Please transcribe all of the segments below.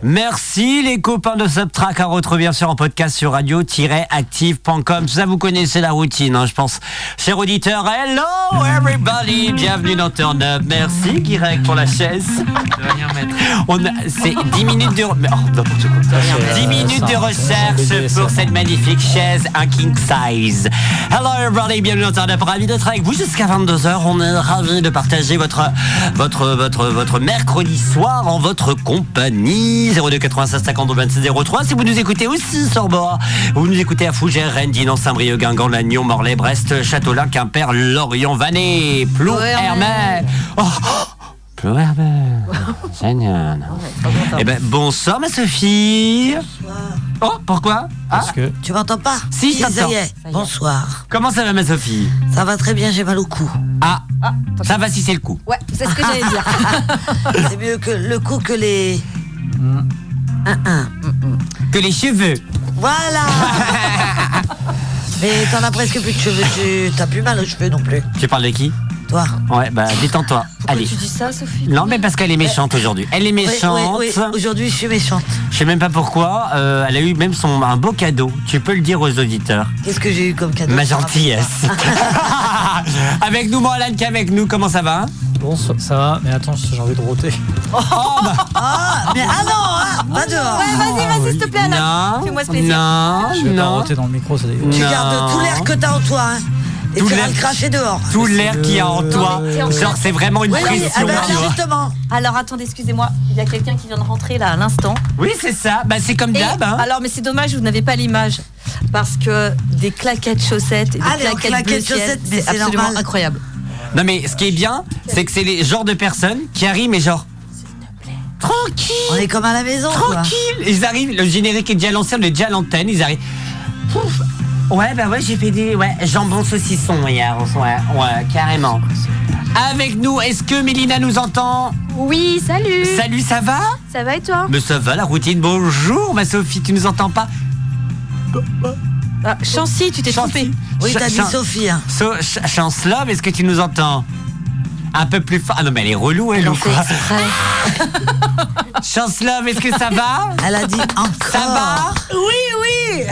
Merci les copains de Subtrack à retrouver bien sûr en podcast sur radio-active.com. Ça vous connaissez la routine, hein, je pense. Cher auditeur, hello everybody, bienvenue dans Turn Up. Merci Guirec pour la chaise. On a- c'est 10 minutes de, mais, oh, n'importe quoi. 10 minutes de recherche pour cette magnifique chaise, un king size. Hello everybody, bienvenue dans Turn Up. Ravi d'être avec vous jusqu'à 22h. On est ravi de partager votre, votre, votre, votre mercredi soir en votre compagnie. 02 96 50 26 03. Si vous nous écoutez aussi sur bord, vous nous écoutez à Fougères, Rennes, Dinan, Saint-Brieuc, Guingamp, Lannion, Morlaix, Brest, Châteaulin, Quimper, Lorient, Vannes, Plou, Hermel. Oh, oh, Plou, Hermel. Génial. Eh ben, bonsoir ma Sophie. Oh, pourquoi? Ah, Parce que Tu m'entends pas? Si, je ça t'entends. y est. Bonsoir. comment ça va ma Sophie? Ça va très bien, j'ai mal au cou. Ah, ça va si c'est le coup. Ouais, c'est ce que j'allais dire. C'est mieux que le cou que les. Un, un. Que les cheveux. Voilà Mais t'en as presque plus de cheveux, tu t'as plus mal aux cheveux non plus. Tu parles de qui? Toi Ouais, bah détends-toi. Allez. Tu dis ça, Sophie Non, mais parce qu'elle est méchante aujourd'hui. Elle est Oui, méchante. oui, oui. Aujourd'hui, je suis méchante. Je sais même pas pourquoi. euh, elle a eu même son un beau cadeau. Tu peux le dire aux auditeurs. Qu'est-ce que j'ai eu comme cadeau Ma gentillesse. avec nous, Morlan, qui est avec nous. Comment ça va bon, ça, ça va, mais attends, j'ai envie de roter. Ah, mais ah non, ah, pas dehors Ouais, vas-y, vas-y, s'il te plaît, Alain. Non. Fais-moi ce plaisir. Non. Je vais pas Non. roter dans le micro, c'est dégueulasse. Tu gardes tout l'air que t'as en toi, hein. Et Tout tu vas l'air- le cracher dehors. Tout l'air qu'il y a en toi. Genre, c'est vraiment une Oui, oui, pression. ah ben, justement. Alors attendez, excusez-moi, il y a quelqu'un qui vient de rentrer là à l'instant. Oui, c'est ça. Bah, c'est comme Et- d'hab. hein. Alors, mais c'est dommage, vous n'avez pas l'image. Parce que des claquettes chaussettes et des Ah, claquettes, claquettes bleu chaussettes, c'est absolument normal. incroyable. Non, mais ce qui est bien, c'est que c'est les genres de personnes qui arrivent, mais genre. Tranquille. On est comme à la maison, quoi. Tranquille Ils arrivent, le générique est déjà lancé, on est déjà à l'antenne, ils arrivent. Pouf. Ouais, bah ouais, j'ai fait des ouais, jambon saucisson hier, ouais, ouais, carrément. Avec nous, est-ce que Mélina nous entend? Oui, salut Salut, ça va? Ça va et toi? Mais ça va, la routine, bonjour ma Sophie, tu nous entends pas? Ah, Chancy, tu t'es Chancy. trompée. Oui, t'as dit Sophie, hein. So, Ch- Chance Love, est-ce que tu nous entends? Un peu plus fort. Ah non, mais elle est relou, elle, Elle ou en fait quoi exprès. Chance Love, est-ce que ça va Elle a dit encore. Ça va Oui, oui.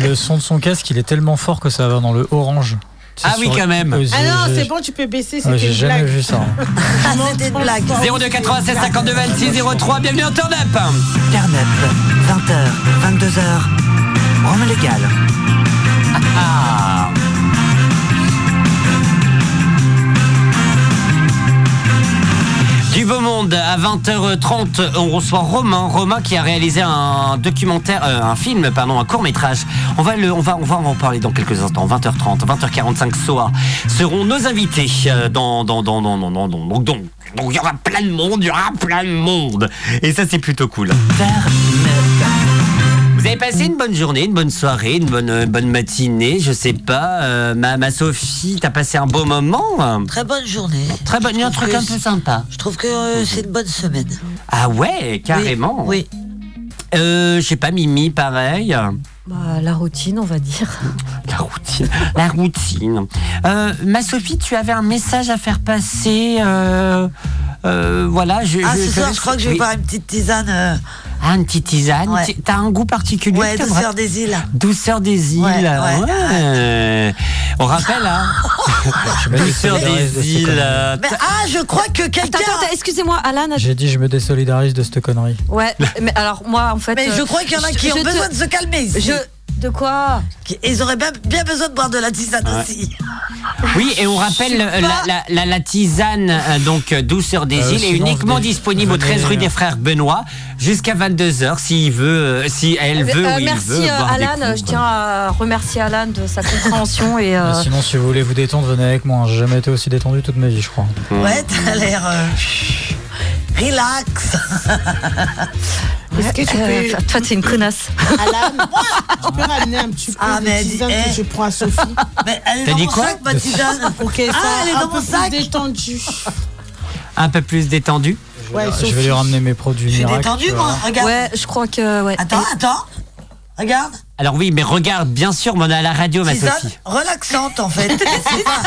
Le son de son casque, il est tellement fort que ça va dans le orange. C'est Ah oui, sur- quand même. Euh, Ah non, j'ai- c'est bon, tu peux baisser, Ouais, c'était J'ai une jamais blague. vu ça. hein. Ah, c'était une blague. 02 96 52 26 03, bienvenue en turn up Turn up, 20h, 22h, Rome légal. Ah. Du beau monde, à 20h30, on reçoit Romain. Romain qui a réalisé un documentaire, euh, un film, pardon, un court métrage. On va, on, va, on va en parler dans quelques instants. 20h30, 20h45 SOA seront nos invités euh, dans, dans, dans, dans, dans- donc, donc, donc, il y aura plein de monde, il y aura plein de monde. Et ça, c'est plutôt cool. Vous avez passé une bonne journée, une bonne soirée, une bonne, euh, bonne matinée, je sais pas. euh, ma, ma Sophie, t'as passé un beau moment Très bonne journée. Très bonne, un Je truc un peu sympa. Je trouve que euh, c'est une bonne semaine. Ah ouais, carrément. Oui. Euh, je sais pas, Mimi, pareil. Bah, la routine, on va dire. La routine. La routine. Euh, ma Sophie, tu avais un message à faire passer. euh, euh, voilà, je. Ah, ce soir, je crois que je vais oui. boire une petite tisane. Euh, Ah, une petite tisane. Ouais. T'as un goût particulier ouais, douceur des îles. Douceur des îles. Ouais, ouais, ouais. On rappelle, hein. Douceur des îles. euh, Mais ah, je crois que quelqu'un. Attends, attends, excusez-moi, Alan. a- J'ai dit, je me désolidarise de cette connerie. Ouais, mais alors moi, en fait. Mais euh, je crois qu'il y en a qui ont te- besoin de se calmer ici. Je. De quoi Ils auraient bien, bien besoin de boire de la tisane aussi. Oui, et on rappelle la, la, la- la tisane, euh, donc euh, douceur des Euh, îles, est uniquement disponible au venez, 13 rue des Frères Benoît jusqu'à 22h s'il veut, euh, si elle veut Euh, ou il Merci veut. euh, des Alan, coups. je tiens à remercier Alan de sa compréhension et euh, sinon, si vous voulez vous détendre, venez avec moi. J'ai jamais été aussi détendu toute ma vie, je crois. Ouais, t'as l'air. euh, Relax. Est-ce que tu euh, peux, toi t'es une connasse. Alan, tu peux ramener un petit peu Ah, mais de tisane eh. que je prends à Sophie Mais elle est T'as dans dit mon quoi sac, ma tisane. pour qu'elle Ah, soit elle est un dans peu mon sac. plus détendue. Un peu plus détendu. Ouais, je vais lui ramener mes produits Je suis miracle. détendu, tu moi. Regarde. Ouais, je crois que ouais. Attends, attends. Regarde. Alors oui, mais regarde, bien sûr, mais on est à la radio, ma Sophie. relaxante en fait. C'est pas,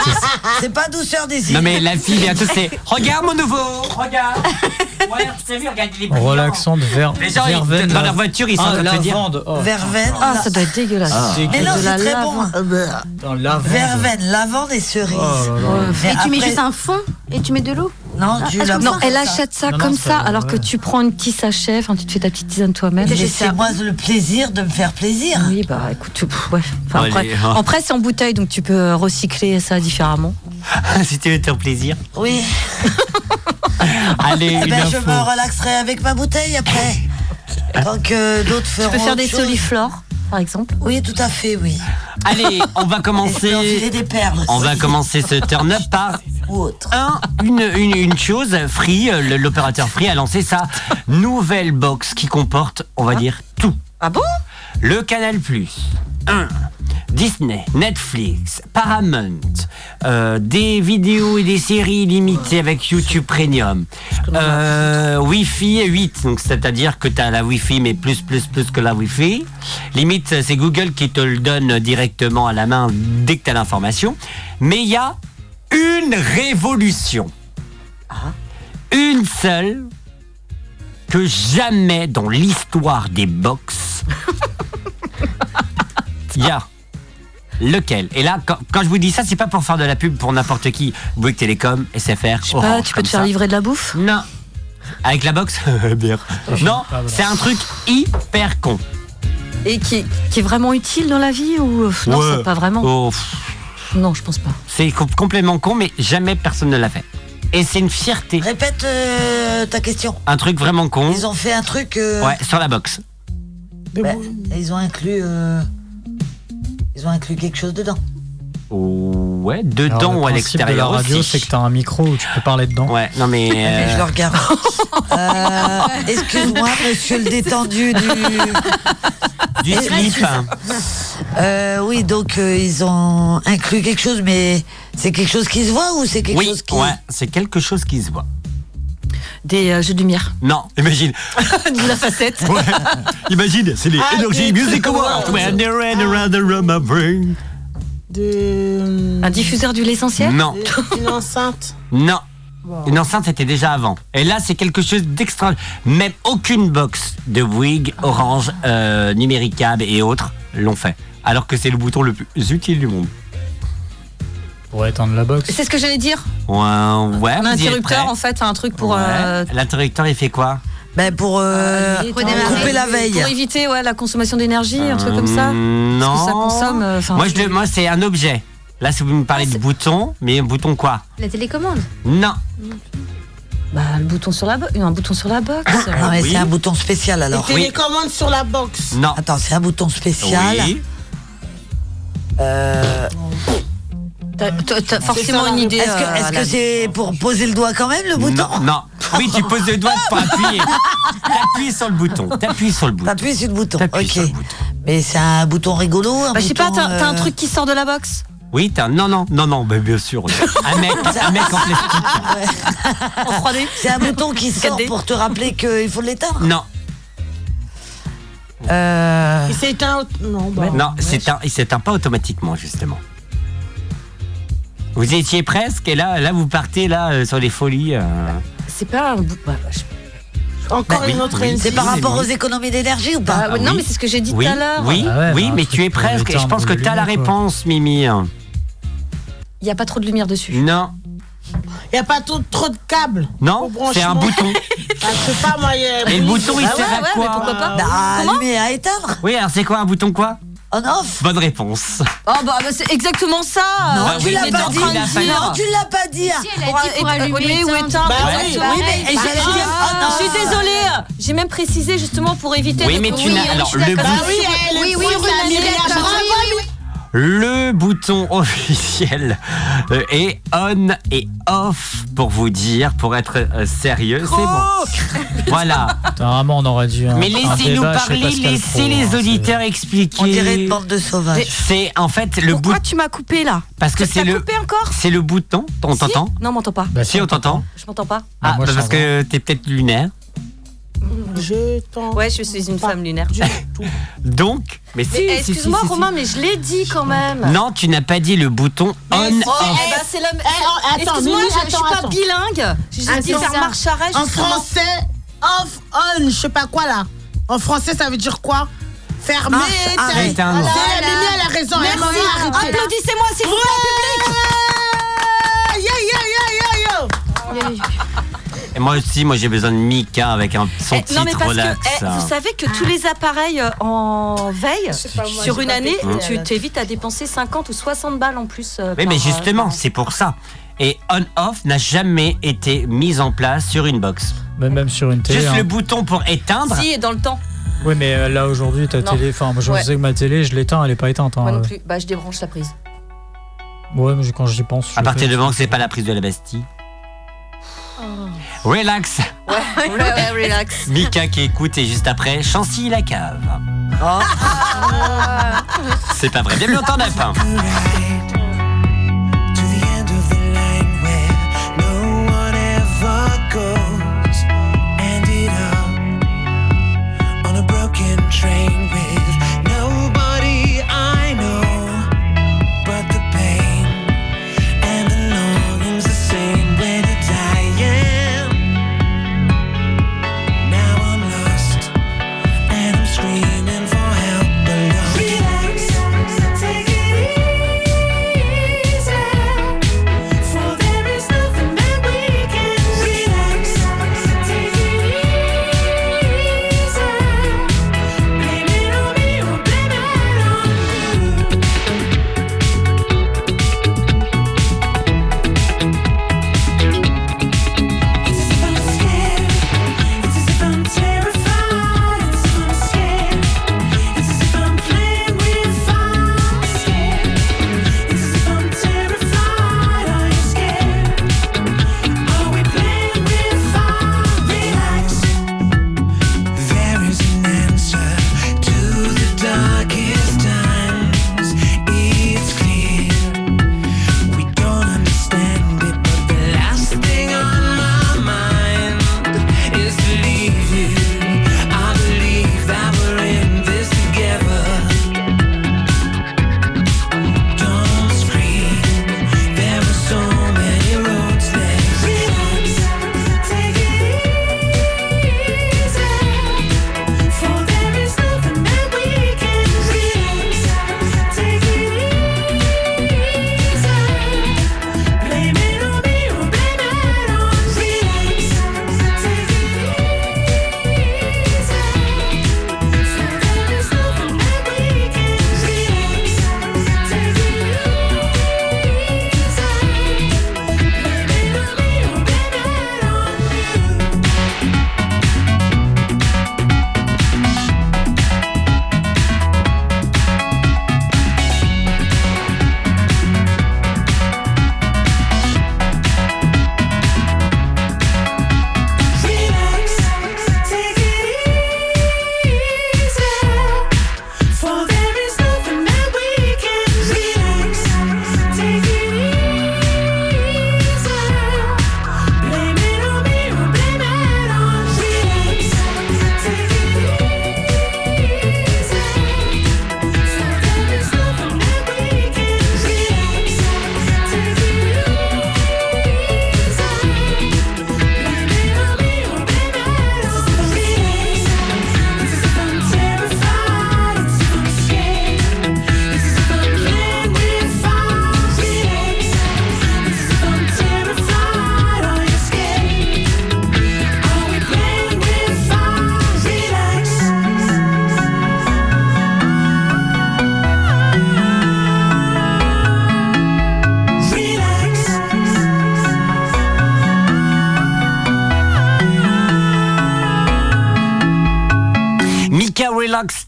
c'est pas douceur des îles. Non mais la fille bientôt c'est regarde mon nouveau regarde ouais t'as vu regarde il est brillant. Relaxante, ver, les gens ils- verveine. dans leur voiture ils sont en ah, train de dire. Oh, Verveine. Ah, ça doit être dégueulasse. c'est Mais non, c'est la très bon. lavande. Euh, bah, dans lavande. Verveine, lavande et cerise. Oh là là. Mais Et tu mets juste un fond et tu mets de l'eau? Non, tu Ah, la Non, elle achète ça Non, non, comme ça, ça, alors ouais. que tu prends un petit sachet, enfin tu te fais ta petite tisane toi-même. Laissez-moi le plaisir de me faire plaisir. Oui, bah écoute, pff, ouais. Enfin, Allez, après, hein. après, c'est en bouteille, donc tu peux recycler ça différemment. si tu veux te faire plaisir Oui. allez Eh ben, je me relaxerai avec ma bouteille après. Tant que d'autres Tu feront peux faire des soliflores, par exemple? Oui, tout à fait, oui. allez on va Et commencer des perles. on va commencer ce turn up par Ou autre. un, une, une, une chose, Free, euh, l'opérateur Free a lancé sa nouvelle box qui comporte, on va dire, tout. Ah bon? Le Canal Plus, 1. Disney, Netflix, Paramount, euh, des vidéos et des séries limitées avec YouTube Premium, euh, Wi-Fi 8, donc c'est-à-dire que tu as la Wi-Fi mais plus plus plus que la Wi-Fi. Limite, c'est Google qui te le donne directement à la main dès que tu as l'information. Mais il y a une révolution. Une seule que jamais dans l'histoire des box il y a lequel? Et là, quand, quand je vous dis ça, c'est pas pour faire de la pub pour n'importe qui. Bouygues Télécom, SFR, Je sais pas, tu peux te faire ça. livrer de la bouffe? Non. Avec la box Bien. Non, c'est un truc hyper con. Et qui est, qui est vraiment utile dans la vie ou euh, non, Ouais. c'est pas vraiment? Oh, Non, je pense pas. c'est com- complètement con, mais jamais personne ne l'a fait. Et c'est une fierté. Répète euh, ta question. Un truc vraiment con. Ils ont fait un truc. euh, Ouais, sur la box. bah, ils ont inclus. euh, ils ont inclus quelque chose dedans. Ouais, dedans ou à principe de l'extérieur la radio, c'est que t'as un micro où tu peux parler dedans. Ouais, non mais. euh, Je le regarde. Euh, Excuse-moi, monsieur le détendu du. du slip. Euh, oui, donc euh, ils ont inclus quelque chose, mais c'est quelque chose qui se voit ou c'est quelque Oui, chose qui. ouais, c'est quelque chose qui se voit. Des euh, jeux de lumière. Non, imagine. de la facette. Ouais. Imagine, c'est les Ah, Energy des Music trucs Awards. awards. When they're in around the room of brain. De. Un diffuseur d'huile essentielle Non, de- Une enceinte. non. Une enceinte était déjà avant. Et là, c'est quelque chose d'extra. Même aucune box de Bouygues, Orange, euh, Numéricable et autres l'ont fait. Alors que c'est le bouton le plus utile du monde. Pour éteindre la box. C'est ce que j'allais dire. Ouais, ouais. Un interrupteur, en fait, un truc pour, Ouais. euh, L'interrupteur, il fait quoi Ben pour euh, Pour couper la veille. pour éviter ouais, la consommation d'énergie, un truc comme ça. Euh, Parce Non. que ça consomme. euh, Moi, je le- moi, c'est un objet. Là, si vous me parlez Ah, de bouton, mais un bouton quoi La télécommande. Non. Bah, le bouton sur la box. Un bouton sur la box. Non, mais Oui. c'est un bouton spécial Les alors. télécommandes sur la box. Non. Attends, c'est un bouton spécial. Oui. Euh, t'as- forcément ça, une idée. Est-ce que euh, est-ce que c'est pour poser le doigt quand même le bouton Non, non. Oui, tu poses le doigt pour appuyer. T'appuies sur le bouton. T'appuies sur le bouton. T'appuies sur le bouton. T'appuies Ok. sur le bouton. Mais c'est un bouton rigolo. Un Bah, je sais pas, t'as un euh, truc qui sort de la box? Oui, t'as non, non, non, non, bien sûr. Un mec, un mec en plastique. en 3D C'est un bouton qui sort 4D. pour te rappeler qu'il faut l'éteindre. Non, Euh, Il s'est éteint. au- Non, bah, non, ouais. un, il s'éteint pas automatiquement justement. Vous étiez presque et là, là vous partez là euh, sur les folies. euh. C'est pas un bout. bah, je- Encore Bah, une oui, autre oui, c'est par rapport oui. aux économies d'énergie ou pas bah, Ah non, oui. mais c'est ce que j'ai dit Oui, tout à l'heure. oui, Ah ouais, oui, mais tu es presque. Et je pense que le t'as la réponse, Mimi. Il n'y a pas trop de lumière dessus. Non, Il n'y a pas trop, trop de câbles. non, Au c'est un branchement. bouton. Ah, je sais pas, moi. il y a- Et le bouton, il Ah ouais, sert à ouais, mais quoi pourquoi pas Bah, à allumer à éteindre. Oui, alors c'est quoi un bouton quoi On off. Bonne réponse. Oh bah, bah, c'est exactement ça Non, tu oui, l'as pas non, dit. Non, tu l'as pas dit. Si, elle a Pour, dit pour allumer, allumer ou éteindre. Bah Ouais, oui, oui, mais Et j'allais j'ai- dire. Ah, oh je suis désolée, j'ai même précisé justement pour éviter Oui, de- mais tu oui, n'as- oui, alors, le Bah oui, Oui. Oui, oui, oui. Le bouton officiel euh, est on et off pour vous dire, pour être euh, sérieux, c'est bon. Voilà. Vraiment, on aurait dû. un- Mais laissez-nous parler, laissez les hein, auditeurs On dirait expliquer. une bande de sauvages. C'est en fait le bout Pourquoi tu m'as coupé là? Parce que T'as c'est le coupé encore? c'est le bouton. On t'entend? Non, on m'entend pas. Bah, Si on t'entend. Je m'entends pas. Ah, bah, parce que t'es peut-être lunaire. Je t'en. Ouais, je suis une femme lunaire. Du tout. Donc, mais si, Mais, si, si, Excuse-moi, si. Romain, mais je l'ai dit quand même. Non, tu n'as pas dit le bouton on Mais off. Oh, eh ben, c'est la. Eh, oh, attends, Excuse-moi, je, je suis attends, pas attends. bilingue. J'ai dit Attends. faire marche arrêt. En justement. français, off, on, je sais pas quoi là. En français, ça veut dire quoi? Fermer, Marche, éteindre. arrête. Éteindre. Voilà, Mimi, elle a raison. Elle Merci. m'a arrêté. Applaudissez-moi, s'il vous plaît, public. Yo, yo, yo, yo, yo Et moi aussi, moi j'ai besoin de Mika avec un son Eh, titre non mais parce relax. que eh, vous savez que tous les appareils euh, en veille sur une année, tu t'évites à dépenser 50 ou 60 balles en plus. euh, Oui, mais par, euh, justement, c'est pour ça. Et on-off n'a jamais été mis en place sur une box. Même, même sur une télé. Juste hein. le bouton pour éteindre. Si, et dans le temps. Oui, mais euh, là aujourd'hui, ta Non. télé. Enfin, moi je Ouais. sais que ma télé, je l'éteins, elle est pas éteinte. hein. Moi non plus. Bah, je débranche la prise. Ouais, mais quand j'y pense. je À partir fais. du moment que c'est pas la prise de la Bastille. Relax. Ouais, ouais, ouais, relax. Mika qui écoute et juste après, Chancy la cave. Oh. C'est pas vrai. Bienvenue en temps neuf. hein.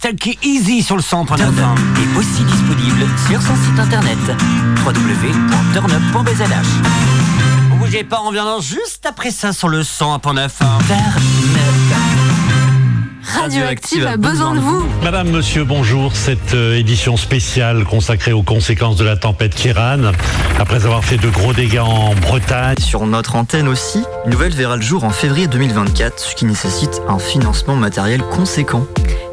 Take It Easy sur le 100.9 est aussi disponible sur son site internet www.turnup.bzh. Ne bougez pas, on revient juste après ça sur le 100.9. Radioactive a besoin de vous. Madame, monsieur, bonjour. Cette euh, édition spéciale consacrée aux conséquences de la tempête Kiran, après avoir fait de gros dégâts en Bretagne. Sur notre antenne aussi, une nouvelle verra le jour en février 2024, ce qui nécessite un financement matériel conséquent.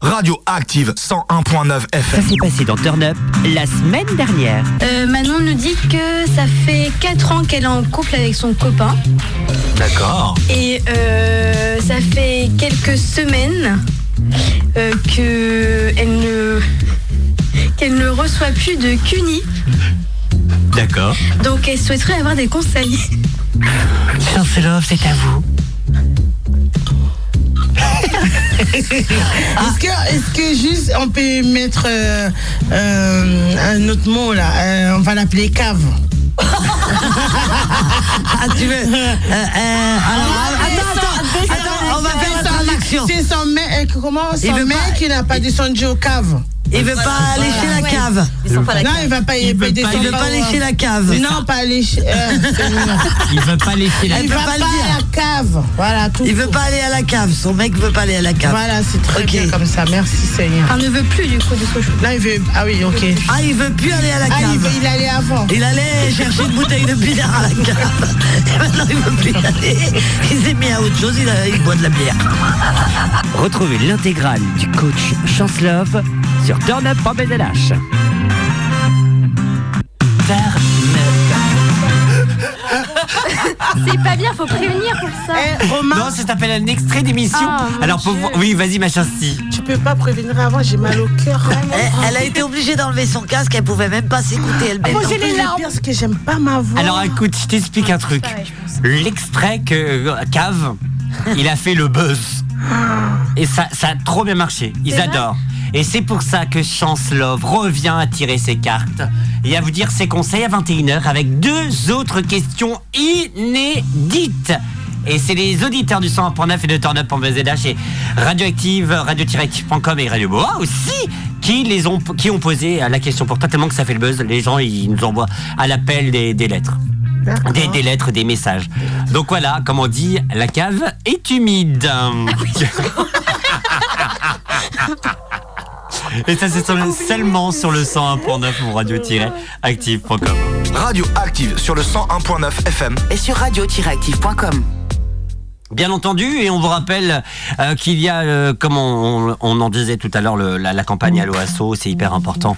Radio Active 101.9 Ça FM. s'est passé dans Turn Up la semaine dernière. Euh, Manon nous dit que ça fait 4 ans qu'elle est en couple avec son copain. D'accord. Et euh, ça fait quelques semaines euh, que elle ne qu'elle ne reçoit plus de CUNY. D'accord. Donc elle souhaiterait avoir des conseils. Chancelov, c'est à vous. Est-ce que, est-ce que juste on peut mettre euh, euh, un autre mot là Euh, On va l'appeler cave. Ah, tu veux alors, Attends, attends, attends, on va faire la traduction. C'est son mec, comment Il son mec qui n'a pas descendu aux caves. Il veut pas aller chez la cave. Non, cave. il va pas, il, veut descendre Il veut pas aller chez la cave. Non, pas aller chez. euh. Il veut pas laisser la il veut pas le à la cave. Voilà, tout. Il veut pas aller à la cave. Son mec veut pas aller à la cave. Voilà, c'est très bien comme ça. Merci Seigneur. Elle ne veut plus du coup de ce. Là, il veut. Ah oui, ok. Ah, il veut plus aller à la Ah, cave. il allait avant. Il allait chercher une bouteille de bière à la cave. Et maintenant, il veut plus y aller. Il s'est mis à autre chose. Il, boit de la bière. Retrouvez l'intégrale du coach Chancelov sur turnup.bzh. C'est pas bien, faut prévenir pour ça. Eh, Romain, Non, ça s'appelle un extrait d'émission. Ah, Alors, pour oui, vas-y, ma chastie. tu peux pas prévenir avant, j'ai mal au cœur. Elle, elle a été obligée d'enlever son casque. Elle pouvait même pas s'écouter elle-même. Moi, j'ai les larmes. parce que j'aime pas ma voix. Alors, écoute, je t'explique un truc. L'extrait que euh, Cave, il a fait le buzz. Et ça, ça a trop bien marché. Ils adorent. Et c'est pour ça que Chance Love revient à tirer ses cartes et à vous dire ses conseils à 21h avec deux autres questions inédites. Et c'est les auditeurs du 101.9 et de Turn Up en et Radioactive, radio-active.com et Radio Boa aussi qui les ont, qui ont posé la question pour toi tellement que ça fait le buzz. Les gens, ils nous envoient à l'appel des, des lettres. Des, des lettres, des messages. Donc voilà, comme on dit, la cave est humide. Et ça, c'est sur le- seulement sur le 101.9 ou radio-active.com. Radio Active sur le 101.9 FM. Et sur radio-active.com. Bien entendu, et on vous rappelle euh, qu'il y a, euh, comme on, en disait tout à l'heure, la, campagne Allo Asso, c'est hyper important.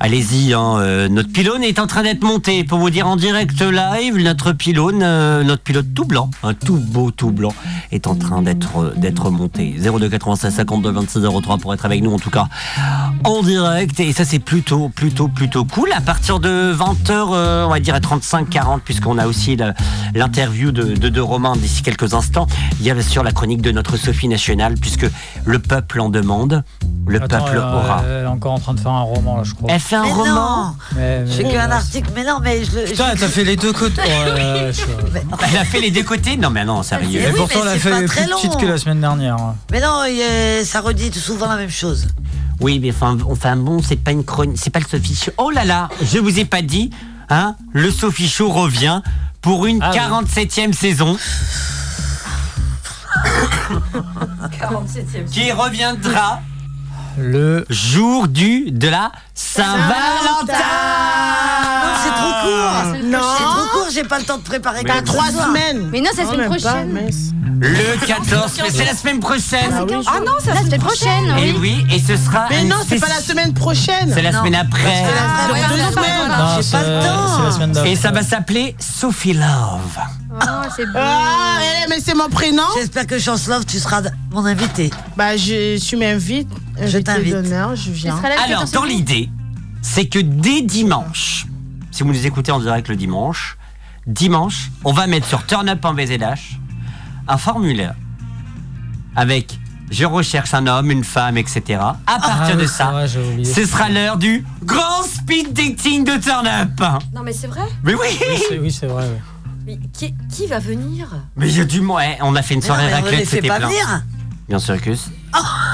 Allez-y, hein, euh, notre pylône est en train d'être monté. Pour vous dire en direct live, notre pylône, notre pilote tout blanc, un tout beau tout blanc, est en train d'être monté. 02 96 52 26 03 pour être avec nous en tout cas en direct. Et ça c'est plutôt plutôt plutôt cool. À partir de 20h, on va dire à 35-40, puisqu'on a aussi l'interview de, de, de Romain d'ici quelques instants. Il y a bien sûr la chronique de notre Sophie nationale, puisque le peuple en demande. Le Attends, peuple elle, aura. Elle est encore en train de faire un roman, là, je crois. Elle fait un Mais roman. Mais- mais- J'ai qu'un article. Mais non, mais je le. Putain, je- t'as fait les deux côtés. Ouais, je- Elle a fait les deux côtés Non, mais non, sérieux. Eh Et oui, pourtant, elle a fait très plus petite que la semaine dernière. Mais non, ça redit souvent la même chose. Oui, mais enfin, enfin bon, c'est pas une chronique, c'est pas le Sophie Show. Oh là là, je vous ai pas dit, hein, le Sophie Show revient pour une Ah oui. 47e saison. qui reviendra Le jour du de la Saint-Valentin. J'ai pas le temps de préparer T'as trois semaines. Mais non, c'est la semaine prochaine. Le 14, mais c'est la semaine prochaine. Ah oui. Ah non, ça La semaine prochaine, Et oui. et ce sera. Mais non, c'est pas la semaine prochaine. C'est la semaine après. Ah, J'ai c'est pas le temps. c'est la semaine d'après. Et ça va s'appeler Sophie Love. Oh, c'est beau. Ah, mais c'est mon prénom. J'espère que Chancelove, tu seras mon invité. Bah, je, tu m'invites. Je t'invite. je viens. Alors, dans l'idée, c'est que dès dimanche, si vous nous écoutez en direct le dimanche, dimanche, on va mettre sur Turn Up en un formulaire avec Je recherche un homme, une femme, etc. À partir Ah de oui, ça, vrai, ce sera l'heure du grand speed dating de Turn Up. Non, mais c'est vrai? Mais oui Oui, c'est- Oui, vrai. oui. Mais qui, qui va venir? Mais il y a du monde. Eh, on a fait une soirée raclette, c'était pas plein. venir. Bien sûr si.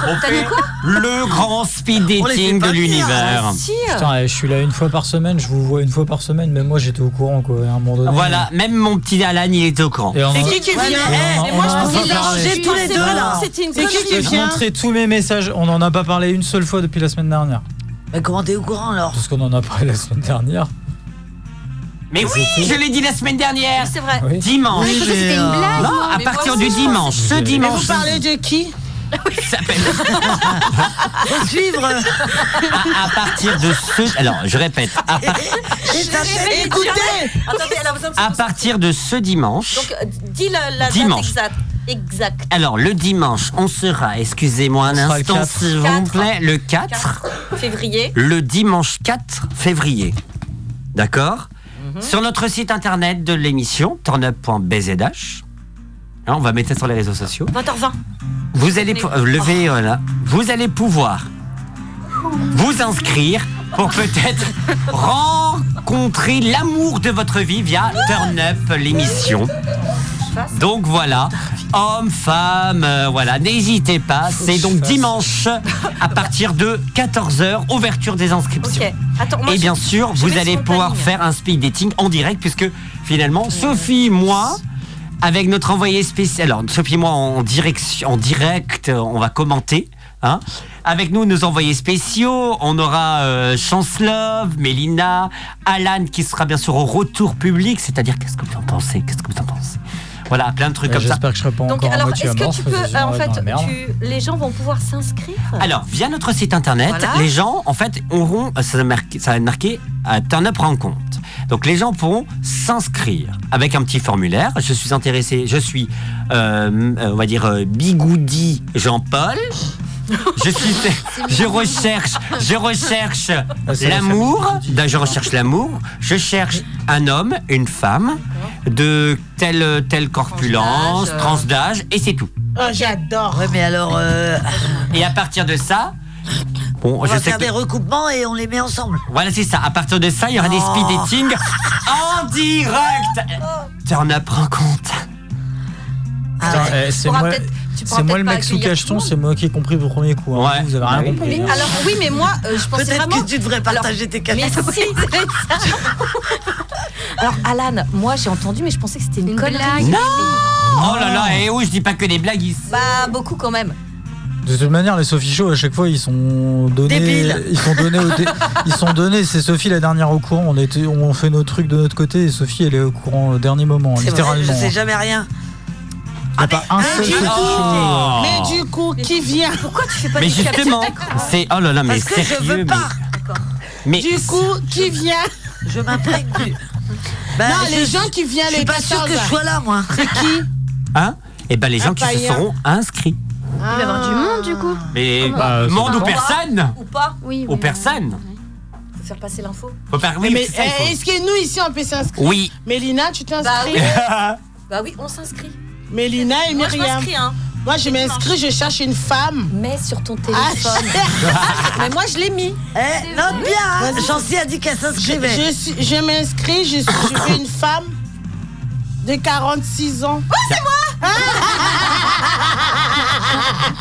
On T'as dit fait quoi le grand speed dating de l'univers. Si Putain, eh, je suis là une fois par semaine, je vous vois une fois par semaine, mais moi j'étais au courant quoi, à un moment donné. Voilà, même mon petit Alan, il était au courant. Et on qui qui Ouais, vient eh, moi, je a pense pas qu'ils changé tous les deux, là. C'est qui qui vient montrer tous mes messages, on en a pas parlé une seule fois depuis la semaine dernière. Mais comment t'es au courant alors Parce qu'on en a parlé la semaine dernière. Mais oui, je l'ai dit la semaine dernière. C'est vrai. Oui. Dimanche. Oui, C'était une blague. Non, à Mais partir moi du aussi, dimanche, ce dimanche. vous parlez de qui? Ça s'appelle- Faut suivre. à, à partir de ce. Alors, je répète. À, par- Écoutez Attendez, elle a besoin de à partir de ce dimanche. Donc, euh, dis la, la date Dimanche. exacte. Exact. Alors, le dimanche, on sera, excusez-moi un On sera le instant, 4. s'il vous plaît, le 4, 4 février. le dimanche 4 février. D'accord? Sur notre site internet de l'émission, turnup.bzh. Hein, on va mettre ça sur les réseaux sociaux. 20h20. Vous allez pou- euh, lever. Vous allez pouvoir vous inscrire pour peut-être rencontrer l'amour de votre vie via Turn Up l'émission. Donc voilà, hommes, femmes, euh, voilà, n'hésitez pas. C'est donc dimanche à partir de 14h, ouverture des inscriptions. Ok. Attends, moi, Et je- bien sûr, je vous allez le pouvoir planning. faire un speed dating en direct puisque finalement, Sophie, moi, avec notre envoyé spécial, alors Sophie, moi, en, direction, en direct, euh, on va commenter. Hein. Avec nous, nos envoyés spéciaux, on aura euh, Chancelove, Mélina, Alan qui sera bien sûr au retour public, c'est-à-dire qu'est-ce que vous en pensez? Qu'est-ce que vous en pensez? Voilà, plein de trucs Euh, comme ça. J'espère que je Donc, encore à alors, est-ce que tu peux. euh, en fait, tu- les gens vont pouvoir s'inscrire Alors, via notre site internet, Voilà. les gens, en fait, auront, ça va marquer, ça va être marqué à Turn Up Rencontre. Donc, les gens pourront s'inscrire avec un petit formulaire. Je suis intéressé, je suis, euh, euh, on va dire, euh, Bigoudi Jean-Paul. Je suis, je recherche, je recherche Ah, l'amour. Ben, Je recherche l'amour. Je cherche un homme, une femme de telle telle corpulence, Tranche d'âge, et c'est tout. Oh, j'adore. Ouais, mais alors, euh, Et à partir de ça, bon, on je va sais faire que des recoupements et on les met ensemble. voilà, c'est ça. À partir de ça, il y aura des Oh. speed dating en direct. Turn up rencontre. Ah ouais. eh, c'est moi, c'est moi le mec sous cacheton, c'est moi qui ai compris au premier coup. hein. Ouais. Vous avez rien Bah oui. compris. Mais hein. alors, oui, mais moi, euh, je pensais Peut-être vraiment. que tu devrais partager tes Mais cadeaux. si, ça. Alors, Alan, moi j'ai entendu, mais je pensais que c'était une, Une connerie. blague. Non Oh là là, et oui, je dis pas que des blagues ici. Bah, beaucoup quand même. De toute manière, les Sophie Show, à chaque fois, ils sont donnés. Débiles. Ils sont donnés. dé- ils sont donnés. C'est Sophie la dernière au courant. On, était, on fait nos trucs de notre côté et Sophie, elle est au courant au dernier moment, C'est vrai, littéralement. je sais jamais rien. Il n'y a pas un seul Show. Oh. Mais du coup, qui vient Pourquoi tu fais pas Mais justement, c'est oh là là, mais Parce que je veux mais- pas. mais, Du coup, qui vient Je m'imprègne du. Ben, Non, je- les gens qui viennent Je suis les pas sûre 14 que je sois là, moi. C'est qui hein Eh ben les gens qui se seront inscrits. Il va y avoir du monde du coup. Mais Bah, monde ou pas- personne Ou pas Oui. Aux personnes. Faut faire passer l'info. Faut faire oui, Mais c'est ça, il eh, est-ce que nous ici on peut s'inscrire Oui. Mélina, tu Bah t'inscris oui. Bah oui, on s'inscrit. Mélina et Moi, je Myriam. m'inscris, hein. Moi, je m'inscris, je cherche une femme. Mets sur ton Ah, téléphone. Mais moi, je l'ai mis. Eh, note bien, hein. Chancy a dit qu'elle je, s'inscrivait. je, suis- je m'inscris, je, je veux une femme de 46 ans.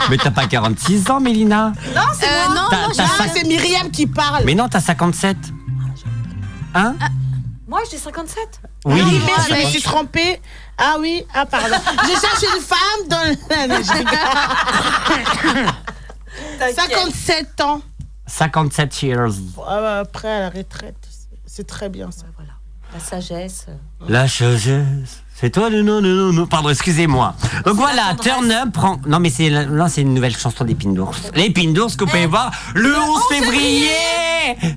Mais t'as pas 46 ans, Mélina Non, c'est Euh, moi. non, non, Ah, cinq- c'est Myriam qui parle. Mais non, t'as 57. Hein Moi, j'ai 57. Oui. Ah, mais moi, je me suis trompée. Ah oui, ah pardon. je cherche une femme dans le... Non, je rigole. 57 ans. 57 years. Ah Après, à la retraite. C'est très bien ça. Voilà. La sagesse. La sagesse. C'est toi le non, non, non, non. Pardon, excusez-moi. Donc voilà. Turn Up prend. Non, mais c'est là, c'est une nouvelle chanson d'Épine d'ours. L'Épine d'ours que vous pouvez voir le 11 février.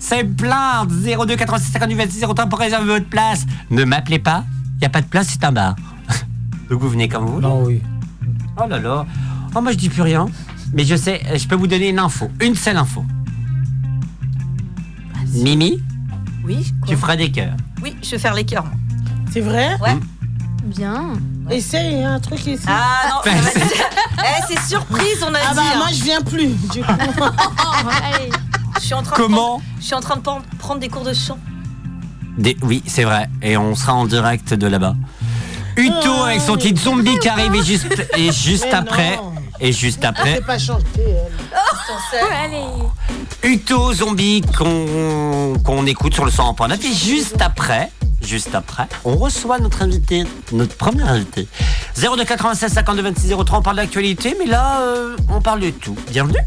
C'est plein. 02 86 58 26 03 pour réserver votre place. Ne m'appelez pas. Il n'y a pas de place, c'est un bar. Donc vous venez comme vous. voulez. Non, oui. Oh là là. Oh, moi je dis plus rien. Mais je sais, je peux vous donner une info. Une seule info. Mimi, Oui. quoi? tu feras des cœurs. Oui, je vais faire les cœurs. moi. C'est vrai? Ouais. Bien. Essaye un truc ici. Ah non, va être- Eh, c'est surprise, on a Ah dit. bah hein. moi je viens plus. Du coup. Allez. Je suis en train Comment de prendre, Je suis en train de prendre- prendre des cours de chant. Des- Oui, c'est vrai. Et on sera en direct de là-bas. Uto avec son titre zombie qui arrive et juste, et juste après. non. Et juste Elle après. pas chanter. Elle. Allez. Uto zombie qu'on qu'on écoute sur le 100.9 et juste après, juste après, on reçoit notre invité, notre premier invité. 02 96 52 26 03, on parle d'actualité, mais là, euh, on parle de tout. Bienvenue.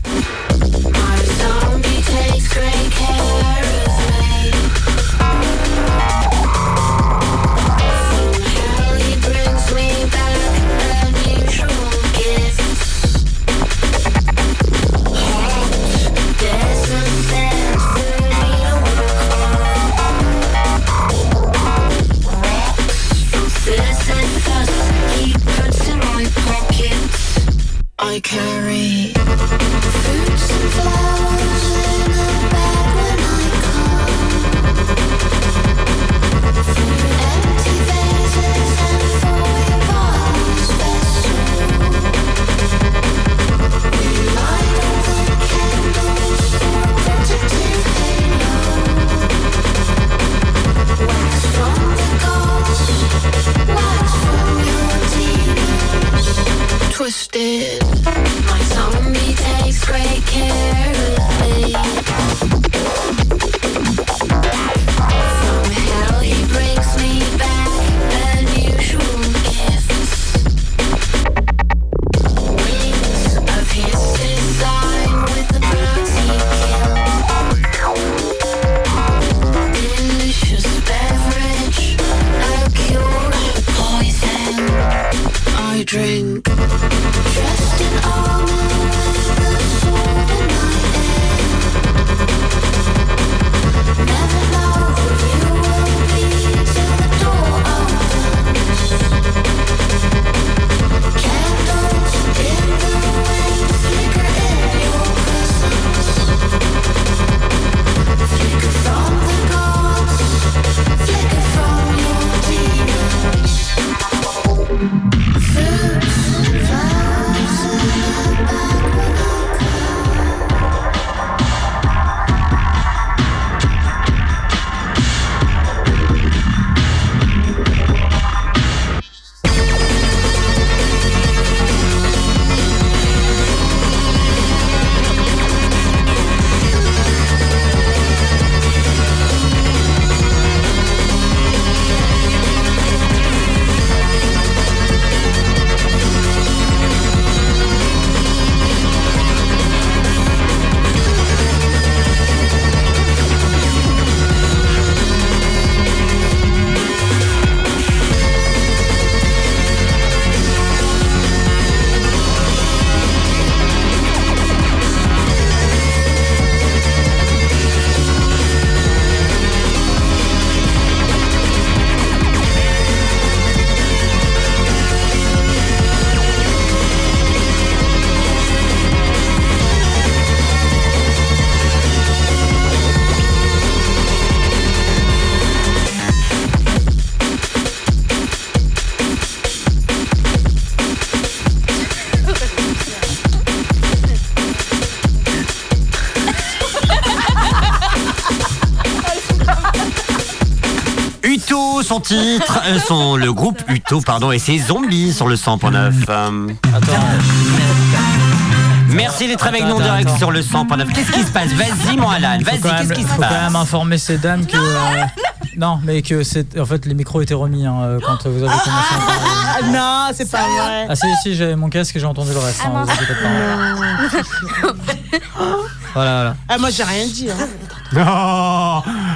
I carry fruits and flowers Twisted. My zombie takes great care of me. Son, le groupe Uto, pardon, et ses zombies sur le 100.9. Euh, Merci d'être avec nous en direct attends. sur le 100.9. Qu'est-ce qui se passe? Vas-y, mon Alan, vas-y, qu'est-ce qui se faut quand même passe informer ces dames que. euh, non, mais que c'est. En fait, les micros étaient remis hein, euh, quand vous avez commencé à parler. Ah non, c'est pas vrai. Ah si, si, j'avais mon casque et j'ai entendu le reste. hein, vous inquiétez pas. Voilà, voilà. Ah, moi j'ai rien dit. Hein.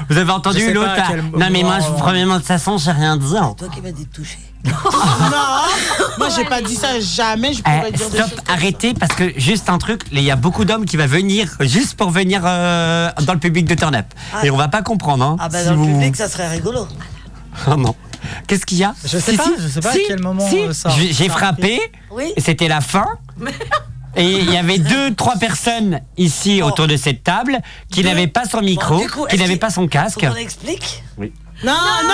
Oh, vous avez entendu l'autre pas à Non mais moi, je, euh, premièrement de toute façon, j'ai rien dit. hein. Toi qui m'as dit de toucher. non, moi j'ai pas dit ça jamais. Je pourrais Eh, dire des stop, arrêtez parce que juste un truc, il y a beaucoup d'hommes qui va venir juste pour venir euh, dans le public de Turn Up. Ah. Et on va pas comprendre. Hein, Ah bah si dans le vous- public, ça serait rigolo. Oh non. Qu'est-ce qu'il y a Je sais pas, je sais pas à quel moment, si. euh, ça- J'ai frappé, Oui. et c'était la fin. Et il y avait deux, trois personnes ici autour de cette table qui Deux. n'avaient pas son micro, Bon, du coup, qui n'avaient pas son casque. Qu'on explique Oui. Non, non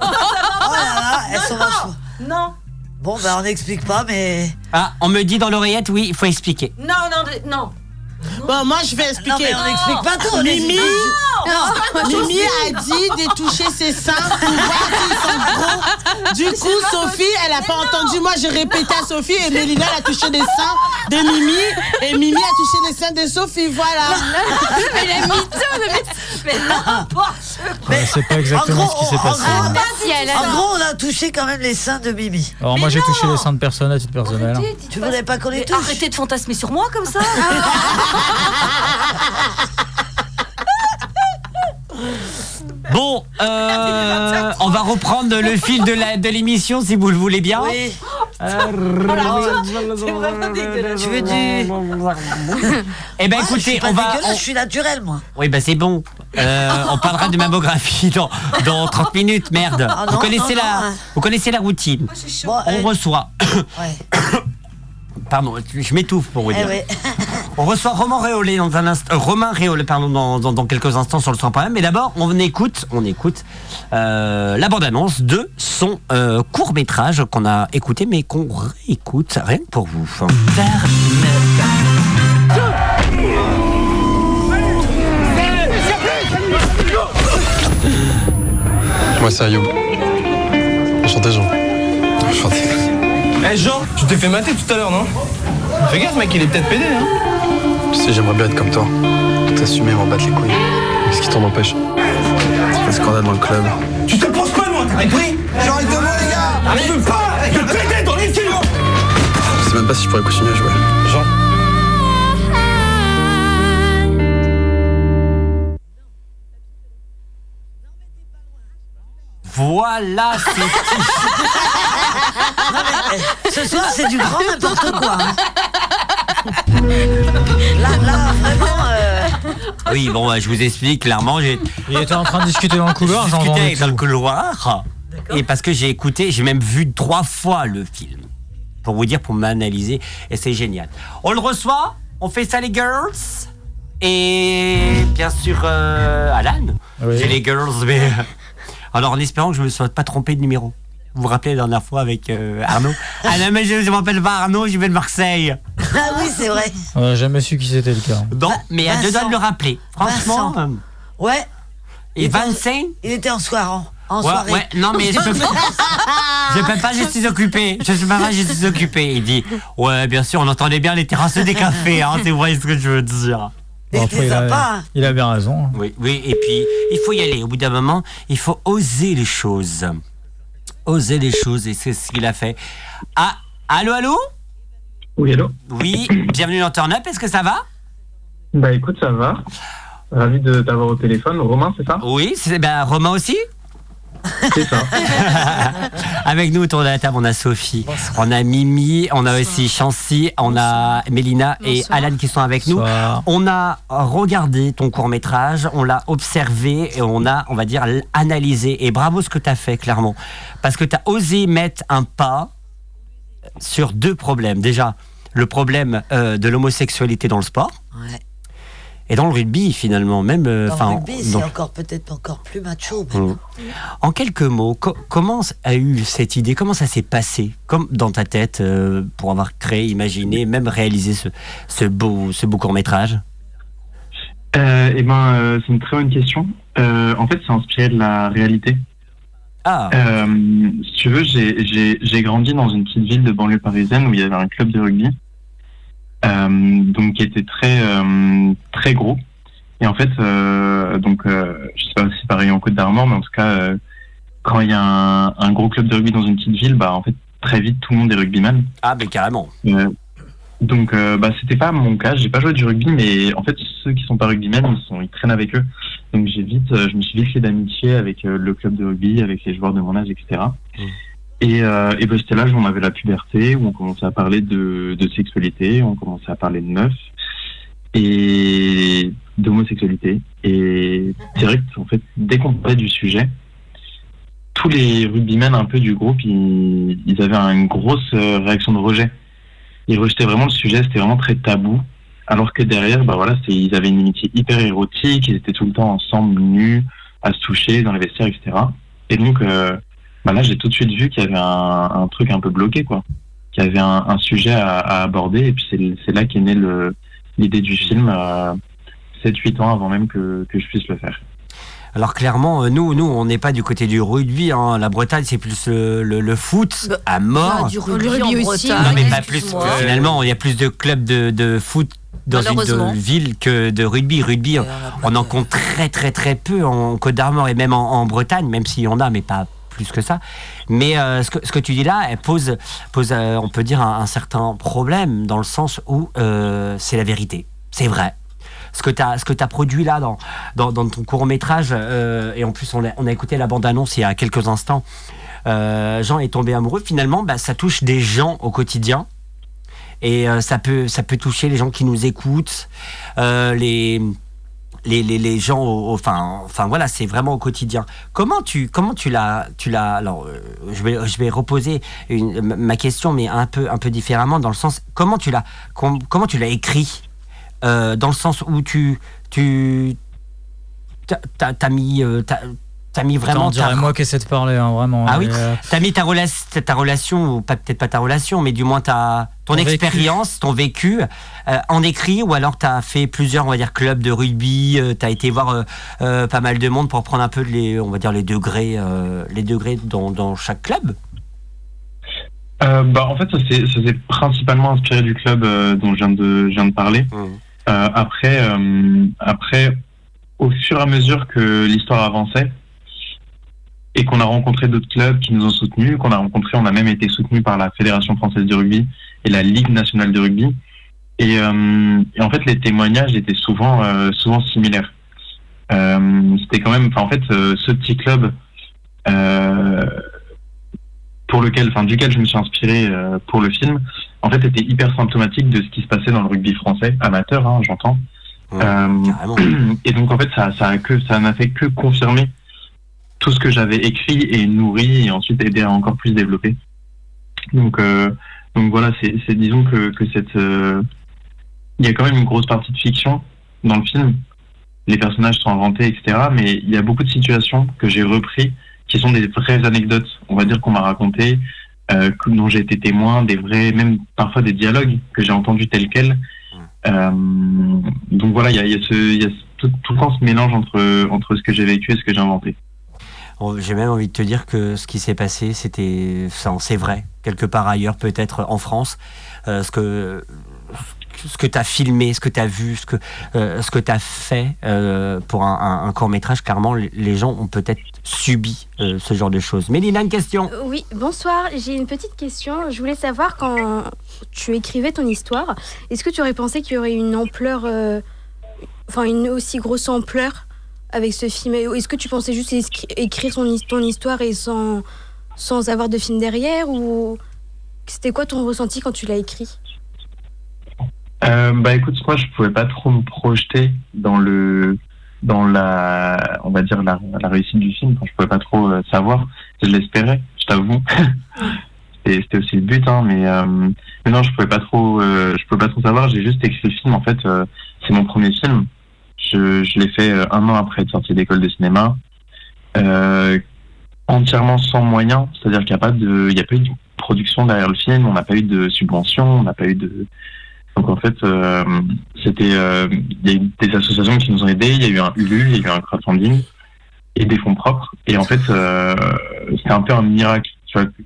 Oh là elles sont vachement. Non. Bon, ben on n'explique pas, mais. Ah, on me dit dans l'oreillette, oui, il faut expliquer. Non, non, non. Bon, moi je vais expliquer. Non, mais on n'explique pas tout, Mimi, non, Mimi a dit de toucher ses seins pour voir s'ils sont gros. Du coup, Sophie, elle a pas entendu. Moi, j'ai répété à Sophie et Mélina, elle a touché les seins de Mimi. Et Mimi a touché les seins de Sophie. Voilà. Mais la mytho, mais n'importe Ouais, c'est pas exactement en gros, ce qui s'est en passé. En gros, on a touché quand même les seins de Mimi. Alors moi j'ai touché les seins de personne à titre personnel. Tu voulais pas qu'on les touche Arrêtez de fantasmer sur moi comme ça. Bon, euh, on va reprendre le fil de la- de l'émission si vous le voulez bien. Oui. Euh, dégueulasse. Tu veux du. Eh ben Moi, je suis écoutez, pas on va. on- Je suis naturel, moi. Oui, ben c'est bon. Euh, on parlera de mammographie dans, dans 30 minutes, merde. Ah vous, connaissez non, la, non, hein. vous connaissez la routine. Bon, On euh, reçoit. ouais. Pardon, je m'étouffe pour vous Eh dire. ouais. On reçoit Romain Réolé dans un instant. euh, Romain Réolé, pardon, dans, dans, dans quelques instants sur le 100 Mais d'abord, on écoute, on écoute euh, la bande-annonce de son euh, court métrage qu'on a écouté, mais qu'on réécoute rien que pour vous. Moi, c'est Ayoub. Enchanté, Jean. Enchanté. Eh Jean, tu t'es fait mater tout à l'heure, non? Fais gaffe, mec, il est peut-être pédé, hein Tu sais, j'aimerais bien être comme toi. T'assumer, m'en battre les couilles. Qu'est-ce qui t'en empêche C'est un scandale dans le club. Tu te penses quoi, moi T'as compris Genre, il demande, les gars Arrive pas de péter dans les kilos Je sais même pas si je pourrais continuer à jouer. Jean Voilà, c'est Non, mais, euh, ce soir, c'est du grand n'importe quoi. hein. Là, là, vraiment. euh, Oui, bon, bah, je vous explique clairement. J'ai Il était en train de discuter dans le couloir, J'ai j'en avec dans le couloir. Et parce que j'ai écouté, j'ai même vu trois fois le film. Pour vous dire, pour m'analyser. Et c'est génial. On le reçoit, on fait ça les girls. Et bien sûr, euh, Alan. Oui. J'ai les girls, mais. Alors en espérant que je ne me sois pas trompé de numéro. Vous vous rappelez la dernière fois avec euh, Arnaud? Ah non, mais je ne m'appelle pas Arnaud, je vais de Marseille. Ah oui, c'est vrai. On n'a jamais su qui c'était le cas. Non, mais à deux doigts de le rappeler. Franchement. Vincent. euh, Ouais. Et Vincent? Il était en soirée. En Ouais, soirée. ouais, non, mais je peux pas. Je peux pas, je suis occupé. Je peux pas, je suis occupé. Il dit Ouais, bien sûr, on entendait bien les terrasses des cafés, hein, tu vois ce que je veux dire. Bon, après, il, a, il a bien raison. Oui, oui, et puis il faut y aller. Au bout d'un moment, il faut oser les choses. Oser les choses, et c'est ce qu'il a fait. Ah, allô, allô Oui, allô Oui, bienvenue dans Turn Up, est-ce que ça va? Bah écoute, ça va. Ravi de t'avoir au téléphone. Romain, c'est ça? Oui, c'est ben, Romain aussi? C'est ça. Avec nous autour de la table, on a Sophie, on a Mimi, on a aussi Chancy, on a Mélina et Bonsoir. Alan qui sont avec nous. On a regardé ton court métrage, on l'a observé et on a, on va dire, analysé. Et bravo ce que tu as fait, clairement. Parce que tu as osé mettre un pas sur deux problèmes. Déjà, le problème euh, de l'homosexualité dans le sport. Ouais. Et dans le rugby, finalement, même. euh, Dans le rugby, c'est encore peut-être encore plus macho. Mm. En quelques mots, co- comment a eu cette idée Comment ça s'est passé Comme dans ta tête euh, pour avoir créé, imaginé, même réalisé ce, ce beau, ce beau court métrage Euh, eh ben, euh, c'est une très bonne question. Euh, en fait, c'est inspiré de la réalité. Ah. Euh, si tu veux, j'ai- grandi dans une petite ville de banlieue parisienne où il y avait un club de rugby, donc qui était très euh, très gros. Et en fait, euh, donc, euh, je sais pas si c'est pareil en Côte d'Armor, mais en tout cas, euh, quand il y a un, un gros club de rugby dans une petite ville, bah en fait, très vite, tout le monde est rugbyman. Ah, mais carrément. Euh, donc, euh, bah, c'était pas mon cas. J'ai pas joué du rugby, mais en fait, ceux qui sont pas rugbymen, ils sont, ils traînent avec eux. Donc, j'ai vite, euh, je me suis vite fait d'amitié avec euh, le club de rugby, avec les joueurs de mon âge, etc. Et, euh, et ben, c'était l'âge où on avait la puberté, où on commençait à parler de, de sexualité, on commençait à parler de meufs et d'homosexualité. Et direct, en fait, dès qu'on parlait du sujet, tous les rugbymen un peu du groupe, ils, ils avaient une grosse euh, réaction de rejet. Ils rejetaient vraiment le sujet, c'était vraiment très tabou. Alors que derrière, bah voilà, ils avaient une amitié hyper érotique, ils étaient tout le temps ensemble, nus, à se toucher dans les vestiaires, etc. Et donc, euh, bah là j'ai tout de suite vu qu'il y avait un, un truc un peu bloqué quoi, qu'il y avait un, un sujet à, à aborder et puis c'est là qu'est née l'idée du film euh, 7-8 ans avant même que, que je puisse le faire. Alors clairement, euh, nous, nous, on n'est pas du côté du rugby. hein. La Bretagne, c'est plus le, le- le foot à mort. Ah, du rugby, Le rugby en aussi. Bretagne, Non, mais pas plus. Finalement, il y a plus de clubs de, de foot dans une ville que de rugby. Rugby, on en compte très très très peu en Côte d'Armor et même en, en Bretagne, même s'il y en a, mais pas plus que ça. Mais euh, ce, que, tu dis là, elle pose, pose euh, on peut dire, un, certain problème dans le sens où euh, c'est la vérité. C'est vrai. Ce que tu as, as produit là dans, dans, ton court métrage, et en plus on a, écouté la bande-annonce il y a quelques instants, Jean est tombé amoureux, finalement, bah, ça touche des gens au quotidien. Et ça, peut, ça peut toucher les gens qui nous écoutent, les, les, les, les gens, au- enfin, enfin voilà, c'est vraiment au quotidien. Comment tu, comment tu l'as, tu l'as. Alors, euh, je vais, je vais reposer ma- question, mais un peu, un peu différemment, dans le sens, comment tu l'as, com- comment tu l'as écrit, euh, dans le sens où tu, tu, t'as- mis, euh, t'as mis vraiment. Attends, ta- moi qui essaie de parler, hein, vraiment. ah oui, euh, t'as mis ta, rela- ta relation, ou pas peut-être pas ta relation, mais du moins ta, ton expérience, ton vécu, euh, en écrit, ou alors t'as fait plusieurs, on va dire, clubs de rugby, euh, t'as été voir euh, euh, pas mal de monde pour prendre un peu les, on va dire, les degrés, euh, les degrés dans, dans chaque club? Euh, bah, en fait, ça s'est principalement inspiré du club euh, dont je viens de, je viens de parler. Euh, après, euh, après, au fur et à mesure que l'histoire avançait et qu'on a rencontré d'autres clubs qui nous ont soutenus, qu'on a rencontré, on a même été soutenu par la Fédération française de rugby et la Ligue nationale de rugby. Et, euh, et en fait, les témoignages étaient souvent, euh, souvent similaires. Euh, C'était quand même, en fait, euh, ce petit club. Euh, pour lequel, enfin, duquel je me suis inspiré euh, pour le film, en fait, était hyper symptomatique de ce qui se passait dans le rugby français, amateur, hein, j'entends. Euh, et donc, en fait, ça, ça a que, ça n'a fait que confirmer tout ce que j'avais écrit et nourri et ensuite aidé à encore plus développer. Donc, euh, donc voilà, c'est, disons que, que cette, euh, il y a quand même une grosse partie de fiction dans le film. Les personnages sont inventés, etc. Mais il y a beaucoup de situations que j'ai repris qui sont des vraies anecdotes, on va dire qu'on m'a raconté, euh, dont j'ai été témoin, des vrais, même parfois des dialogues que j'ai entendus tels quels. Euh, donc voilà, il y a, il y a ce, il y a tout, tout le temps ce mélange entre, entre ce que j'ai vécu et ce que j'ai inventé. Oh, J'ai même envie de te dire que ce qui s'est passé, c'était, c'est vrai, quelque part ailleurs, peut-être en France, Euh, ce que ce que tu as filmé, ce que tu as vu, ce que, euh, que tu as fait euh, pour un, court métrage, clairement, les- gens ont peut-être subi ce genre de choses. Mélina, une question Oui, bonsoir. J'ai une petite question. Je voulais savoir quand tu écrivais ton histoire, est-ce que tu aurais pensé qu'il y aurait une ampleur, enfin une aussi grosse ampleur avec ce film Est-ce que tu pensais juste écri- écrire ton, his- ton histoire et sans, sans avoir de film derrière ou c'était quoi ton ressenti quand tu l'as écrit? Euh, bah écoute, moi je pouvais pas trop me projeter dans le dans la on va dire la, la réussite du film. Enfin, je pouvais pas trop euh, savoir. Je l'espérais, je t'avoue. C'était c'était aussi le but, hein, mais, euh, mais non, je pouvais pas trop je pouvais pas trop savoir. J'ai juste écrit le film. En fait, c'est mon premier film. Je, l'ai fait euh, un an après être sorti d'école de cinéma. Euh, entièrement sans moyens, c'est-à-dire qu'il n'y a pas de, il a pas eu de production derrière le film, on n'a pas eu de subvention, on n'a pas eu de, donc en fait, euh, c'était, il y a eu des associations qui nous ont aidés, il y a eu un ULU, il y a eu un crowdfunding et des fonds propres. Et en fait, c'était un peu un miracle.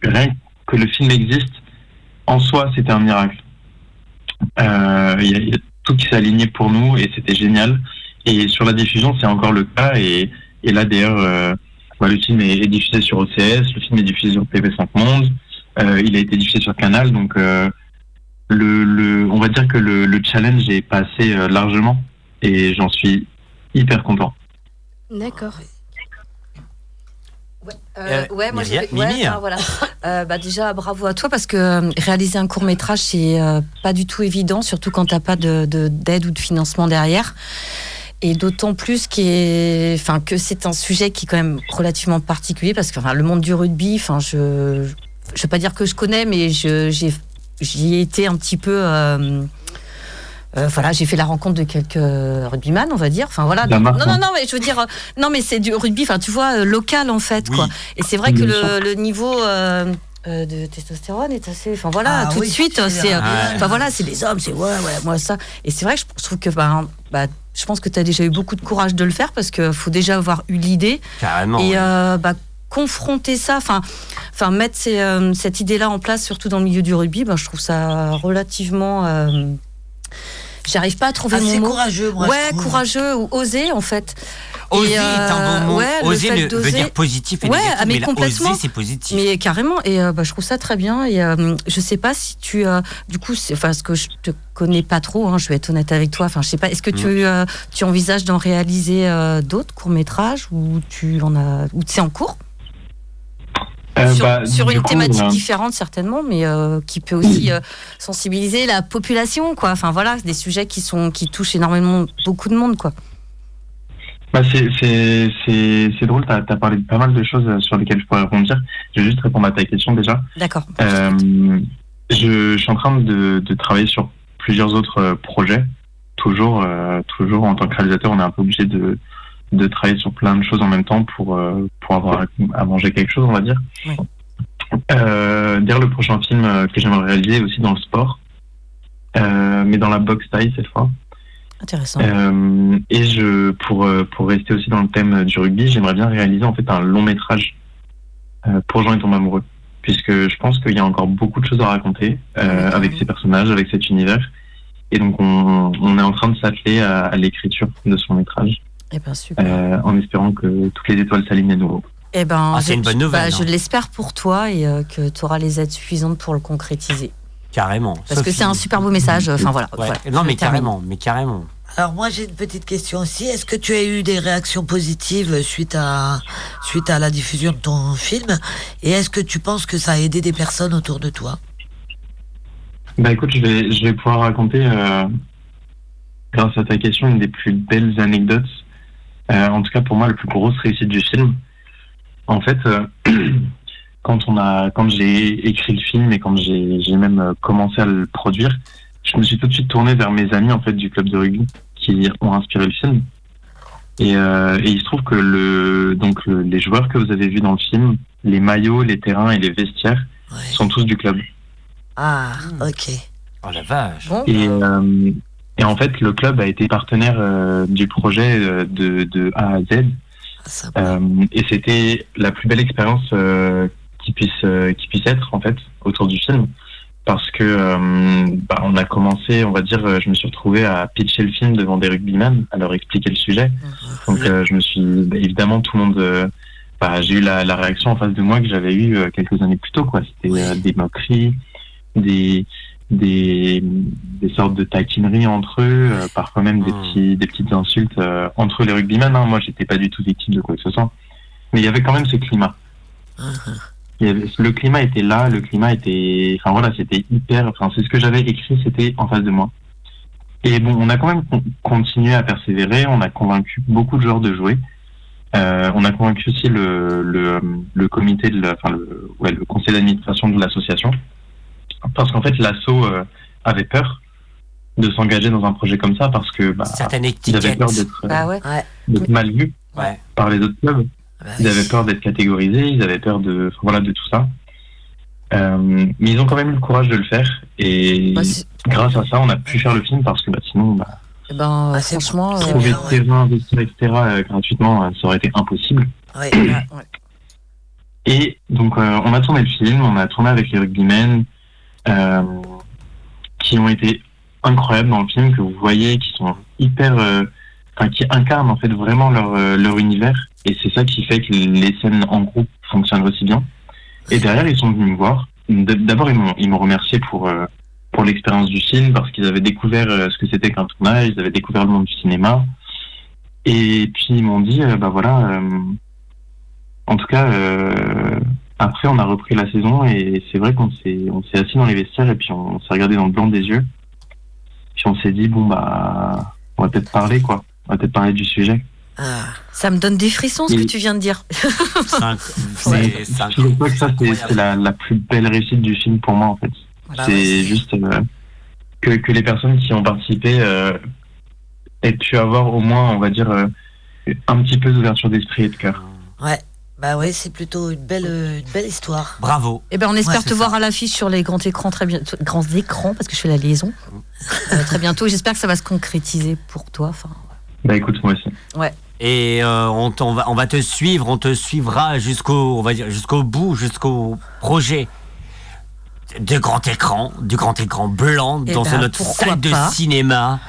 Rien que le film existe, en soi, c'était un miracle. Il y, a- il y a tout qui s'est aligné pour nous et c'était génial. Et sur la diffusion, c'est encore le cas. Et, et là, d'ailleurs, euh, bah, le film est, est diffusé sur OCS, le film est diffusé sur TV5 Monde, euh, il a été diffusé sur Canal. Donc, euh, le, le, on va dire que le, le challenge est passé euh, largement et j'en suis hyper content. D'accord. Euh, ouais, moi Myriam- j'ai ouais, Mimi. enfin, voilà. Euh, bah, déjà bravo à toi parce que euh, réaliser un court métrage c'est euh, pas du tout évident, surtout quand t'as pas de de- d'aide ou de financement derrière. Et d'autant plus est- enfin, que c'est un sujet qui est quand même relativement particulier parce que enfin, le monde du rugby, enfin, je je vais pas dire que je connais, mais j'y ai été un petit peu. euh, euh, voilà, j'ai fait la rencontre de quelques rugbyman, on va dire. Enfin voilà. Non, non, hein. non, mais je veux dire, euh, non, mais c'est du rugby. Enfin, tu vois, local en fait, quoi. Et c'est vrai que le, niveau euh, de testostérone est assez. Enfin voilà, Ah tout oui, de suite, c'est euh. Enfin voilà, c'est des hommes, c'est ouais, ouais, moi ça. Et c'est vrai que je, trouve que bah, je pense que tu as déjà eu beaucoup de courage de le faire parce qu'il faut déjà avoir eu l'idée. Carrément. Et euh, bah, confronter ça, enfin, enfin mettre ces, euh, cette idée-là en place, surtout dans le milieu du rugby, bah, je trouve ça relativement. euh, J'arrive pas à trouver Assez mon mot. courageux, moi, Ouais, courageux ou osé en fait. Oser Et, est un bon mot. ouais, le oser ne- veut dire positif et Ouais, négatif, mais mais complètement. oser, c'est positif. Mais carrément, et euh, bah, je trouve ça très bien. Et euh, je sais pas si tu, euh, du coup, enfin, ce que je te connais pas trop, hein, je vais être honnête avec toi. Enfin, je sais pas. Est-ce que tu, euh, tu envisages d'en réaliser euh, d'autres courts métrages ou tu en as, ou c'est en cours? Euh, sur, bah, sur une coup, thématique euh, différente certainement, mais euh, qui peut aussi euh, sensibiliser la population, quoi. Enfin voilà, des sujets qui sont qui touchent énormément beaucoup de monde, quoi. Bah c'est drôle. T'as as parlé de pas mal de choses euh, sur lesquelles je pourrais rebondir. Je vais juste répondre à ta question déjà. D'accord. Euh, je, je suis en train de, de travailler sur plusieurs autres euh, projets. Toujours, euh, toujours en tant que réalisateur, on est un peu obligé de, de travailler sur plein de choses en même temps pour, euh, pour avoir à, manger quelque chose, on va dire. Oui. Euh, le prochain film que j'aimerais réaliser est aussi dans le sport, euh, mais dans la boxe taille cette fois. Intéressant. Euh, et je, pour, euh, pour rester aussi dans le thème du rugby, j'aimerais bien réaliser en fait un long métrage euh, pour Jean et tombe amoureux, puisque je pense qu'il y a encore beaucoup de choses à raconter euh, avec ces personnages, avec cet univers. Et donc on, on est en train de s'atteler à, à l'écriture de son métrage, Eh ben super. euh, en espérant que toutes les étoiles s'alignent à nouveau. Eh ben, Ah, c'est je- une bonne nouvelle, bah, hein. Je l'espère pour toi et euh, que tu auras les aides suffisantes pour le concrétiser. Carrément. Parce que c'est un super beau message. Enfin voilà. Ouais. voilà. Non, mais carrément, mais carrément. Alors moi j'ai une petite question aussi. Est-ce que tu as eu des réactions positives suite à suite à la diffusion de ton film? Et est-ce que tu penses que ça a aidé des personnes autour de toi? Bah écoute, je vais, je vais pouvoir raconter, euh, grâce à ta question, une des plus belles anecdotes. Euh, en tout cas, pour moi, la plus grosse réussite du film. En fait, euh, quand on a, quand j'ai écrit le film et quand j'ai, même commencé à le produire, je me suis tout de suite tourné vers mes amis en fait du club de rugby qui ont inspiré le film. Et, euh, et il se trouve que le, donc le- les joueurs que vous avez vus dans le film, les maillots, les terrains et les vestiaires sont tous du club. Ah, ok. Oh la vache. Et, euh, et en fait, le club a été partenaire euh, du projet euh, de, de A à Z. Euh, et c'était la plus belle expérience euh, qui puisse euh, qui puisse être en fait autour du film parce que euh, bah, on a commencé on va dire euh, je me suis retrouvé à pitcher le film devant des rugbymen à leur expliquer le sujet donc euh, je me suis évidemment tout le monde euh, bah, j'ai eu la, la réaction en face de moi que j'avais eu quelques années plus tôt quoi c'était des moqueries des des, des sortes de taquineries entre eux, parfois même des, petits, des petites insultes entre les rugbymen. Hein. Moi, j'étais pas du tout victime de quoi que ce soit. Mais il y avait quand même ce climat. Le climat était là, le climat était. Enfin voilà, c'était hyper. Enfin, c'est ce que j'avais écrit, c'était en face de moi. Et bon, on a quand même con- continué à persévérer, on a convaincu beaucoup de joueurs de jouer. Euh, on a convaincu aussi le, le, le comité, de la, enfin le, ouais, le conseil d'administration de l'association. Parce qu'en fait, l'asso euh, avait peur de s'engager dans un projet comme ça parce que bah, Certaines ils avaient peur d'être Bah ouais. mal vus Ouais. par les autres clubs. Ils avaient peur d'être catégorisés, ils avaient peur de, voilà, de tout ça. Euh, mais ils ont quand même eu le courage de le faire et Bah, grâce à ça, on a pu faire le film parce que bah, sinon, bah, Eh ben, euh, franchement, euh, trouver de terrain, investir, etc. euh, gratuitement, euh, ça aurait été impossible. Ouais. Et donc, euh, on a tourné le film, on a tourné avec les rugbymen euh, qui ont été incroyables dans le film, que vous voyez, qui sont hyper. Enfin, qui incarnent en fait vraiment leur, euh, leur univers. Et c'est ça qui fait que les scènes en groupe fonctionnent aussi bien. Et derrière, ils sont venus me voir. D'abord, ils m'ont ils m'ont remercié pour, euh, pour l'expérience du film, parce qu'ils avaient découvert euh, ce que c'était qu'un tournage, ils avaient découvert le monde du cinéma. Et puis, ils m'ont dit, euh, bah voilà. euh, en tout cas, après, on a repris la saison et c'est vrai qu'on s'est, on s'est assis dans les vestiaires et puis on, s'est regardé dans le blanc des yeux. Puis on s'est dit, bon, bah, on va peut-être parler, quoi. On va peut-être parler du sujet. ça me donne des frissons ce que tu viens de dire. C'est Je crois que ça, c'est, la, la plus belle réussite du film pour moi, en fait. C'est ouais, juste euh, que, que les personnes qui ont participé euh, aient pu avoir au moins, on va dire, euh, un petit peu d'ouverture d'esprit et de cœur. Ouais. Bah ouais, c'est plutôt une belle, euh, une belle histoire. Bravo. Eh ben, on espère Ouais, te voir à l'affiche sur les grands écrans très bientôt, grands écrans parce que je fais la liaison Euh, très bientôt. J'espère que ça va se concrétiser pour toi. Enfin, Bah écoute, moi aussi. ouais. Et euh, on, va, on va te suivre, on te suivra jusqu'au, on va dire jusqu'au bout, jusqu'au projet de grand écran, du grand écran blanc Eh dans ben, notre salle de pas. cinéma.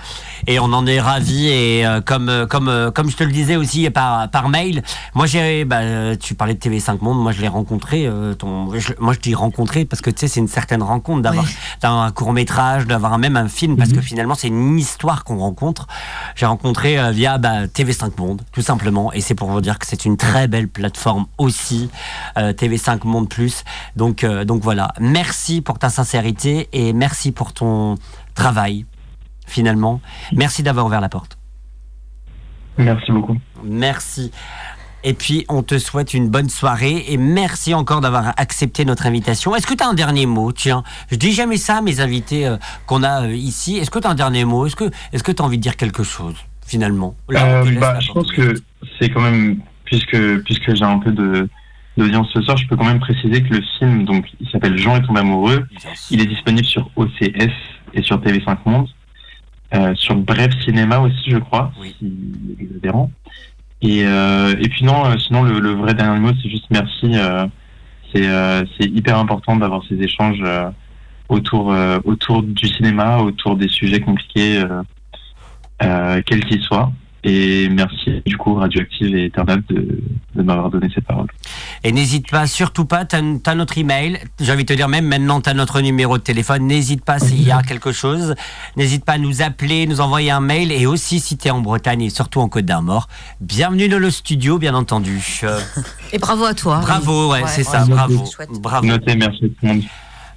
Et on en est ravis. Et euh, comme euh, comme euh, comme je te le disais aussi par par mail, moi j'ai bah, euh, tu parlais de TV5 Monde, moi je l'ai rencontré. euh, ton, je- moi je dis rencontré parce que tu sais c'est une certaine rencontre d'avoir d'avoir un court métrage, d'avoir même un film parce que finalement c'est une histoire qu'on rencontre. J'ai rencontré euh, via bah, TV5 Monde tout simplement et c'est pour vous dire que c'est une très belle plateforme aussi euh, TV5 Monde Plus. Donc euh, donc voilà, merci pour ta sincérité et merci pour ton travail finalement. Merci d'avoir ouvert la porte. Merci beaucoup. Merci. Et puis, on te souhaite une bonne soirée et merci encore d'avoir accepté notre invitation. Est-ce que tu as un dernier mot? Tiens, je dis jamais ça à mes invités euh, qu'on a euh, ici. Est-ce que tu as un dernier mot? Est-ce que tu as envie de dire quelque chose finalement? Là, Euh, bah, je pense que c'est quand même, puisque, puisque j'ai un peu de d'audience ce soir, je peux quand même préciser que le film, donc, il s'appelle Jean est tombé amoureux. Il est disponible sur OCS et sur TV5 Monde. Euh, sur Bref Cinéma aussi, je crois, si les adhérents. Et, euh, et puis non, euh, sinon le, le vrai dernier mot, c'est juste merci. euh, c'est euh, c'est hyper important d'avoir ces échanges euh, autour euh, autour du cinéma, autour des sujets compliqués, euh, euh, quels qu'ils soient. Et merci du coup Radioactive et Eternal de, de m'avoir donné cette parole. Et n'hésite pas, surtout pas, tu as, notre email. J'ai envie de te dire, même maintenant, tu as notre numéro de téléphone. N'hésite pas s'il y a quelque chose. N'hésite pas à nous appeler, nous envoyer un mail. Et aussi, si tu es en Bretagne et surtout en Côte d'Armor, bienvenue dans le studio, bien entendu. Euh, Et bravo à toi. bravo, ouais, c'est ça, bravo. bravo. Notez, merci tout le monde.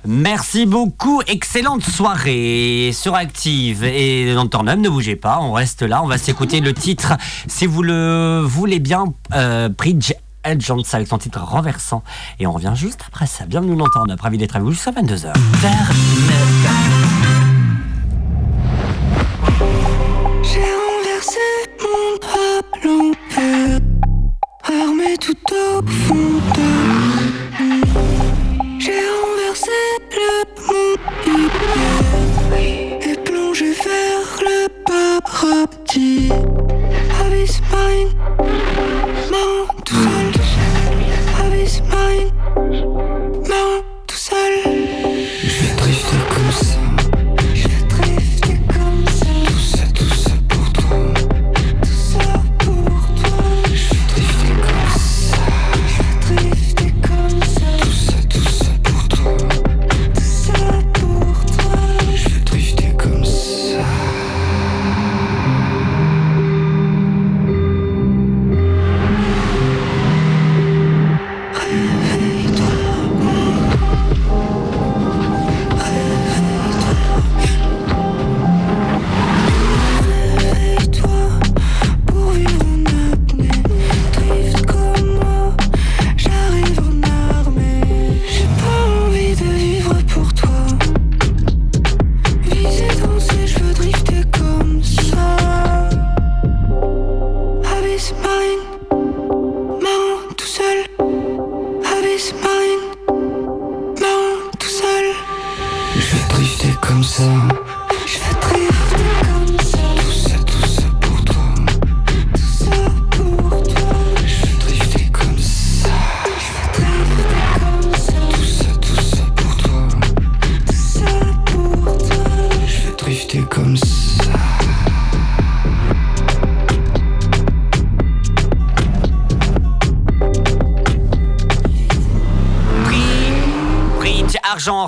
Merci beaucoup, excellente soirée sur Active et dans temps ne bougez pas, on reste là, on va s'écouter le titre, si vous le voulez bien, euh, Bridge Jones avec son titre renversant. Et on revient juste après ça. Bienvenue dans temps ravi d'être avec vous jusqu'à 22h. J'ai renversé mon armé tout au fond de et plongé vers le paradis. Abyss mine, marrant tout seul. Abyss mine, marrant tout seul.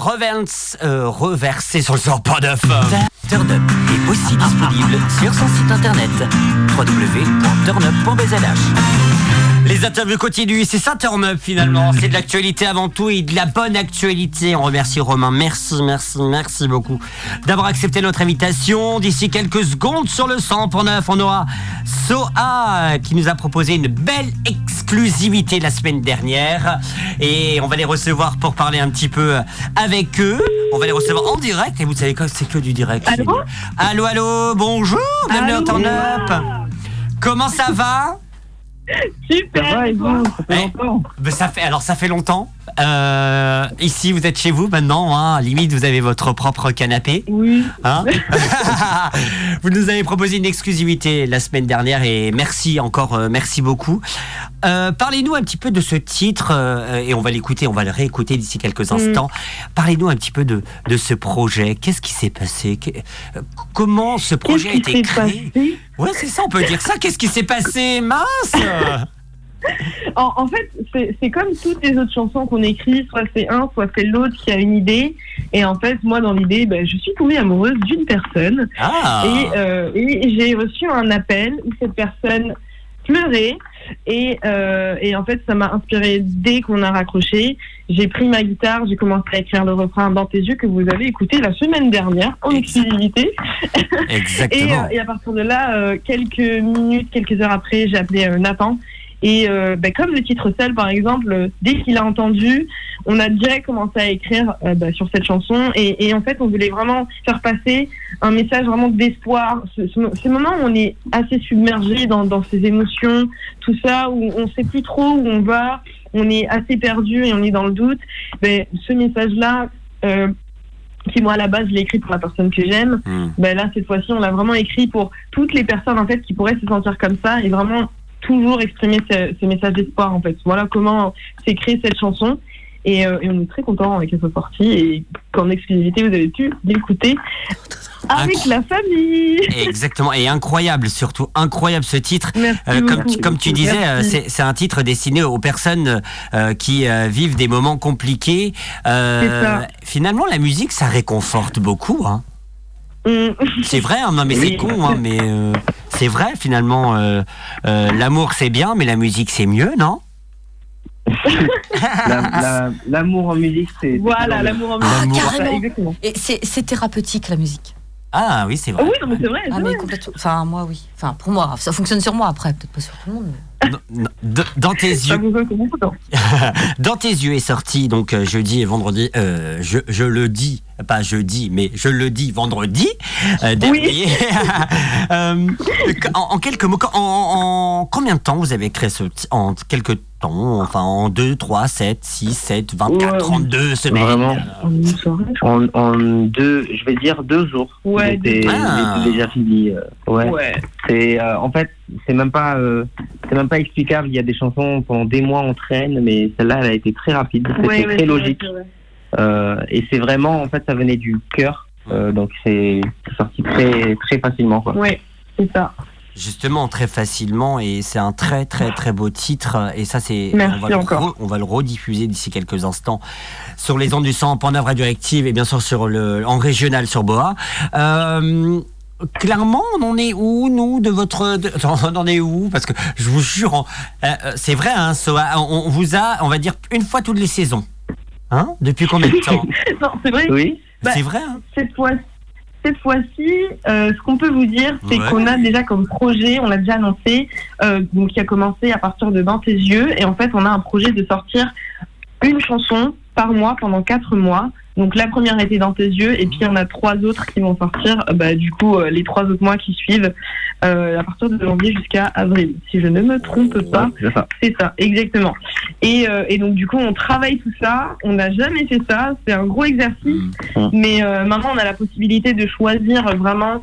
Reverse, euh, reversé sur le sort pas de Turn Up est aussi disponible sur son site internet www.turnup.bzh. Les interviews continuent, c'est ça Turn Up finalement. C'est de l'actualité avant tout et de la bonne actualité. On remercie Romain. Merci, merci, merci beaucoup d'avoir accepté notre invitation. D'ici quelques secondes sur le 100.9, on aura Soa qui nous a proposé une belle exclusivité la semaine dernière. Et on va les recevoir pour parler un petit peu avec eux. On va les recevoir en direct et vous savez quoi, c'est que du direct. Allô? Allô, allô, bonjour, bienvenue au Turn Up. Comment ça va? Super. Ça va et vous Ça fait longtemps. Ben, ça fait, alors ça fait longtemps. Euh, ici, vous êtes chez vous maintenant. Hein, limite, vous avez votre propre canapé. Oui. Hein vous nous avez proposé une exclusivité la semaine dernière et merci encore, euh, merci beaucoup. Euh, Parlez-nous un petit peu de ce titre et on va l'écouter, on va le réécouter d'ici quelques Mm. instants. Parlez-nous un petit peu de, de ce projet. Qu'est-ce qui s'est passé? Que- Comment ce projet a été créé? Ouais, c'est ça, on peut dire ça. Qu'est-ce qui s'est passé? Mince En, en fait, c'est comme toutes les autres chansons qu'on écrit, soit c'est un, soit c'est l'autre qui a une idée. Et en fait, moi, dans l'idée, ben, je suis tombée amoureuse d'une personne. Ah. Et, euh, et j'ai reçu un appel où cette personne pleurait. Et, euh, et en fait, ça m'a inspiré dès qu'on a raccroché. J'ai pris ma guitare, j'ai commencé à écrire le refrain dans tes yeux que vous avez écouté la semaine dernière en exclusivité. Et, Exactement. euh, et à partir de là, quelques minutes, quelques heures après, j'ai appelé Nathan. Et euh, ben, comme le titre seul, par exemple, dès qu'il a entendu, on a direct commencé à écrire euh, ben, sur cette chanson. Et, et en fait, on voulait vraiment faire passer un message vraiment d'espoir. Ce, ce, ces moments où on est assez submergé dans, dans ses émotions, tout ça, où on sait plus trop où on va, on est assez perdu et on est dans le doute. Ben, ce message-là, euh, qui moi à la base je l'ai écrit pour la personne que j'aime, ben là cette fois-ci on l'a vraiment écrit pour toutes les personnes en fait qui pourraient se sentir comme ça et vraiment toujours exprimer ce, ce message d'espoir en fait. Voilà comment s'est créée cette chanson et, euh, et on est très content qu'elle soit sortie et qu'en exclusivité vous avez pu l'écouter avec la famille. Exactement, et incroyable, surtout incroyable ce titre. Euh, comme, tu- comme tu disais, euh, c'est un titre destiné aux personnes euh, qui vivent des moments compliqués. Finalement, la musique, ça réconforte beaucoup. Hein. C'est vrai, hein, non mais c'est con, hein, mais euh, c'est vrai finalement. euh, euh, L'amour c'est bien, mais la musique c'est mieux, non? Ah, La- la- L'amour en musique, c'est. Voilà, l'amour en Ah, musique. carrément. Exactement. Et c'est c'est thérapeutique la musique. Ah oui, c'est vrai. Ah oui, non, mais c'est vrai. Ah, c'est mais vrai. complètement. Enfin, moi, oui. Enfin, pour moi, ça fonctionne sur moi après, peut-être pas sur tout le monde. mais- Non, Dans tes yeux. Dans tes yeux est sorti donc jeudi et vendredi. euh, je, je le dis, pas jeudi, mais je le dis vendredi euh, dernier. Euh, en, en quelques mots, en, en combien de temps vous avez créé ce en quelques temps, enfin en 2, 3, 7, 6, 7, 24, Ouais. 32 semaines. Vraiment. En, en deux, je vais dire deux jours. Ouais, J'étais Ah. déjà fini. euh, ouais. Ouais. C'est euh, en fait, c'est même pas, euh, c'est même pas explicable. Il y a des chansons pendant des mois on traîne, mais celle-là, elle a été très rapide. C'était Ouais, très logique. vrai. Euh, et c'est vraiment, en fait, ça venait du cœur. Euh, donc c'est sorti très très facilement. Quoi. Ouais, c'est ça. Justement, très facilement, et c'est un très très très beau titre. Et ça, c'est on va, le encore. re- on va le rediffuser d'ici quelques instants sur les ondes du 100.9 radioactive et bien sûr sur le en régional sur Boa. Euh, Clairement, on en est où, nous, de votre... de- on en est où? Parce que je vous jure, euh, euh, c'est vrai, hein, on vous a, on va dire, une fois toutes les saisons. Hein Depuis combien de temps non, c'est vrai. Oui. Bah, C'est vrai, hein Cette fois, cette fois-ci, euh, ce qu'on peut vous dire, c'est Ouais. qu'on a déjà comme projet, on l'a déjà annoncé, euh, donc qui a commencé à partir de Dans tes yeux, et en fait, on a un projet de sortir une chanson par mois pendant quatre mois. Donc la première était Dans tes yeux, et puis on a trois autres qui vont sortir, euh, bah, du coup, euh, les trois autres mois qui suivent, euh, à partir de janvier jusqu'à avril, si je ne me trompe pas. C'est ça. Ça, exactement. Et, euh, et donc du coup, on travaille tout ça. On n'a jamais fait ça. C'est un gros exercice. Mais euh, maintenant, on a la possibilité de choisir vraiment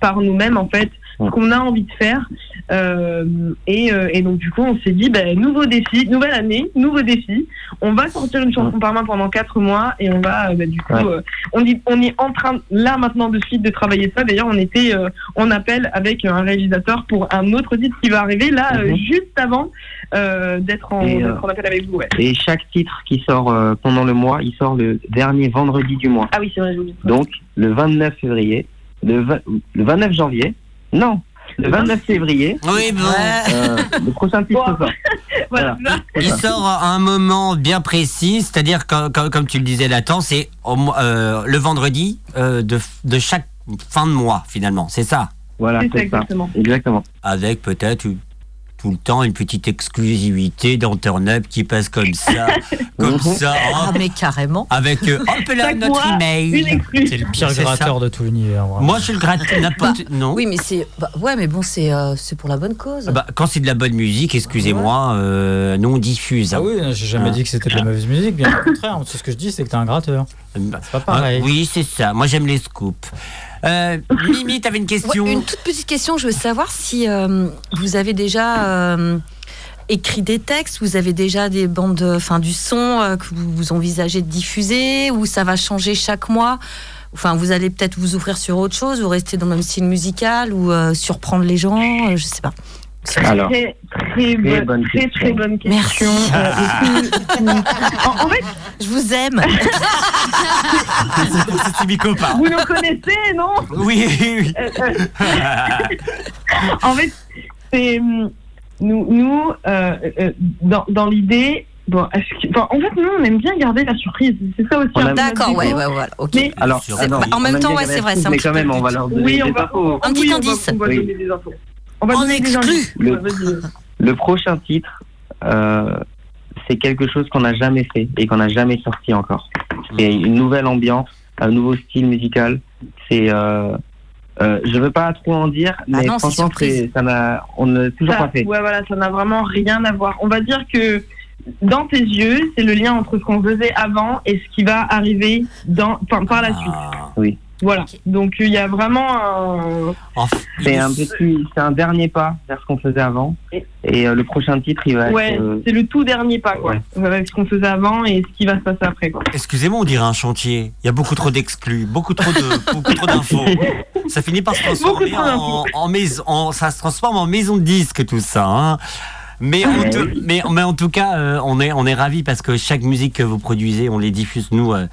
par nous-mêmes, en fait, ce qu'on a envie de faire. Euh, et, euh, et donc du coup, on s'est dit, ben, nouveau défi, nouvelle année, nouveau défi. On va sortir une chanson par mois pendant quatre mois et on va, euh, ben, du coup, Ouais. euh, on, est en train, là maintenant de suite, de travailler ça. D'ailleurs, on était euh, en appel avec un réalisateur pour un autre titre qui va arriver là, Mhm. juste avant d'être en, en appel avec vous. Ouais. Et chaque titre qui sort pendant le mois, il sort le dernier vendredi du mois. Ah oui, c'est vrai. Donc le 29 février, le, vingt- le 29 janvier. Non, le 29 février. Oui, bon. Euh, le prochain sort. Voilà. Il sort à un moment bien précis, c'est-à-dire comme, comme tu le disais, Nathan, c'est au mo- euh, le vendredi euh, de, de chaque fin de mois, finalement. C'est ça? Voilà, C'est ça, c'est ça. exactement. Exactement. Avec peut-être une- tout le temps une petite exclusivité dans Turn Up qui passe comme ça, comme Mhm. ça. Ah, hop, mais carrément. avec euh, hop là notre mois, email. C'est le pire gratteur ça. de tout l'univers. Moi, je suis le gratteur. n'importe. non. Oui, mais c'est. bah, ouais, mais bon, c'est euh, c'est pour la bonne cause. Ah bah, quand c'est de la bonne musique, excusez-moi, euh, nous on diffuse. Ah oui, j'ai jamais Ah. dit que c'était de la mauvaise musique, bien au contraire. Tout ce que je dis, c'est que t'es un gratteur. Bah, C'est pas pareil. ah, oui, c'est ça. Moi, j'aime les scoops. Euh, Mimi, t'avais une question Ouais, une toute petite question. Je veux savoir si euh, vous avez déjà euh, écrit des textes, vous avez déjà des bandes, enfin du son que vous, vous envisagez de diffuser, ou ça va changer chaque mois? Enfin, vous allez peut-être vous ouvrir sur autre chose, ou rester dans le même style musical, ou surprendre les gens, je sais pas. Alors, Très, très, bonne, bonne très, question. très bonne question. Merci. Euh, plus- en, en fait, Je vous aime. C'est mes copains. vous nous connaissez, non? Oui, oui. Euh, euh, En fait, c'est hum, nous, nous euh, euh, dans, dans l'idée. Bon, est-ce que- bon, en fait, nous, on aime bien garder la surprise. C'est ça aussi. D'accord, ouais, ouais, voilà. Ok. Mais- alors, C'est attends, pas- en même temps, ouais, c'est vrai, c'est un Mais quand peu même, on va leur donner Oui, on des va, infos. Un petit oui, on va- indice. On va, Oui. donner des infos. On va En donner des exclu. indices. Le-. Le prochain titre, euh, c'est quelque chose qu'on n'a jamais fait et qu'on n'a jamais sorti encore. C'est une nouvelle ambiance, un nouveau style musical. C'est, euh, euh, je veux pas trop en dire, Bah mais non, c'est franchement, ça n'a, on n'a toujours Ça- pas fait. Ouais, voilà, ça n'a vraiment rien à voir. On va dire que dans tes yeux, c'est le lien entre ce qu'on faisait avant et ce qui va arriver dans, par la suite. Ah. Oui. Voilà. Donc il y a vraiment un. C'est un petit, c'est un dernier pas vers ce qu'on faisait avant. Et- euh, le prochain titre, il va Ouais, être. euh, c'est le tout dernier pas, quoi. Avec ce qu'on faisait avant et ce qui va se passer après, quoi. Excusez-moi, on dirait un chantier. Il y a beaucoup trop d'exclus, beaucoup trop de, beaucoup trop d'infos. Ça finit par se transformer en, en maison, en- ça se transforme en maison de disque tout ça. hein. Mais, en tout, mais, mais en tout cas, euh, on est, on est ravis parce que chaque musique que vous produisez, on les diffuse nous euh,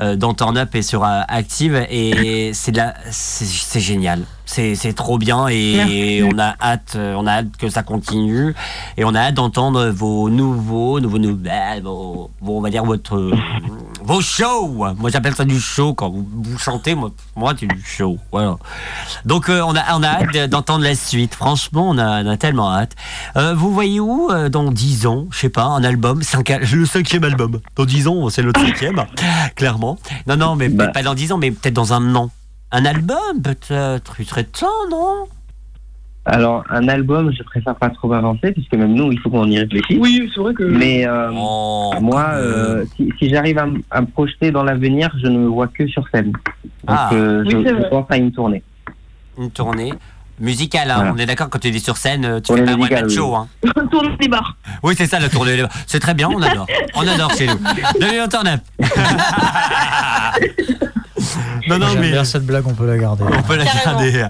euh, dans Turn Up et sur euh, Active. Et c'est de la- c'est génial. C'est c'est trop bien et on a hâte, on a hâte que ça continue. Et on a hâte d'entendre vos nouveaux, nouveaux nouvelles, vos, on va dire votre vos shows. Moi j'appelle ça du show quand vous, vous chantez. Moi, moi c'est du show. Voilà. Donc euh, on a on a hâte de- d'entendre la suite. Franchement, on a, on a tellement hâte. Euh, vous voyez où euh, dans 10 ans? Je sais pas, un album, cinq, le cinquième album. Dans 10 ans, c'est notre cinquième, clairement. Non, non, mais Bah. peut-être pas dans 10 ans, mais peut-être dans un an. Un album, peut-être. Il serait temps, non? Alors, un album, je préfère pas trop avancer, puisque même nous, il faut qu'on y réfléchisse. Oui, c'est vrai que. Mais euh, Oh, moi, euh, si, si j'arrive à, me projeter dans l'avenir, je ne me vois que sur scène. Donc, Ah. euh, Oui, je, pense à une tournée. Une tournée musicale, hein. Voilà. on est d'accord quand tu es sur scène, tu Tournée fais pas un one-man oui. show. Hein. Tourne des bars. Oui, c'est ça la tournée. C'est très bien, on adore. On adore chez nous. Bienvenue dans Turn Up. Non, non, mais bien cette blague, on peut la garder. on peut la Carrément. garder.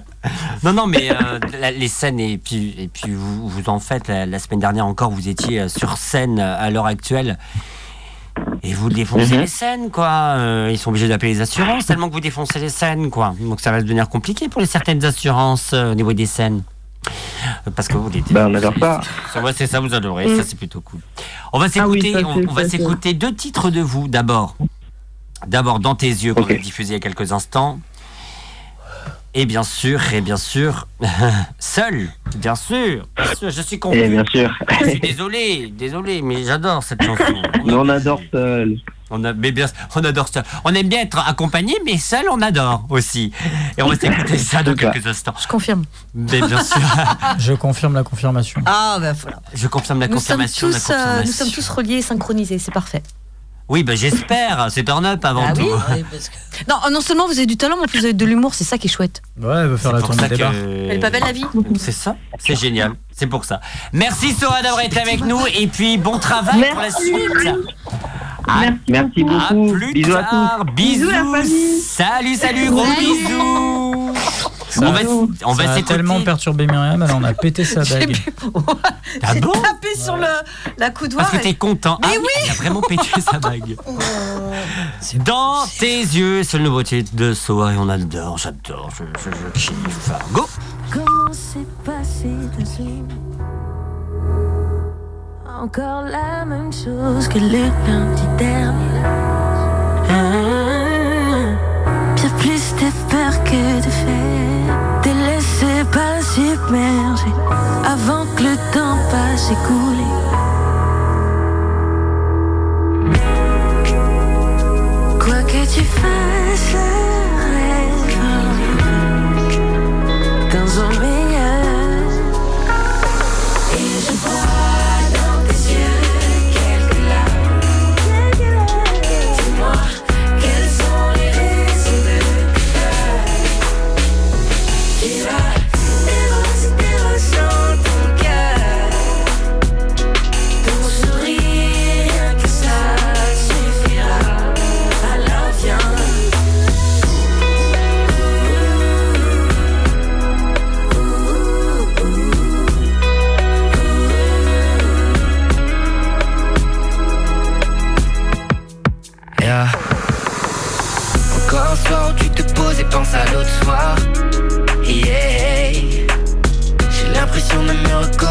Non, non, mais euh, la- les scènes, et puis, et puis vous, vous en faites, la, la semaine dernière encore, vous étiez euh, sur scène euh, à l'heure actuelle. Et vous défoncez Mhm. les scènes, quoi. Euh, ils sont obligés d'appeler les assurances tellement que vous défoncez les scènes, quoi. Donc ça va devenir compliqué pour les certaines assurances euh, au niveau des scènes. Parce que vous les Ben, on adore ça. ça, ouais, c'est ça, vous adorez. Mm. Ça, c'est plutôt cool. On va Ah oui, s'écouter, on, va s'écouter deux titres de vous d'abord. D'abord dans tes yeux qu'on a diffusé il y a quelques instants. Et bien sûr, et bien sûr, seul, bien sûr, bien sûr, je suis Et convaincu. Eh, bien sûr. Je suis désolé, désolé, mais j'adore cette chanson. Mais on adore seul. On, a, mais bien, on adore ça. On aime bien être accompagné, mais seul, on adore aussi. Et on va s'écouter ça dans quelques instants. Je confirme. Mais bien sûr, Je confirme la confirmation. Ah, ben voilà. je confirme la Nous sommes, confirmation. la tous, euh, nous sommes tous reliés et synchronisés, c'est parfait. Oui, ben j'espère. C'est turn up avant Ah tout. oui. Oui, parce que- Non, non seulement vous avez du talent, mais en plus vous avez de l'humour, c'est ça qui est chouette. Ouais, elle veut faire la tournée des bars. Elle est pas belle la vie C'est ça, c'est génial, c'est pour ça. Merci Sora d'avoir été avec nous et puis bon travail pour la Merci. suite. À, Merci à beaucoup. plus Bisous à tard. tous. Bisous. Bisous, la famille. Salut, salut, gros bisous. Ça on va, on va ça a tellement perturbé Myriam, elle en a pété sa dague. Ah bon tapé sur le, la coudoir. Parce que t'es content. Mais ah, oui Elle a vraiment pété sa dague. Dans tes yeux, c'est le nouveau titre de Soa et on adore, j'adore, je, je, je kiffe. Go Comment s'est passé ta semaine Encore la même chose que le lundi dernier T'es peur que de faire T'es laissé pas submerger Avant que le temps passe écoulé Quoi que tu fasses rêve. Dans un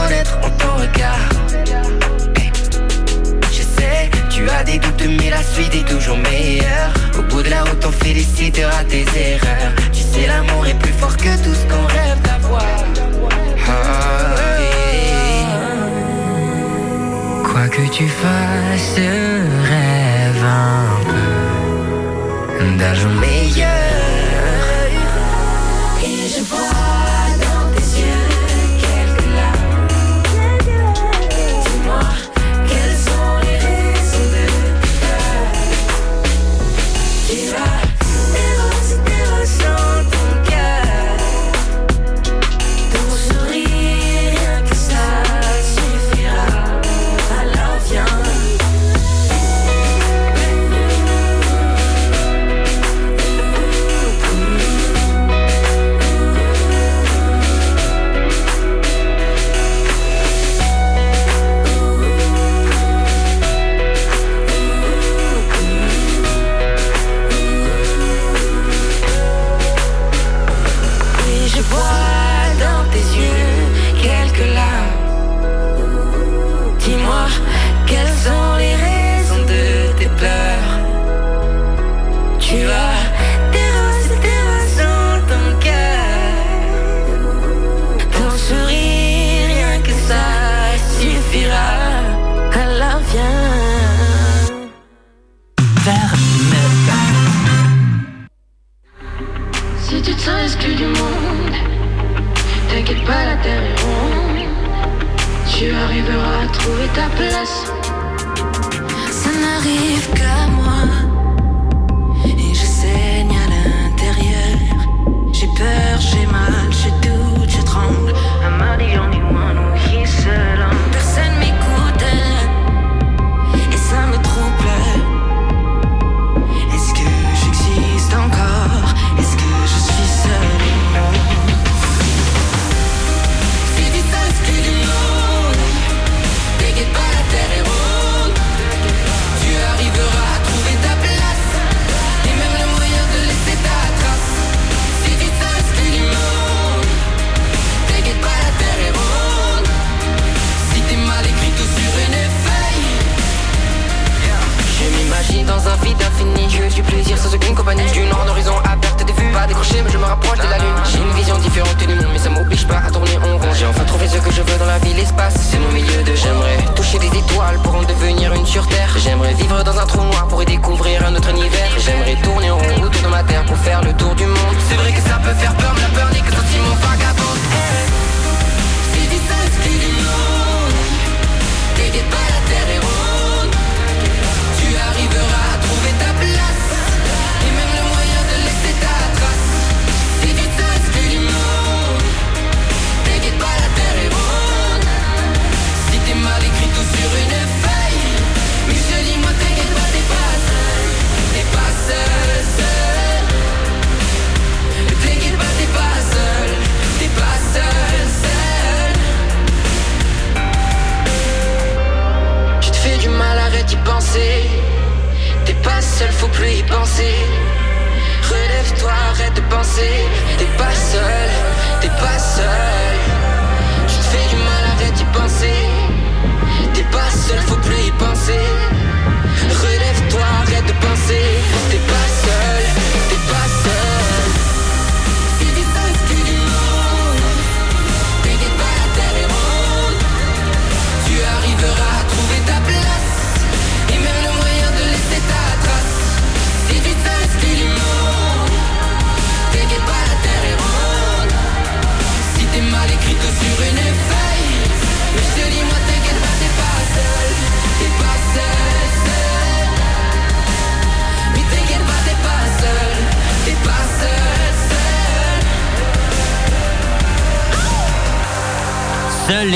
reconnaître en ton regard.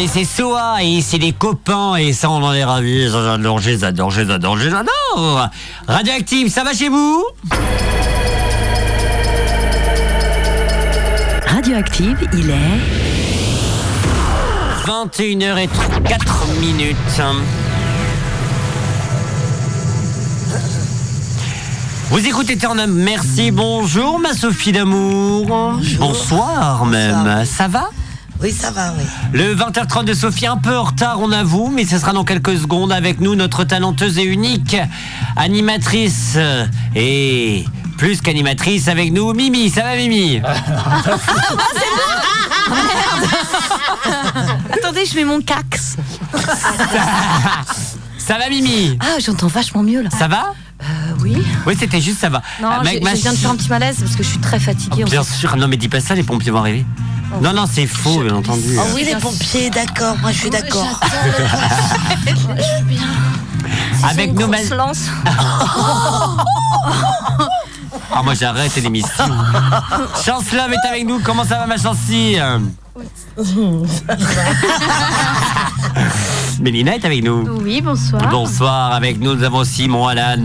Et c'est Soa et c'est les copains et ça on en est ravis. J'adore, j'adore, j'adore, j'adore. Radioactive, ça va chez vous Radioactive, il est 21h04 minutes. Vous écoutez Turn merci, bonjour ma Sophie d'amour. Bonsoir même, ça va? Oui, ça va, oui. Le 20h30 de Sophie, un peu en retard, on avoue, mais ce sera dans quelques secondes avec nous, notre talenteuse et unique animatrice et plus qu'animatrice avec nous, Mimi. Ça va, Mimi? Attendez, je mets mon cax. Ça va, Mimi? Ah, j'entends vachement mieux là. Ça va? Euh, oui. Oui, c'était juste ça va. Non, Euh, ma je viens de faire un petit malaise parce que je suis très fatiguée. en Bien sûr, non mais dis pas ça, les pompiers vont arriver. Non, non, c'est faux, bien entendu. Oh oui, les pompiers, d'accord, moi je suis d'accord. Avec nos lance. Ah, moi j'arrête l'émission. Chancelove est avec nous, comment ça va ma chancy Mélina est avec nous. Oui, bonsoir. Bonsoir, avec nous nous avons Simon Alan.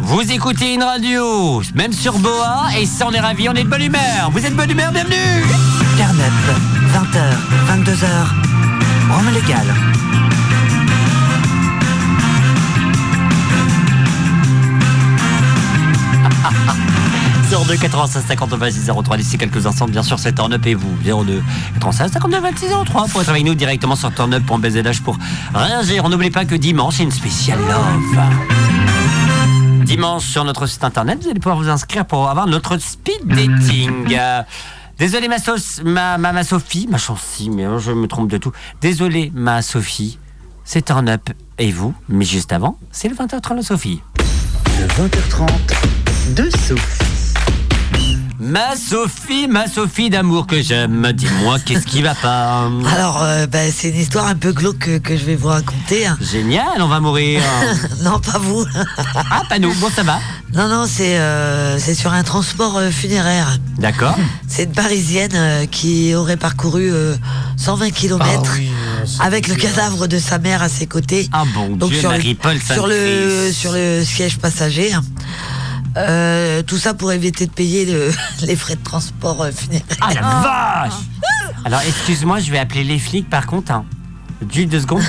Vous écoutez une radio, même sur Boa, et ça on est ravis, on est de bonne humeur. Vous êtes de bonne humeur, bienvenue Up, 20h, 22h, Rome légal. 02 96 50 26 03 d'ici quelques instants bien sûr c'est Turn Up et vous 02 96 52 26 03 pour être avec nous directement sur turnup.bzh pour réagir. On n'oublie pas que dimanche c'est une spéciale love. Dimanche sur notre site internet vous allez pouvoir vous inscrire pour avoir notre speed dating. Désolé ma, sauce- ma, ma, ma Sophie ma chancy mais euh, je me trompe de tout. Désolé ma Sophie c'est Turn Up et vous mais juste avant c'est le 20h30 de Sophie. Le 20h30 de Sophie. Ma Sophie, ma Sophie d'amour que j'aime, dis-moi qu'est-ce qui va pas Alors, euh, bah, c'est une histoire un peu glauque que, que je vais vous raconter. hein. Génial, on va mourir. non, pas vous. ah, pas nous, bon ça va. Non, non, c'est euh, c'est sur un transport euh, funéraire. D'accord. C'est une Parisienne qui aurait parcouru euh, 120 km avec le cadavre de sa mère à ses côtés. Ah bon Dieu, sur, le, sur, le, Sainte-Christ. sur le siège passager. Euh, tout ça pour éviter de payer le- les frais de transport euh, funéraire. Ah la vache Alors excuse-moi, je vais appeler les flics par contre. Hein. Juste deux secondes.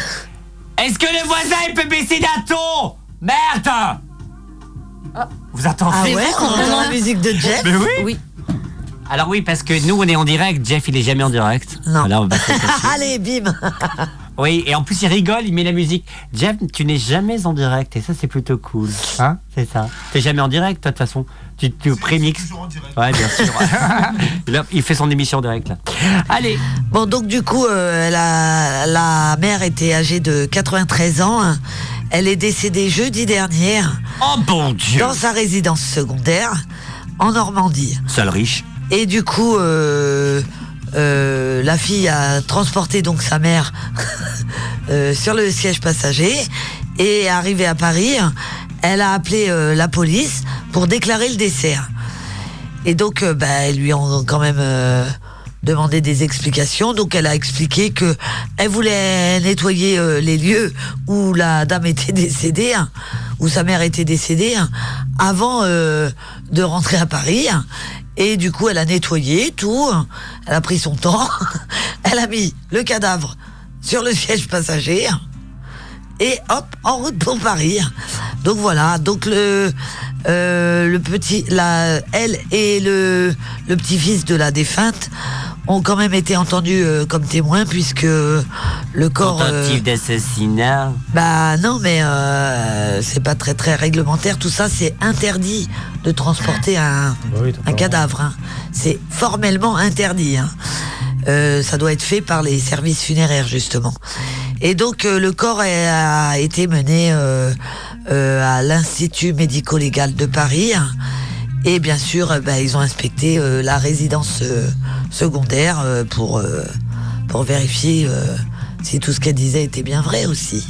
Est-ce que le voisin il peut baisser d'un ton? Merde Vous entendez Ah ouais, on entend la musique de Jeff? Mais oui. Oui. Alors oui, parce que nous on est en direct, Jeff il est jamais en direct. Non. On va. Allez, bim Oui, et en plus il rigole, il met la musique. Jeff, tu n'es jamais en direct et ça c'est plutôt cool. Hein? C'est ça. T'es jamais en direct toi de toute façon. Tu, tu prémixes. Ouais, bien sûr. Là, il fait son émission en direct là. Allez. Bon, donc du coup, euh, la, la mère était âgée de 93 ans. hein. Elle est décédée jeudi dernier. Oh bon Dieu Dans sa résidence secondaire en Normandie. Seul riche. Et du coup, euh, euh, la fille a transporté donc sa mère euh, sur le siège passager et arrivée à Paris, elle a appelé euh, la police pour déclarer le décès. Et donc, bah, lui ont quand même demandé des explications. Donc, elle a expliqué que elle voulait nettoyer les lieux où la dame était décédée, hein, où sa mère était décédée, hein, avant de rentrer à Paris. Et du coup, elle a nettoyé tout. Elle a pris son temps. Elle a mis le cadavre sur le siège passager. Et hop, en route pour Paris. Donc voilà. Donc le euh, le petit, la, elle et le le petit-fils de la défunte ont quand même été entendus euh, comme témoins puisque le corps. euh, Tentative d'assassinat. bah non, mais euh, c'est pas très très réglementaire. Tout ça, c'est interdit de transporter un, un cadavre. hein. C'est formellement interdit. hein. Euh, ça doit être fait par les services funéraires justement. Et donc euh, le corps a été mené euh, euh, à l'Institut médico-légal de Paris. Et bien sûr, euh, bah, ils ont inspecté euh, la résidence euh, secondaire euh, pour, euh, pour vérifier euh, si tout ce qu'elle disait était bien vrai aussi.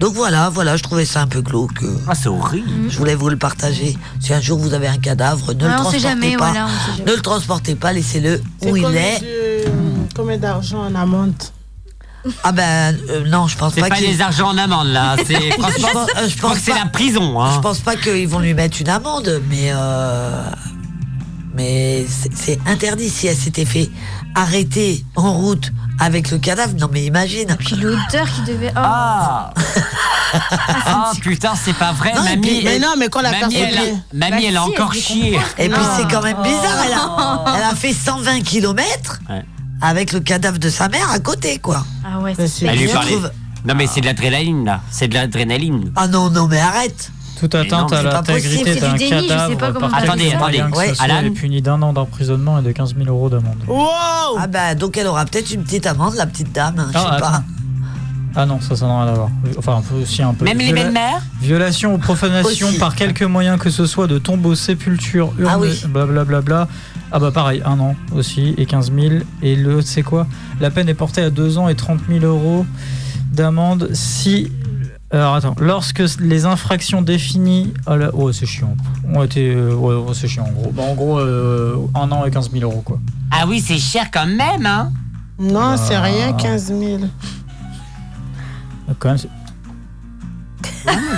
Donc voilà, voilà, je trouvais ça un peu glauque. Ah, c'est horrible. Je voulais vous le partager. Si un jour vous avez un cadavre, ne Ouais, le on sait transportez jamais, pas. voilà, on sait jamais. ne le transportez pas, laissez-le où il combien est. de- Combien d'argent en amende? Ah ben euh, non, je pense C'est pas. pas qu'il- les argents en amende, là. C'est, franchement, je pense, euh, je je crois pense que c'est pas- la prison. Hein. Je pense pas qu'ils vont lui mettre une amende, mais euh, mais c'est- c'est interdit si elle s'était fait arrêter en route avec le cadavre. Non mais imagine. Puis l'odeur qui devait. Oh. Ah Ah putain, c'est pas vrai, Non, et mamie. puis- mais non, mais quand la mamie, personne elle a, est- mamie, Bah elle a encore chié. Et puis c'est quand même bizarre, elle a, elle a fait 120 km Ouais. Avec le cadavre de sa mère à côté, quoi. Ah ouais, c'est Elle lui parlait. trouve- Non, mais c'est de l'adrénaline, là. C'est de l'adrénaline. Ah non, non, mais arrête. Toute atteinte non, à l'intégrité d'un cadavre Attendez, attendez. Alan est puni d'un an d'emprisonnement et de 15 000 euros d'amende. Ah bah donc elle aura peut-être une petite amende, la petite dame, hein, je Ah, sais pas. attends. Ah non, ça, ça n'a rien à voir. Enfin, un peu aussi un peu. Même les belles-mères Violation ou profanation Aussi. par quelque moyen que ce soit de tombeaux, sépultures, urnes, Ah oui. blablabla. Ah bah pareil, un an aussi et 15 000. Et le, c'est quoi? La peine est portée à 2 ans et 30 000 euros d'amende si. Alors attends, lorsque les infractions définies. Oh, là, oh c'est chiant. Ont été. euh, ouais, ouais, c'est chiant en gros. Bah, en gros, euh, un an et 15 000 euros quoi. Ah oui, c'est cher quand même, hein. Non, c'est Ah. rien, 15 000. Donc, Quand même, c'est-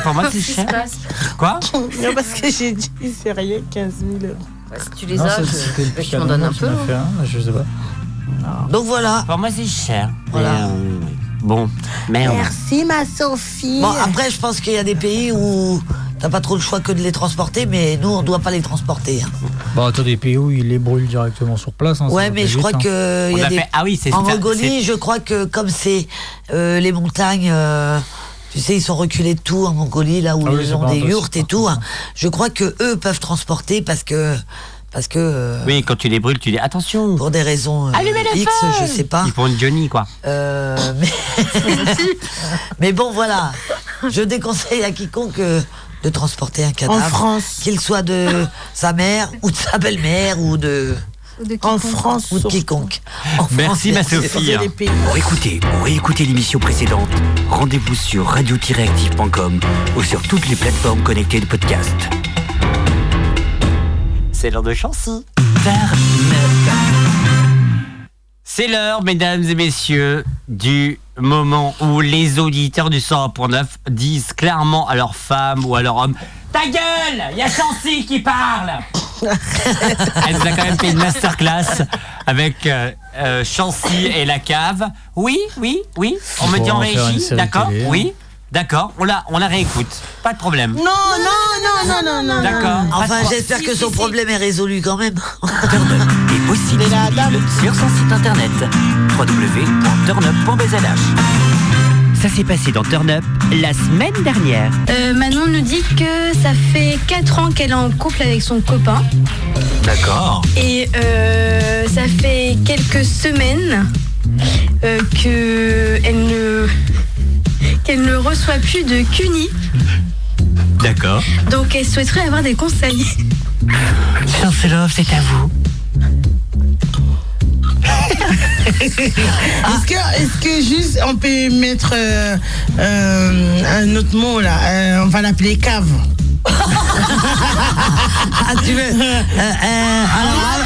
Pour moi, c'est cher. Quoi? Non, parce que j'ai dit, c'est rien, 15 000 euros. Si tu les Non, as, je- le à m'en donne un peu. m'a fait un, je sais pas. Donc voilà. Pour moi, c'est cher. Voilà. Euh, bon, merde. Merci, ma Sophie. Bon, après, je pense qu'il y a des pays où t'as pas trop le choix que de les transporter, mais nous, on doit pas les transporter. hein. Bah, t'as des pays où ils les brûlent directement sur place. hein, Ouais, mais je vite, crois hein. que. il y a des- fait- ah oui, c'est En Mongolie, je crois que comme c'est euh, les montagnes. euh, tu sais, ils sont reculés de tout en Mongolie, là où Ah oui, ils ont des yurts et tout. hein. Je crois que eux peuvent transporter parce que. Parce que. euh, Oui, quand tu les brûles, tu dis attention. Pour des raisons euh, Allumez le X, feu je sais pas. Ils font une Johnny, quoi. Euh, mais... mais bon, voilà. Je déconseille à quiconque euh, de transporter un cadavre. En France. Qu'il soit de sa mère ou de sa belle-mère ou de. En France. Ou de quiconque. En Merci, France, ma. Sophie. Pour écouter ou réécouter l'émission précédente, rendez-vous sur radio-active.com ou sur toutes les plateformes connectées de podcast. C'est l'heure de Chancy. C'est l'heure, mesdames et messieurs, du moment où les auditeurs du 101.9 disent clairement à leur femme ou à leur homme Ta gueule Il y a Chancy qui parle Elle nous a quand même fait une masterclass avec euh, euh, Chancy et la cave. Oui, oui, oui. On me dit en régie, d'accord hein. Oui, d'accord. On la, on la réécoute. Pas de problème. Non, non, non, non, non, non. D'accord. Enfin, j'espère que son problème est résolu quand même. Et aussi disponible sur son site internet www.turnup.bzh. Ça s'est passé dans Turn Up la semaine dernière. Euh, Manon nous dit que ça fait 4 ans qu'elle est en couple avec son copain. D'accord. Et euh, ça fait quelques semaines euh, que elle ne qu'elle ne reçoit plus de CUNY. D'accord. Donc elle souhaiterait avoir des conseils. Chancelov, c'est à vous. Est-ce que, est-ce que juste on peut mettre euh, euh, un autre mot là euh, On va l'appeler cave. ah, tu veux alors,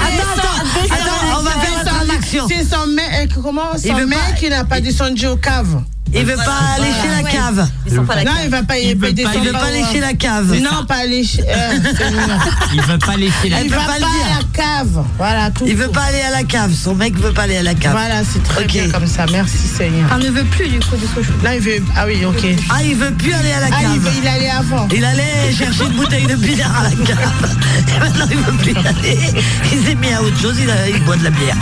attends, attends, attends, on va faire la traduction. C'est son mec, comment? Il Son mec pas- qui n'a pas descendu au cave. Il veut pas aller chez la cave. Non, il va pas. Il veut pas- descendre il veut pas aller chez la cave. Non, pas aller euh, mignon. Il veut pas laisser la Il veut va pas pas le dire. à la cave. Voilà, tout. Il veut pas aller à la cave. Son mec veut pas aller à la cave. Voilà, c'est très bien comme ça. Merci Seigneur. Enfin, ne veut plus du coup de ce. Là, il veut. Ah oui, ok. Ah, il veut plus aller à la Ah, cave. il, il allait avant. Il allait chercher une bouteille de bière à la cave. Et maintenant, il veut plus y aller. Il s'est mis à autre chose. Il, a- il boit de la bière.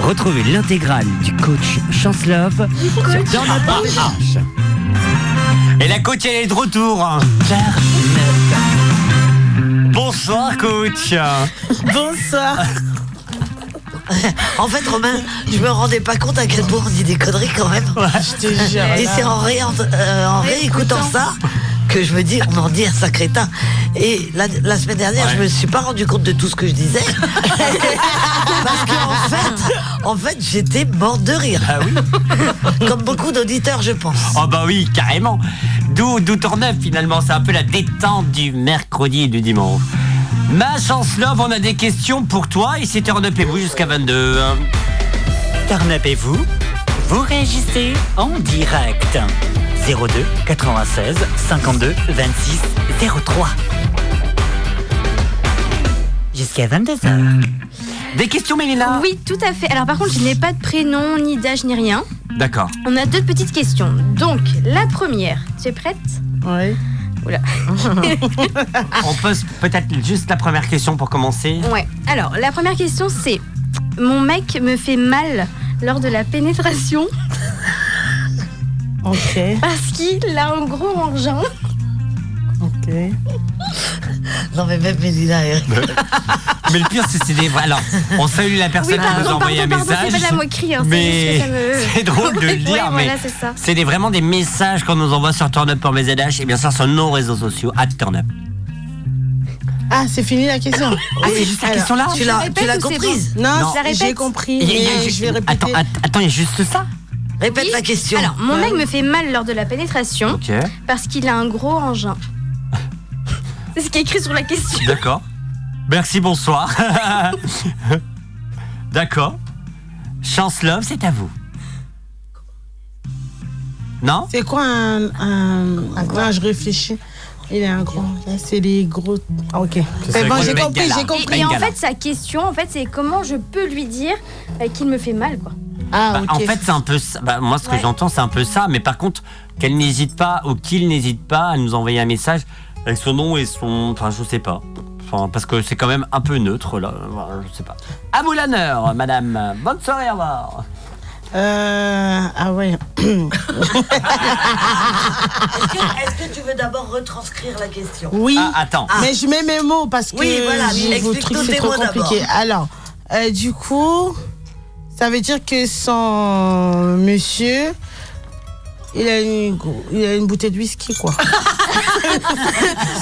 Retrouvez l'intégrale du coach Chancelove sur Turnup. Et la coach, elle est de retour. Bonsoir, coach. Bonsoir. En fait, Romain, je me rendais pas compte à quel point on dit des conneries quand même. Je te jure. Et c'est en, ré- euh, en réécoutant ça que je me dis, on en dit un sacré tas. Et la, la semaine dernière, Ouais. je me suis pas rendu compte de tout ce que je disais. Parce qu'en fait, en fait, j'étais mort de rire. Ah oui Comme beaucoup d'auditeurs, je pense. Oh bah oui, carrément. D'où d'où Tourneuf finalement, c'est un peu la détente du mercredi et du dimanche. Ma chance love, on a des questions pour toi et c'est Turn Up et vous jusqu'à 22. hein. Turn Up et vous, vous réagissez en direct. 02 96 52 26 03. Jusqu'à 22h. Des questions, Mélina Oui, tout à fait. Alors par contre, je n'ai pas de prénom, ni d'âge, ni rien. D'accord. On a deux petites questions. Donc, la première, tu es prête? Oui. Oula. On pose peut-être juste la première question pour commencer. ouais. Alors, la première question, c'est Mon mec me fait mal lors de la pénétration Ok. parce qu'il a un gros engin. Ok. Non, mais même Mélina, Eric. Mais le pire, c'est c'est des. Alors, on salue la personne Oui, qui nous a pardon, envoyé pardon, un pardon, message. c'est pas de la moquerie, hein, c'est mais juste que ça me- c'est drôle de le Ouais, dire, mais voilà, c'est ça. c'est des- vraiment des messages qu'on nous envoie sur Turn Up pour mes ZH et bien sûr sur nos réseaux sociaux, at Turn Up. Ah, c'est fini la question. Ah, c'est juste la question là Tu l'as, répète tu l'as ou c'est comprise Non, Non. Je la j'ai répète compris. Il y a- il y a mais juste- je vais répéter. Attends, att- attends, il y a juste ça Répète Oui. la question. Alors, mon Ouais. mec me fait mal lors de la pénétration Ok, parce qu'il a un gros engin. C'est ce qui est écrit sur la question. d'accord. Merci, bonsoir. d'accord. Chance Love, c'est à vous. Non? C'est quoi un. un, un- je réfléchis. Il est un gros. Là, c'est les gros. Ah, ok. C'est C'est bon, vrai j'ai compris, j'ai compris. Et, et en fait, sa question, en fait, c'est comment je peux lui dire euh, qu'il me fait mal, quoi. Ah, Bah, ok. En fait, c'est un peu ça. Bah, moi, ce que Ouais. j'entends, c'est un peu ça. Mais par contre, qu'elle n'hésite pas ou qu'il n'hésite pas à nous envoyer un message avec son nom et son. Enfin, je sais pas. Enfin, parce que c'est quand même un peu neutre, là. Voilà, je sais pas. À vous l'honneur, madame. Bonne soirée, au revoir. Euh, ah ouais. Est-ce que, est-ce que tu veux d'abord retranscrire la question? Oui. Ah, attends. Mais je mets mes mots parce que Oui, voilà, je- vos explique trucs tous c'est tes trop mots compliqué. d'abord. Alors, euh, du coup, ça veut dire que son monsieur, il a une, il a une bouteille de whisky, quoi.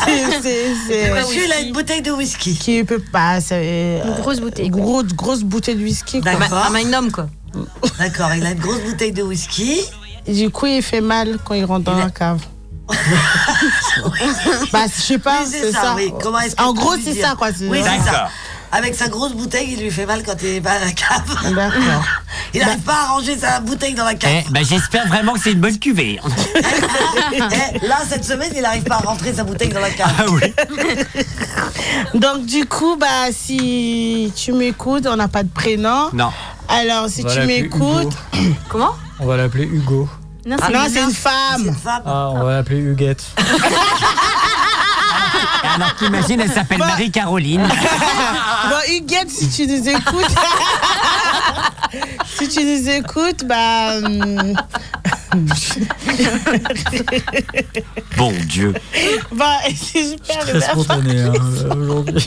c'est, Monsieur, il a une bouteille de whisky. Qui peut pas. Une grosse bouteille. quoi. Grosse, grosse bouteille de whisky, quoi. D'accord. Un magnum, quoi. D'accord, il a une grosse bouteille de whisky. Du coup, il fait mal quand il rentre dans Il a- la cave. bah, je sais pas, Oui, c'est ça. oui. Comment est-ce que en gros, c'est ça, quoi. Oui, c'est ça. Avec sa grosse bouteille, il lui fait mal quand il est pas à la cave. D'accord. Il n'arrive pas à ranger sa bouteille dans la cave. Eh, bah, j'espère vraiment que c'est une bonne cuvée. Eh, là, cette semaine, il n'arrive pas à rentrer sa bouteille dans la cave. Ah oui. Donc du coup, bah si tu m'écoutes, on n'a pas de prénom. Non. Alors si On va tu l'appeler m'écoutes, Comment? On va l'appeler Hugo. Non, ah c'est non, une c'est une femme. Femme. Ah, on va l'appeler Huguette. Alors qu'imagine, elle s'appelle Bah. Marie-Caroline. Bon, Huguette, si tu nous écoutes, si tu nous écoutes, bah hum, Bon Dieu. bah c'est super. Très spontané hein, aujourd'hui.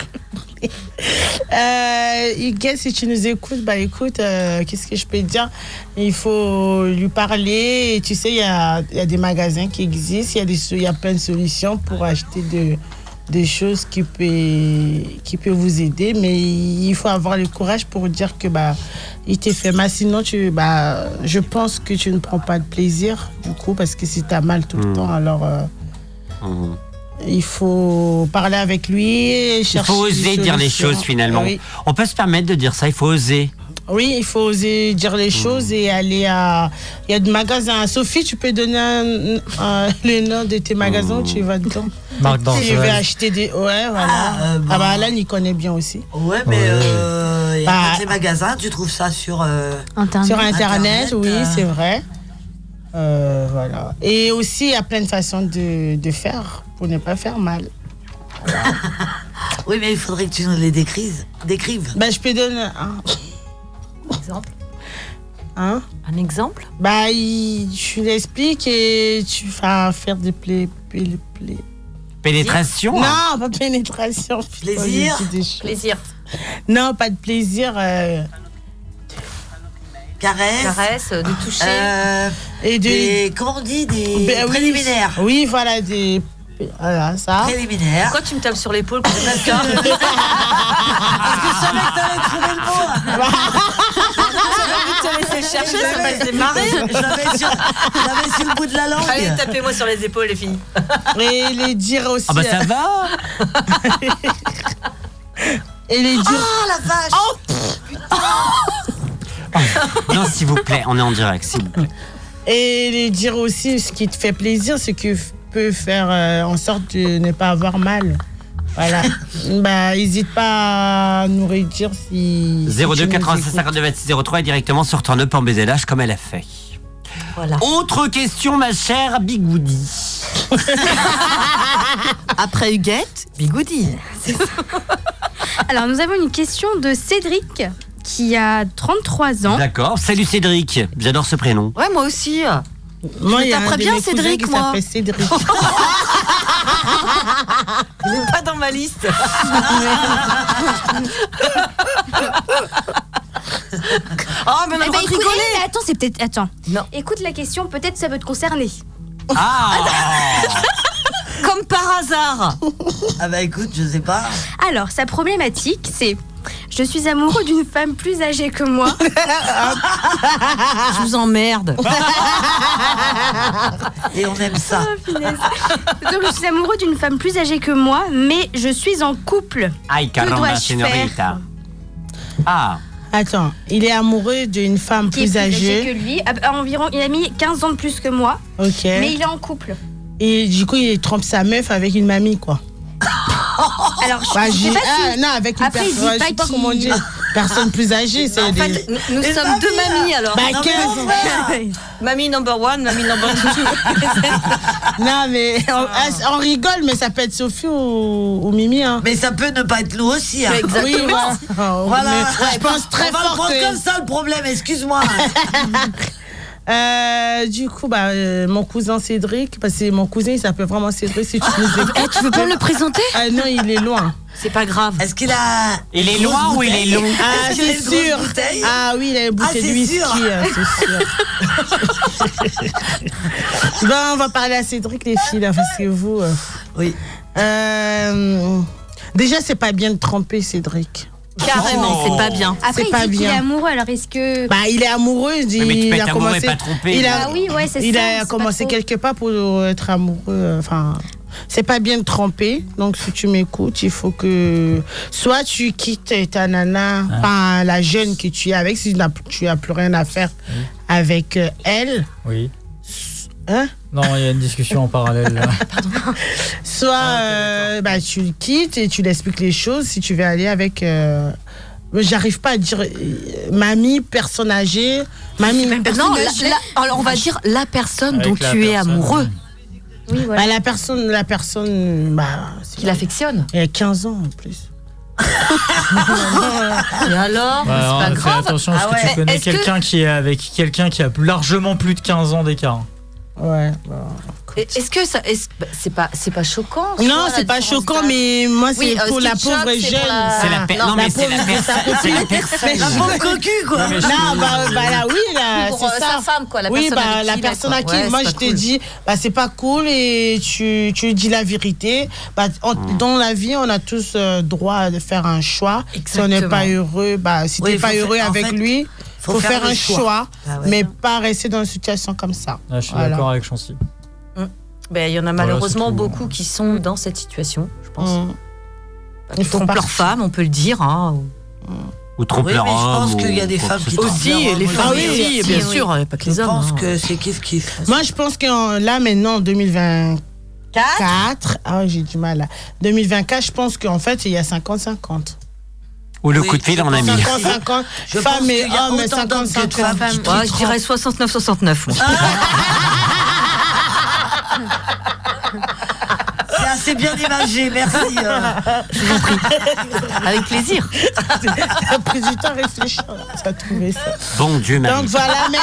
Euh, Huguette, si tu nous écoutes, bah écoute, euh, qu'est-ce que je peux dire? Il faut lui parler. Et tu sais, il y a, y a des magasins qui existent, il y, a des y a plein de solutions pour acheter de, des choses qui peut, qui peut vous aider. Mais il faut avoir le courage pour dire que bah, il t'est fait mal. Sinon, tu, bah, je pense que tu ne prends pas de plaisir, du coup, parce que si tu as mal tout le Mm. temps, alors. euh, Mhm. Il faut parler avec lui et Il chercher faut des oser dire les choses finalement. Oui. On peut se permettre de dire ça, il faut oser. Oui, il faut oser dire les choses et aller à. Il y a des magasins. Sophie, tu peux donner un- un- le nom de tes magasins où tu vas dedans Marc Tu Dorcel. veux acheter des. Ouais, voilà. Ah, bah Alan, il connaît bien aussi. Ouais, mais euh, il y a Bah, les magasins, tu trouves ça sur. euh, Sur Internet, oui, euh, c'est vrai. Euh, voilà. Et aussi, il y a plein de façons de, de faire pour ne pas faire mal. Oui, mais il faudrait que tu nous les décrives. décrives. Bah, je peux donner un exemple. Hein? Un exemple? Bah, il- tu l'expliques et tu vas faire des plaies. Pénétration? Non, pas pénétration. Plaisir? Plaisir. Non, pas de plaisir. euh, Caresse. Caresse, de toucher. Euh, et de... des- comment on dit Des Ben oui. préliminaires. Oui, voilà, des. Voilà, ça. Préliminaires. Pourquoi tu me tapes sur l'épaule quand même ça Parce que je savais que t'allais trouver le mot. J'avais te laisser chercher, ça m'a fait marrer. Je l'avais sur, je l'avais sur le bout de la langue. Allez, tapez-moi sur les épaules, les filles. Et les dire aussi. Ah bah ça va Et les dire. Oh la vache Non, s'il vous plaît, on est en direct, s'il vous plaît. Et les dire aussi ce qui te fait plaisir, ce qui f- peut faire euh, en sorte de ne pas avoir mal. Voilà. bah, n'hésite pas à nous redire si. si 02 tu nous 96 écoutes. 52 26 03 et directement sur ton up en BZH comme elle a fait. Voilà. Autre question, ma chère Bigoudi. Après Huguette, Bigoudi. Alors, nous avons une question de Cédric qui a 33 ans. D'accord. Salut Cédric. J'adore ce prénom. Ouais, moi aussi. Moi, Je il y a un taperais bien Cédric, qui moi. Cédric. Il n'est pas dans ma liste. Oh, mais on a Eh ben, écoute, eh, attends, c'est peut-être. Attends. Non. Écoute la question, peut-être ça peut te concerner. Ah Comme par hasard. Ah bah écoute, je sais pas. Alors, sa problématique, c'est. Je suis amoureux d'une femme plus âgée que moi. Je vous emmerde. Et on aime ça. Oh. Donc, je suis amoureux d'une femme plus âgée que moi, mais je suis en couple. Que dois-je señorita. Ah, Attends, il est amoureux d'une femme Qui est plus âgée. que lui. À- à environ, il a mis 15 ans de plus que moi, Ok. mais il est en couple. Et du coup, il trompe sa meuf avec une mamie, quoi. Alors, je Bah, sais pas ah, si- non, avec une Après, personne, je pas sais pas qu'il- comment dire. Personne plus âgée, c'est En des... fait, nous, sommes mamie, deux mamies alors. Bah, Non, mais 15 mon frère. Mamie number one, mamie number two. Non, mais on, ah, on rigole, mais ça peut être Sophie ou, ou Mimi. Hein. Mais ça peut ne pas être nous aussi. Hein. Exactement. Oui, voilà. Voilà. Mais Ouais, je pense très on va fort le prendre que- comme ça le problème, excuse-moi. Euh, du coup, bah, euh, mon cousin Cédric, parce que mon cousin, il s'appelle vraiment Cédric, si tu nous écoutes. Eh, tu veux pas me le présenter? Ah non, il est loin. C'est pas grave. Est-ce qu'il a. il est loin ou il est long? Ah, c'est sûr. Ah oui, il a une bouteille Ah, de c'est whisky, sûr. hein, c'est sûr. bon, on va parler à Cédric, les filles, là, parce que vous. euh, Oui. euh, déjà, c'est pas bien de tromper Cédric. Carrément, c'est pas bien. Après, C'est il pas dit qu'il est amoureux, alors est-ce que. Bah, il est amoureux. Il, Oui, mais tu peux il être a amoureux commencé. et pas trompé. Il a, Ah oui, ouais, c'est il ça, a c'est commencé pas trop. quelque part pour être amoureux. euh, Enfin, c'est pas bien de tromper. Donc, si tu m'écoutes, il faut que soit tu quittes ta nana, enfin la jeune que tu es avec, si tu n'as tu plus rien à faire avec euh, elle. Oui. Hein? Non, il y a une discussion en parallèle. là. Soit euh, bah, tu le quittes et tu lui expliques les choses si tu veux aller avec. euh, J'arrive pas à dire euh, mamie, personne âgée, mamie. Non, la- la- alors on va dire la personne Avec dont la tu es personne. amoureux. Oui, voilà. Bah, la personne, la personne, bah, Qui l'affectionne. il y a 15 ans en plus. Et alors Ouais, C'est pas grave. attention Ah que ouais. tu connais que- quelqu'un qui est avec quelqu'un qui a largement plus de 15 ans d'écart. Ouais. Est-ce que ça, bah, c'est pas, c'est pas choquant Non, c'est pas choquant, mais moi, c'est Oui, euh, pour ce la pauvre choque, c'est jeune. pour la- C'est la non, mais c'est la pauvre- personne. C'est la personne. La pauvre cocu, quoi. Non, bah, bah là, oui, là, Pour, euh, ça. sa femme, quoi, la oui, personne bah, la personne à qui, Ouais, moi, c'est je pas te cool. dis, bah, c'est pas cool et tu, tu dis la vérité. Bah, on- Hmm. Dans la vie, on a tous euh, droit de faire un choix. Si on n'est pas heureux, bah, si t'es pas heureux avec lui, faut faut, faire un choix. choix, Ah ouais. mais pas rester dans une situation comme ça. Ah, je suis Voilà. d'accord avec Chancy. Ben, il y en a malheureusement beaucoup qui sont dans cette situation, je pense. Mm. Bah, Il Qui faut trompent leur femme, on peut le dire. Hein. ou- Ou trompe Oui, leur mais je homme. pense qu'il y a des femmes qui trompent leur homme Ah oui, oui, bien sûr, pas que les Je hommes, pense hein. que c'est kiff kiff. Moi, je pense que là, maintenant, en 2024, ah, j'ai du mal là. 2024, je pense qu'en fait, il y a 50-50. Ou le coup de fil, on a mis. 50-50, Je pense femmes et qu'il y a hommes, autant d'hommes que de 50-50. femmes qui Ouais, je dirais 69-69. moi. C'est bien imagé, merci. euh. Je vous en prie. Avec plaisir. T'as pris du temps à réfléchir, tu as trouvé ça. Bon Dieu, Marie. Donc voilà, mais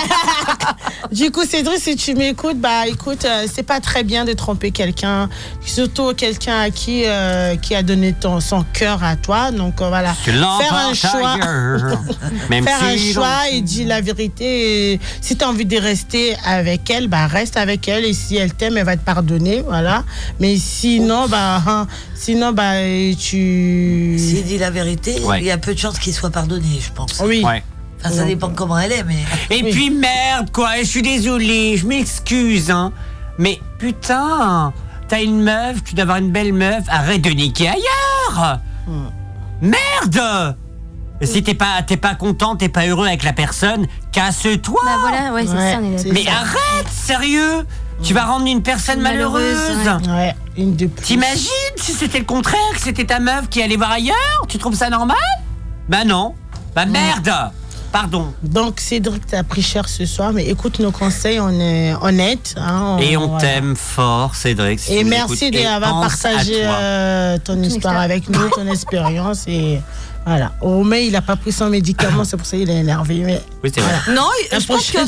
du coup, Cédric, si tu m'écoutes, bah écoute, euh, c'est pas très bien de tromper quelqu'un, surtout quelqu'un à qui euh, qui a donné ton, son cœur à toi. Donc euh, voilà, Tu faire un choix. Même faire un si choix et dis la vérité. Et si tu as envie de rester avec elle, bah reste avec elle. Et si elle t'aime, elle va te pardonner, voilà. Mais sinon, bah hein, sinon bah tu. S'il dit la vérité, Ouais. il y a peu de chances qu'il soit pardonné, je pense. Oui. Ouais. Enfin, ça dépend comment elle est, mais. Et puis merde, quoi, je suis désolé, je m'excuse, hein. Mais putain, t'as une meuf, tu dois avoir une belle meuf, arrête de niquer ailleurs Merde Si t'es pas, t'es pas content, t'es pas heureux avec la personne, casse-toi Bah voilà, ouais, c'est Ouais, ça, on est. Mais arrête, sérieux Tu vas rendre une personne malheureuse, Malheureuse, Ouais, une de plus. T'imagines si c'était le contraire, que c'était ta meuf qui allait voir ailleurs? Tu trouves ça normal? Bah non Bah merde Pardon Donc Cédric, t'as pris cher ce soir, mais écoute nos conseils, on est honnête. hein, Et on voilà. t'aime fort, Cédric. si Et merci d'avoir partagé euh, ton histoire avec nous, ton expérience. Et voilà. Romain, il n'a pas pris son médicament, c'est pour ça qu'il est énervé. Mais Oui, c'est vrai. Non, La je pense qu'il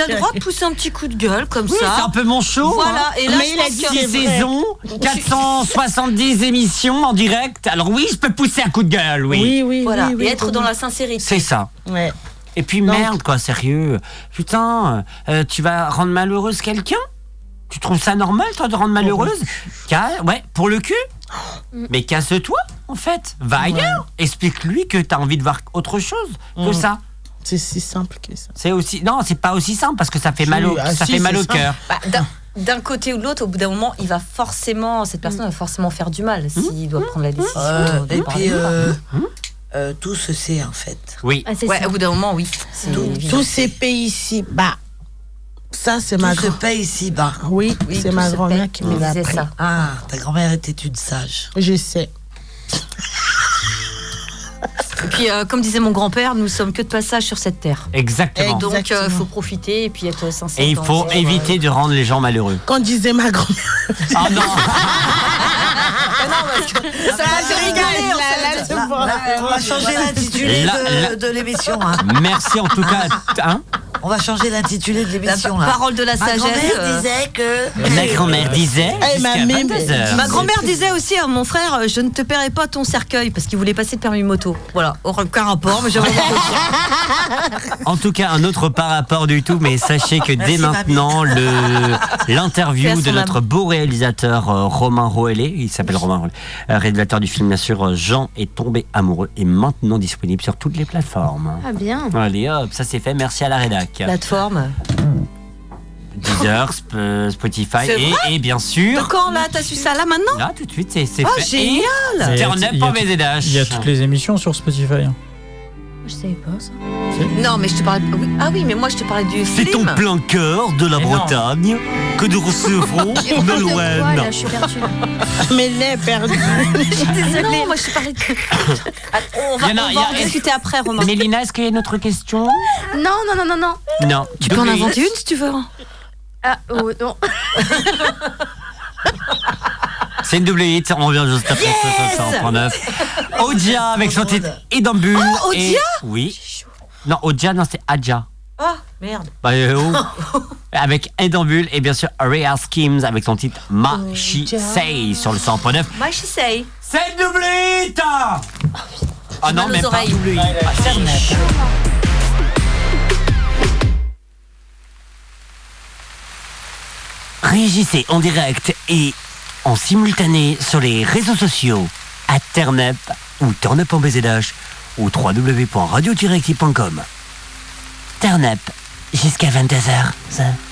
a le droit de pousser un petit coup de gueule comme Oui, ça. c'est un peu mon show. Voilà, hein. et là, Mais je il a dit saisons, 470 émissions en direct. Alors oui, je peux pousser un coup de gueule, oui. Oui, oui, Voilà, oui, oui, et être oui. dans la sincérité. C'est ça. Ouais. Et puis merde, quoi, sérieux. Putain, euh, tu vas rendre malheureuse quelqu'un? Tu trouves ça normal, toi, de rendre malheureuse Ouais, pour le cul Mais casse-toi, en fait. Va ailleurs. Explique-lui que t'as envie de voir autre chose que Mm. ça. C'est si simple que ça. C'est aussi non, c'est pas aussi simple parce que ça fait mal au, ah, ça si, fait mal c'est au simple. cœur. Bah, d'un- côté ou de l'autre, au bout d'un moment, il va forcément, cette personne va forcément faire du mal s'il doit prendre la décision. Euh, de et puis, euh, euh, tout se sait, en fait. Oui. Ah, Ouais, au bout d'un moment, oui. Tout-. Tous ces pays ici, bah, ça, c'est ma Tout se ici-bas. Oui, Oui, c'est ma grand-mère qui me l'a appris. ça. Ah, ta grand-mère était une sage. Je sais. Et puis, euh, comme disait mon grand-père, nous sommes que de passage sur cette terre. Exactement. Donc, il Exactement. faut profiter et puis être sincère. Et il faut ses- éviter de rendre les gens malheureux. Quand disait ma grand-mère. Ah non Ça a fait rigoler, en Là, fait. là, c'est Là, bon. là, on va changer l'intitulé de, l'émission. hein. Merci en tout cas. Hein On va changer l'intitulé de l'émission. La parole de la Ma sagesse, grand-mère euh. disait que. Ma grand-mère disait. Eh, ma jusqu'à mime. 22 heures. Ma grand-mère disait aussi à mon frère euh, Je ne te paierai pas ton cercueil parce qu'il voulait passer le permis moto. Voilà, aucun rapport, mais j'avais En tout cas, un autre par rapport du tout, mais sachez que dès maintenant, l'interview de notre beau réalisateur euh, Romain Roellet, il s'appelle Romain Roellet, euh, réalisateur du film bien sûr euh, Jean est tombé amoureux, est maintenant disponible sur toutes les plateformes. Ah bien. Allez hop, ça c'est fait, merci à la rédac. Plateforme. Deezer, Sp- euh, Spotify et, et bien sûr... Quand là, t'as su ça là maintenant? Là tout de suite c'est Oh, fait. génial Et Il y a- Turn up BZH. Il y a toutes les émissions sur Spotify. Hein. Je savais pas ça. Non, mais je te parlais. oui. Ah oui, mais moi je te parlais du C'est film. en plein cœur de la Mais non. Bretagne que nous recevrons Quoi, Nolwenn. là, je suis perdue. Mais lait perdu. Non, moi je te parlais de. Ah, on va, Il y en a- on il va y a- en discuter après, Romain. Mélina, est-ce qu'il y a une autre question Non, non, non, non, non. Non. Tu peux en inventer une si tu veux. Ah, oh, non. C'est une double hit, on revient juste après Yes 9. Odia avec son titre Idambule. Oh, Odia et... Oui. Non, Odia, non, c'est Adja. Ah, merde. Bah, euh, oh. avec Edambule et bien sûr Rhea Schemes avec son titre Ma She Say sur le 100.9. My she say. C'est une double hit Ah non, mal aux même pas double hit. Ah, si. Réagissez en direct et en simultané sur les réseaux sociaux à Turnep ou Turnup ou www.radio-active.com. Turnep jusqu'à 22h.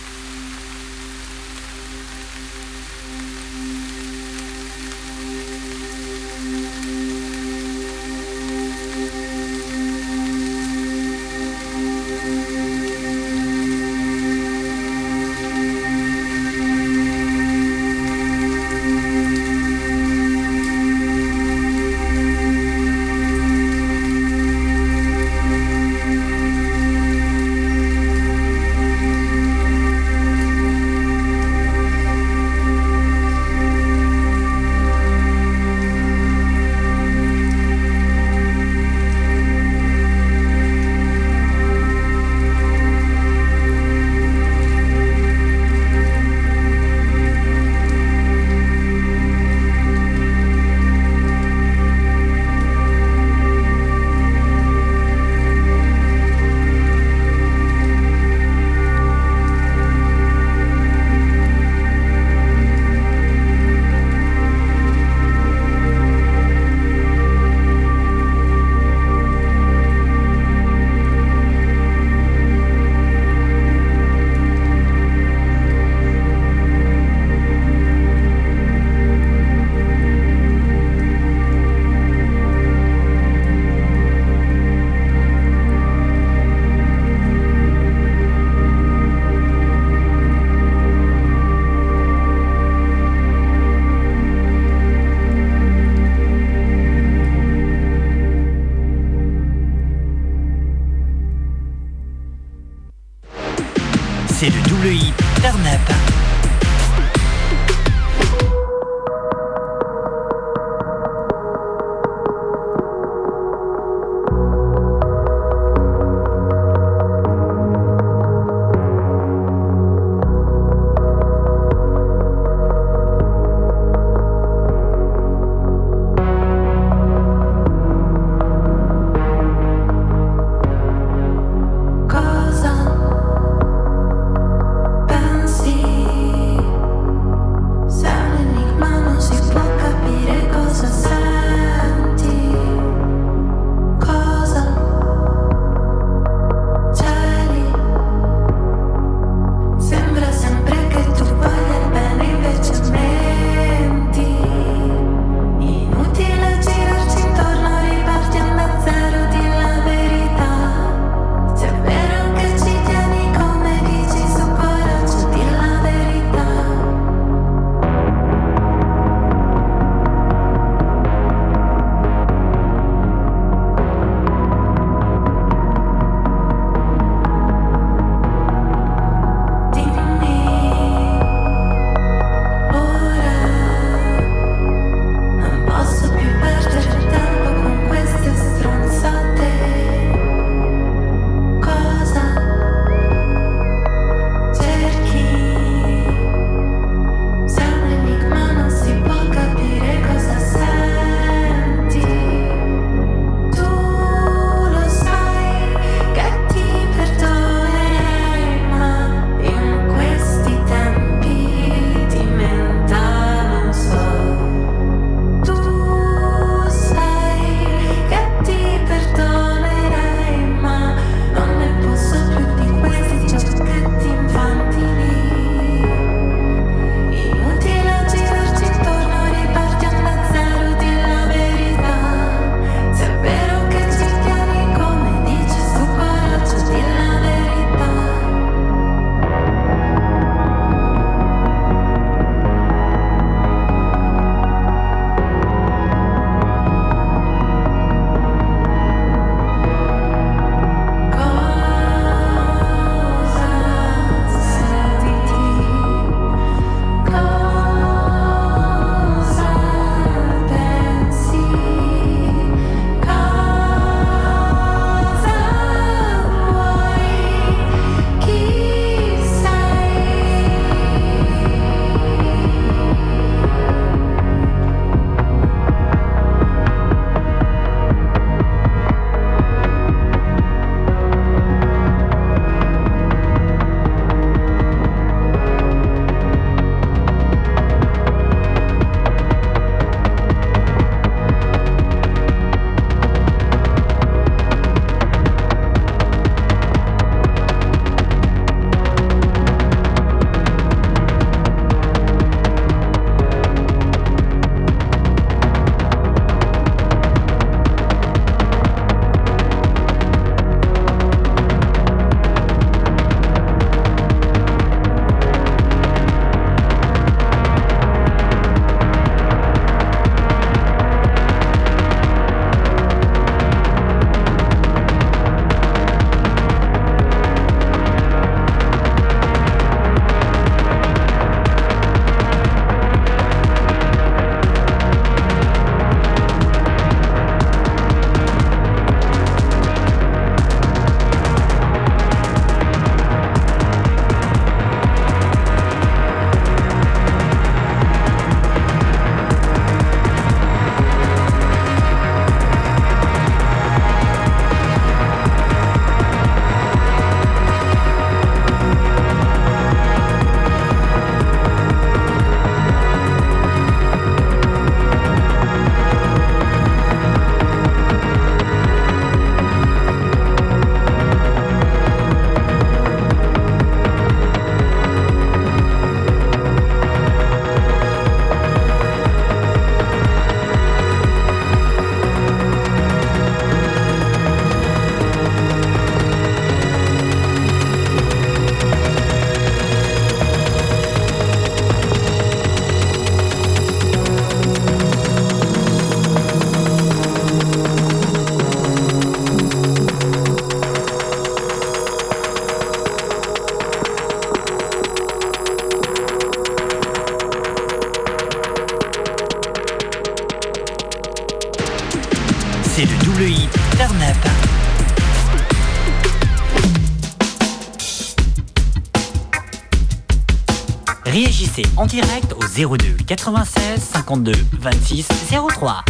Direct au 02 96 52 26 03.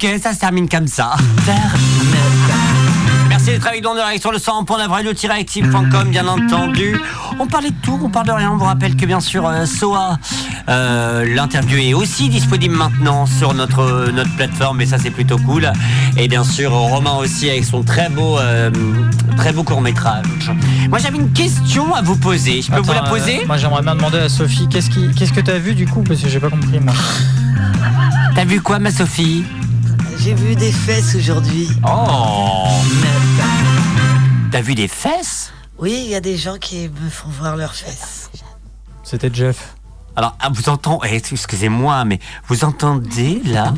Ok, ça se termine comme ça. Merci d'être avec nous en direct sur le 100.9 radio-active.com, bien entendu. On parlait de tout, on parle de rien. On vous rappelle que bien sûr, euh, Soa, euh, l'interview est aussi disponible maintenant sur notre, notre plateforme, et ça c'est plutôt cool. Et bien sûr, Romain aussi avec son très beau, euh, très beau court métrage. Moi j'avais une question à vous poser. Je peux vous la poser? Moi, j'aimerais bien demander à Sophie, qu'est-ce qui, qu'est-ce que t'as vu du coup? Parce que j'ai pas compris moi. T'as vu quoi, ma Sophie? J'ai vu des fesses aujourd'hui. Oh T'as vu des fesses? Oui, il y a des gens qui me font voir leurs fesses. C'était Jeff. Alors, ah, vous entendez, eh, excusez-moi, mais vous entendez là?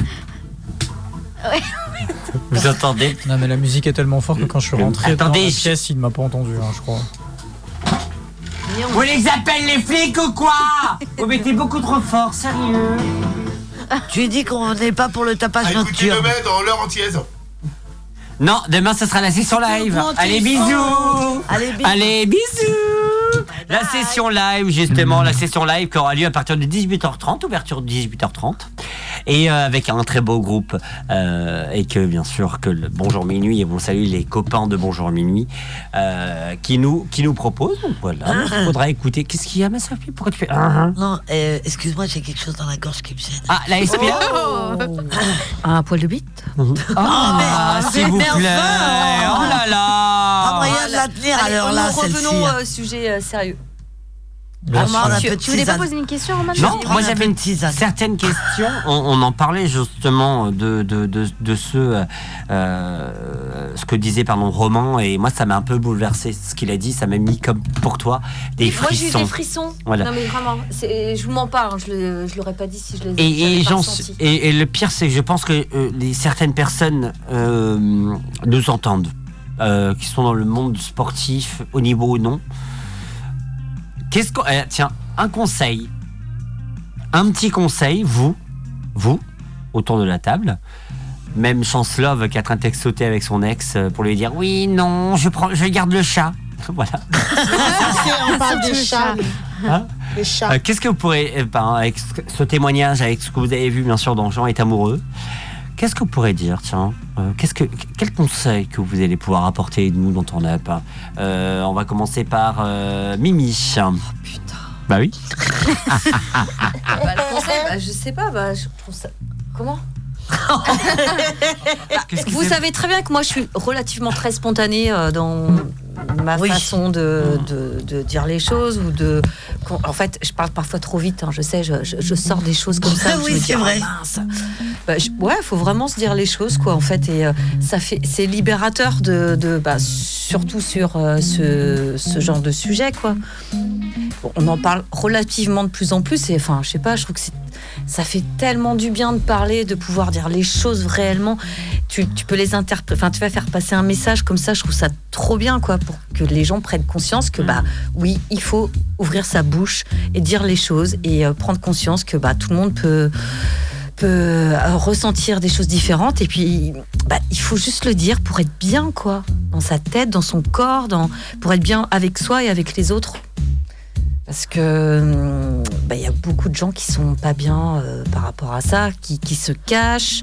Vous entendez? Non mais la musique est tellement forte que quand je suis rentré Attendez, dans la pièce, il m'a pas entendu, hein, je crois. Vous les appelez les flics ou quoi? Vous mettez beaucoup trop fort, sérieux? Tu dis qu'on n'est pas pour le tapage nocturne. le dans l'heure entière. Non, demain ce sera la session live. Allez, bisous. Allez, bisous. Allez, bisous La session live, justement, la session live qui aura lieu à partir de 18h30, ouverture de 18h30. Et euh, avec un très beau groupe. euh, et que, bien sûr, que le Bonjour Minuit, et bon salut les copains de Bonjour Minuit, euh, qui, nous, qui nous proposent. Donc voilà, il faudra écouter. Qu'est-ce qu'il y a, ma Sophie Pourquoi tu fais. Ah, ah Non, euh, excuse-moi, j'ai quelque chose dans la gorge qui me gêne. Ah, la SPA Un poil de bite Ah, s'il vous mais plaît enfin Oh là là Pas moyen de la tenir à Allez, l'heure là, revenons au sujet euh, sérieux. Bien sûr. Tu, voulais pas poser une question, Romain Non, moi j'avais une certaines questions. On, on en parlait justement de, de, de, de ce, euh, euh, ce que disait pardon, Romain, et moi ça m'a un peu bouleversé ce qu'il a dit. Ça m'a mis comme pour toi des Moi j'ai eu frissons. des frissons. Voilà. Non mais vraiment, je vous mens pas, hein, je, je l'aurais pas dit si je les Et, et, pas j'en- ressenti. et, et le pire, c'est que je pense que euh, les, certaines personnes euh, nous entendent, euh, qui sont dans le monde sportif, au niveau ou non. Qu'est-ce qu'on. eh, tiens, un conseil. Un petit conseil, vous, vous, autour de la table. Même Chance Love qui est en train de textoter avec son ex euh, pour lui dire Oui, non, je, prends, je garde le chat. voilà. on parle des chats. Hein chats. Euh, Qu'est-ce que vous pourrez, euh, ben, avec ce- ce témoignage, avec ce que vous avez vu bien sûr dans Jean est amoureux, qu'est-ce que vous pourrez dire, tiens euh, qu'est-ce que, Quel conseil que vous allez pouvoir apporter nous dans ton up Euh, On va commencer par euh, Mimi. Oh putain. Bah oui. Bah, le conseil, bah, je sais pas, bah, je trouve ça. Comment Bah, Vous savez très bien que moi je suis relativement très spontanée euh, dans ma façon de, de- de dire les choses ou de. En fait, je parle parfois trop vite, hein, je sais, je, je- je sors des choses comme ça. Oui, c'est dis, vrai. Oh. Bah, je- ouais, faut vraiment se dire les choses, quoi, en fait, et euh, ça fait, c'est libérateur de, de bah, surtout sur euh, ce, ce genre de sujet, quoi. Bon, on en parle relativement de plus en plus et enfin je sais pas je trouve que c'est- ça fait tellement du bien de parler de pouvoir dire les choses réellement. Tu, peux les interpréter enfin tu vas faire passer un message comme ça je trouve ça trop bien quoi pour que les gens prennent conscience que bah oui il faut ouvrir sa bouche et dire les choses et euh, prendre conscience que bah tout le monde peut peut euh, ressentir des choses différentes. Et puis bah, il faut juste le dire pour être bien quoi dans sa tête dans son corps pour être bien avec soi et avec les autres parce que hum, bah, il y a beaucoup de gens qui sont pas bien euh, par rapport à ça, qui, qui se cachent,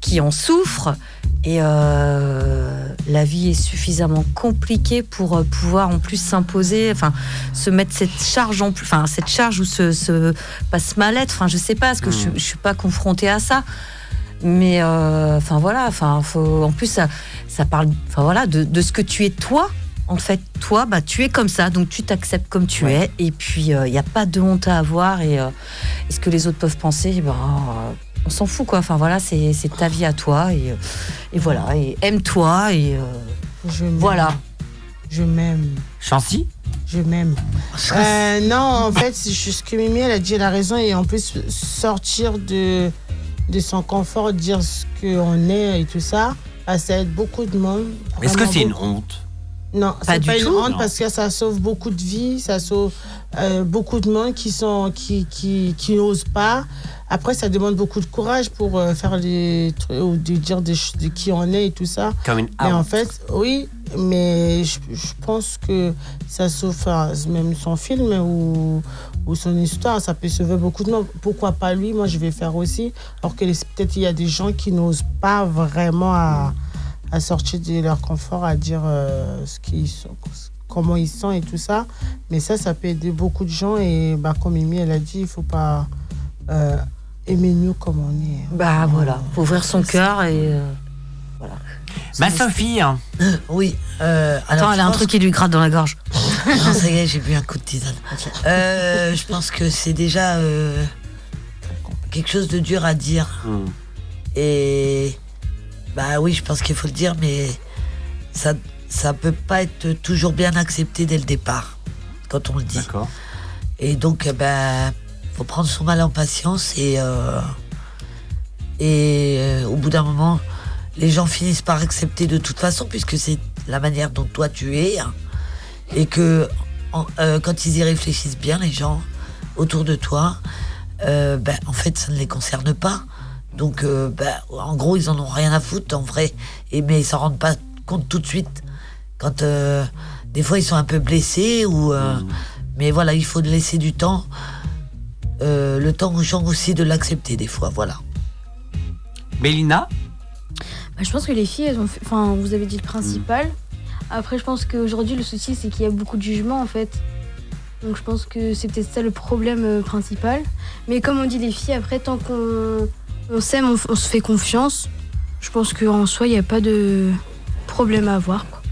qui en souffrent. Et euh, la vie est suffisamment compliquée pour euh, pouvoir en plus s'imposer, enfin se mettre cette charge en plus, enfin cette charge ou ce, ce pas ce mal-être. Enfin je sais pas, parce que je, je suis pas confrontée à ça. Mais euh, enfin voilà, enfin en plus ça, ça parle, enfin voilà de, de ce que tu es toi. En fait, toi, bah tu es comme ça, donc tu t'acceptes comme tu es. Et puis il n'y a pas de honte à avoir. Et, euh, et ce que les autres peuvent penser, ben, euh, on s'en fout quoi. Enfin voilà, c'est c'est ta vie à toi et, euh, et voilà. Et aime-toi et euh, voilà. Je m'aime. Chancy? Je m'aime. Euh, non, en fait, c'est juste que Mimi, elle a dit, elle a raison. Et en plus, sortir de, de son confort, dire ce qu'on est et tout ça, bah, ça aide beaucoup de monde. Est-ce que c'est une honte? Non, Pas c'est du pas une tout. honte Non. parce que ça sauve beaucoup de vies, ça sauve euh, beaucoup de monde qui sont qui, qui, qui n'osent pas. Après, ça demande beaucoup de courage pour euh, faire des trucs ou de dire de qui on est et tout ça. Comme une Mais en fait, oui, mais je, je pense que ça sauve enfin, même son film ou, ou son histoire, ça peut sauver beaucoup de monde. Pourquoi pas lui? Moi, je vais faire aussi. Alors que les- peut-être il y a des gens qui n'osent pas vraiment à, à sortir de leur confort, à dire euh, ce qu'ils sont, comment ils sont et tout ça. Mais ça, ça peut aider beaucoup de gens. Et bah, comme Mimi, elle a dit, il faut pas euh, aimer nous comme on est. Bah voilà, faut ouvrir son cœur et. euh, Ma Sophie. hein. Oui. euh, alors, Attends, elle a un truc qui lui gratte dans la gorge. non, ça y est, j'ai bu un coup de tisane. Euh, je pense que c'est déjà euh, quelque chose de dur à dire. Et bah oui, je pense qu'il faut le dire, mais ça ça peut pas être toujours bien accepté dès le départ quand on le dit. Et donc, euh, ben, faut prendre son mal en patience et euh, et euh, au bout d'un moment, les gens finissent par accepter de toute façon puisque c'est la manière dont toi tu es hein. et que en- euh, quand ils y réfléchissent bien, les gens autour de toi, ben, en fait, ça ne les concerne pas. Donc, euh, ben, en gros, ils en ont rien à foutre, en vrai. Et, mais ils s'en rendent pas compte tout de suite. Quand euh, des fois, ils sont un peu blessés ou. euh, Mais voilà, il faut laisser du temps. Euh, le temps aux gens aussi de l'accepter, des fois, voilà. Mélina Bah, je pense que les filles, elles ont fait- Enfin, vous avez dit le principal. Après, je pense qu'aujourd'hui, le souci, c'est qu'il y a beaucoup de jugements, en fait. Donc, je pense que c'est peut-être ça le problème euh, principal. Mais comme on dit, les filles, après, tant qu'on on s'aime, on, on se fait confiance, je pense qu'en soi, il n'y a pas de problème à avoir. Quoi.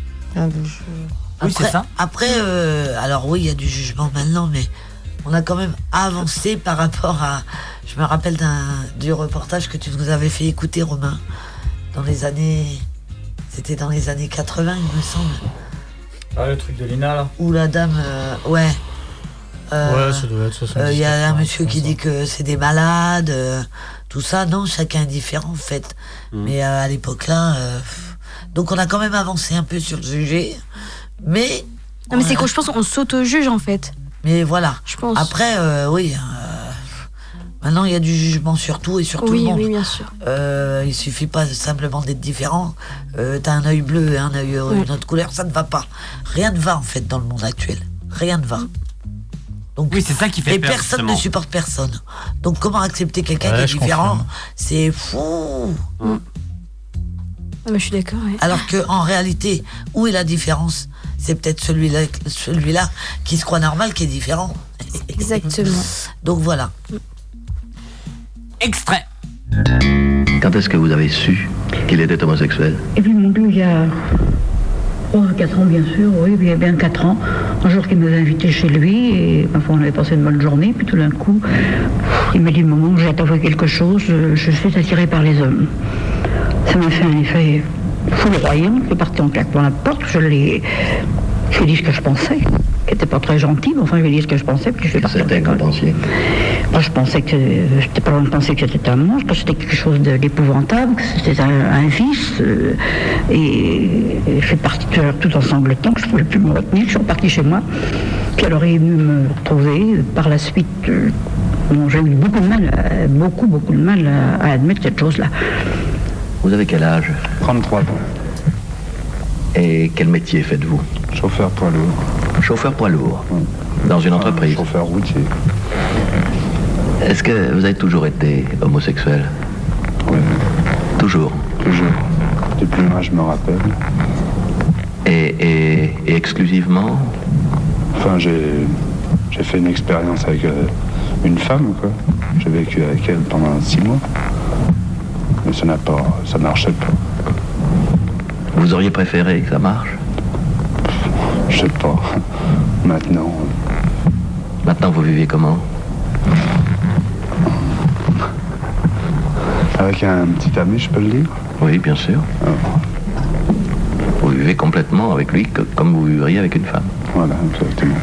Après, Après, euh, alors oui, il y a du jugement maintenant, mais on a quand même avancé par rapport à. Je me rappelle d'un du reportage que tu nous avais fait écouter, Romain, dans les années. C'était dans les années 80, il me semble. Ah, le truc de Lina là Où la dame. euh, ouais. Euh, Ouais, ça doit être 70, euh, Il y a un 80, monsieur qui dit que c'est des malades, euh, tout ça. Non, chacun est différent en fait. Mais euh, à l'époque là. euh, donc on a quand même avancé un peu sur le sujet. Mais. Non, mais c'est quand je pense qu'on s'auto-juge, en fait. Mais voilà. Je pense. Après, euh, oui. euh, maintenant, il y a du jugement sur tout et sur tout le monde. oui, bien sûr. Euh, il suffit pas simplement d'être différent. Euh, T'as un œil bleu et un œil une autre couleur, ça ne va pas. Rien ne va en fait dans le monde actuel. Rien ne va. Donc, oui, c'est ça qui fait et peur, personne justement. ne supporte personne. Donc comment accepter quelqu'un Ouais, qui est différent. C'est fou. Ah, bah, je suis d'accord, ouais. Alors que en réalité, où est la différence C'est peut-être celui-là, celui-là qui se croit normal qui est différent. Exactement. Donc voilà. Extrait. Quand est-ce que vous avez su qu'il était homosexuel? Et puis mon Dieu, il y a 4 ans bien sûr, oui, il y a bien 4 ans, un jour qu'il m'avait invité chez lui, et on avait passé une bonne journée, puis tout d'un coup, il m'a dit, maman, j'ai avoué quelque chose, je suis attirée par les hommes. Ça m'a fait un effet foudroyant, je suis partie en claquant la porte, je l'ai... Je dit ce que je pensais, qui n'était pas très gentil, mais enfin je lui ai dit ce que je pensais, puis je qu'en pensiez Moi, je pensais que j'étais pas loin de penser que c'était un monstre, que c'était quelque chose d'épouvantable, que c'était un, un vice. euh, et, et je suis partie tout, tout en sanglotant, que je ne pouvais plus me retenir. Je suis repartie chez moi. Puis alors, il est venu me retrouver. Par la suite, euh, bon, j'ai eu beaucoup de mal, à- beaucoup, beaucoup de mal à, à admettre cette chose-là. Vous avez quel âge? 33 ans. Et quel métier faites-vous Chauffeur poids lourd. Chauffeur poids lourd Dans une entreprise Chauffeur routier. Est-ce que vous avez toujours été homosexuel Oui. Toujours Toujours. Depuis moi, je me rappelle. Et, et- et exclusivement Enfin, j'ai j'ai fait une expérience avec euh, une femme, quoi. J'ai vécu avec elle pendant six mois. Mais ça n'a pas, ça marchait pas. Vous auriez préféré que ça marche Je sais pas. Maintenant, Maintenant, vous vivez comment avec un petit ami, je peux le dire Oui, bien sûr. Vous vivez complètement avec lui que- comme vous vivriez avec une femme. Voilà, exactement.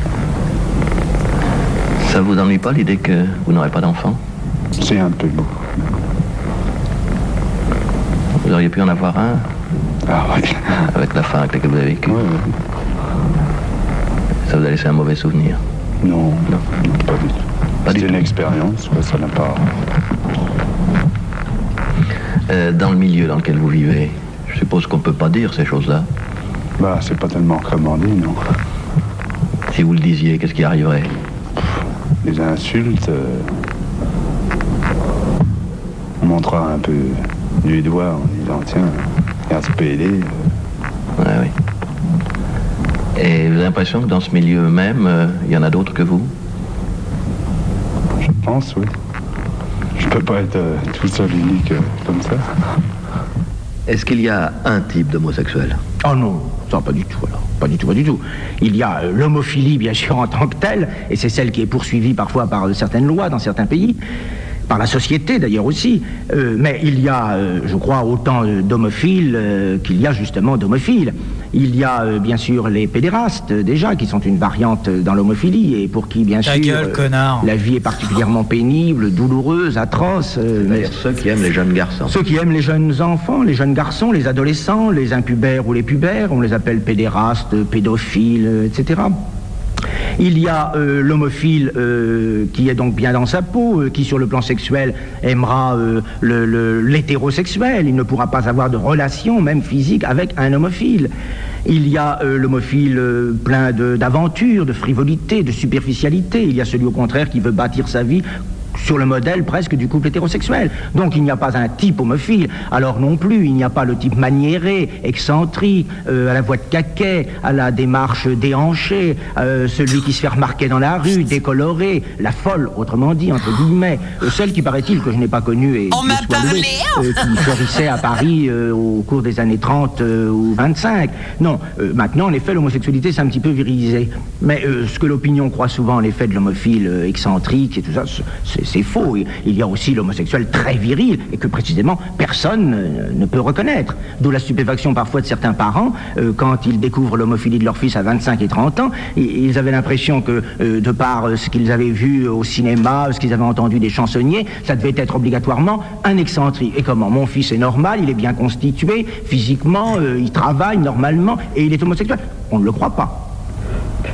Ça vous ennuie pas l'idée que vous n'aurez pas d'enfant C'est un peu beau. Vous auriez pu en avoir un Ah oui. Avec la fin avec laquelle vous avez vécu Ça vous a laissé un mauvais souvenir Non, non, pas du tout. C'était une expérience, quoi, ça n'a pas. Euh, Dans le milieu dans lequel vous vivez, je suppose qu'on ne peut pas dire ces choses-là. Bah, c'est pas tellement comment dit, non. Si vous le disiez, qu'est-ce qui arriverait Les insultes. euh, On montrera un peu du doigt en disant tiens, PD. Ouais, oui. Et vous avez l'impression que dans ce milieu même, euh, il y en a d'autres que vous? Je pense, oui. Je peux pas être euh, tout seul unique euh, comme ça. Est-ce qu'il y a un type d'homosexuel? Oh non, ça pas du tout alors. Pas du tout, pas du tout. Il y a euh, l'homophilie bien sûr en tant que telle, et c'est celle qui est poursuivie parfois par euh, certaines lois dans certains pays, par la société d'ailleurs aussi. Euh, mais il y a, euh, je crois, autant euh, d'homophiles euh, qu'il y a justement d'homophiles. Il y a euh, bien sûr les pédérastes euh, déjà, qui sont une variante dans l'homophilie, et pour qui bien Ta sûr gueule, euh, la vie est particulièrement pénible, douloureuse, atroce. euh, mais- ceux qui aiment les jeunes garçons. ceux qui aiment les jeunes enfants, les jeunes garçons, les adolescents, les impubères ou les pubères, on les appelle pédérastes, pédophiles, etc. Il y a euh, l'homophile euh, qui est donc bien dans sa peau, euh, qui sur le plan sexuel aimera l'hétérosexuel. Il ne pourra pas avoir de relation, même physique, avec un homophile. Il y a l'homophile plein d'aventures, de, frivolité, de superficialité. Il y a celui au contraire qui veut bâtir sa vie sur le modèle presque du couple hétérosexuel. Donc il n'y a pas un type homophile. Alors non plus, il n'y a pas le type maniéré, excentrique, euh, à la voix de caquet, à la démarche déhanchée, euh, celui qui se fait remarquer dans la rue, décoloré, la folle, autrement dit, entre guillemets. Euh, celle qui paraît-il que je n'ai pas connue et On qui m'a louée, euh, qui florissait à Paris au cours des années 30 euh, ou 25. Non, maintenant, en effet, l'homosexualité, c'est un petit peu virilisé. Mais ce que l'opinion croit souvent, en effet, de l'homophile excentrique et tout ça, c'est c'est faux. Il y a aussi l'homosexuel très viril et que précisément personne ne peut reconnaître. D'où la stupéfaction parfois de certains parents euh, quand ils découvrent l'homophilie de leur fils à 25 et 30 ans. Ils avaient l'impression que euh, de par euh, ce qu'ils avaient vu au cinéma, ce qu'ils avaient entendu des chansonniers, ça devait être obligatoirement un excentrique. Et comment? Mon fils est normal, il est bien constitué, physiquement, il travaille normalement et il est homosexuel. On ne le croit pas.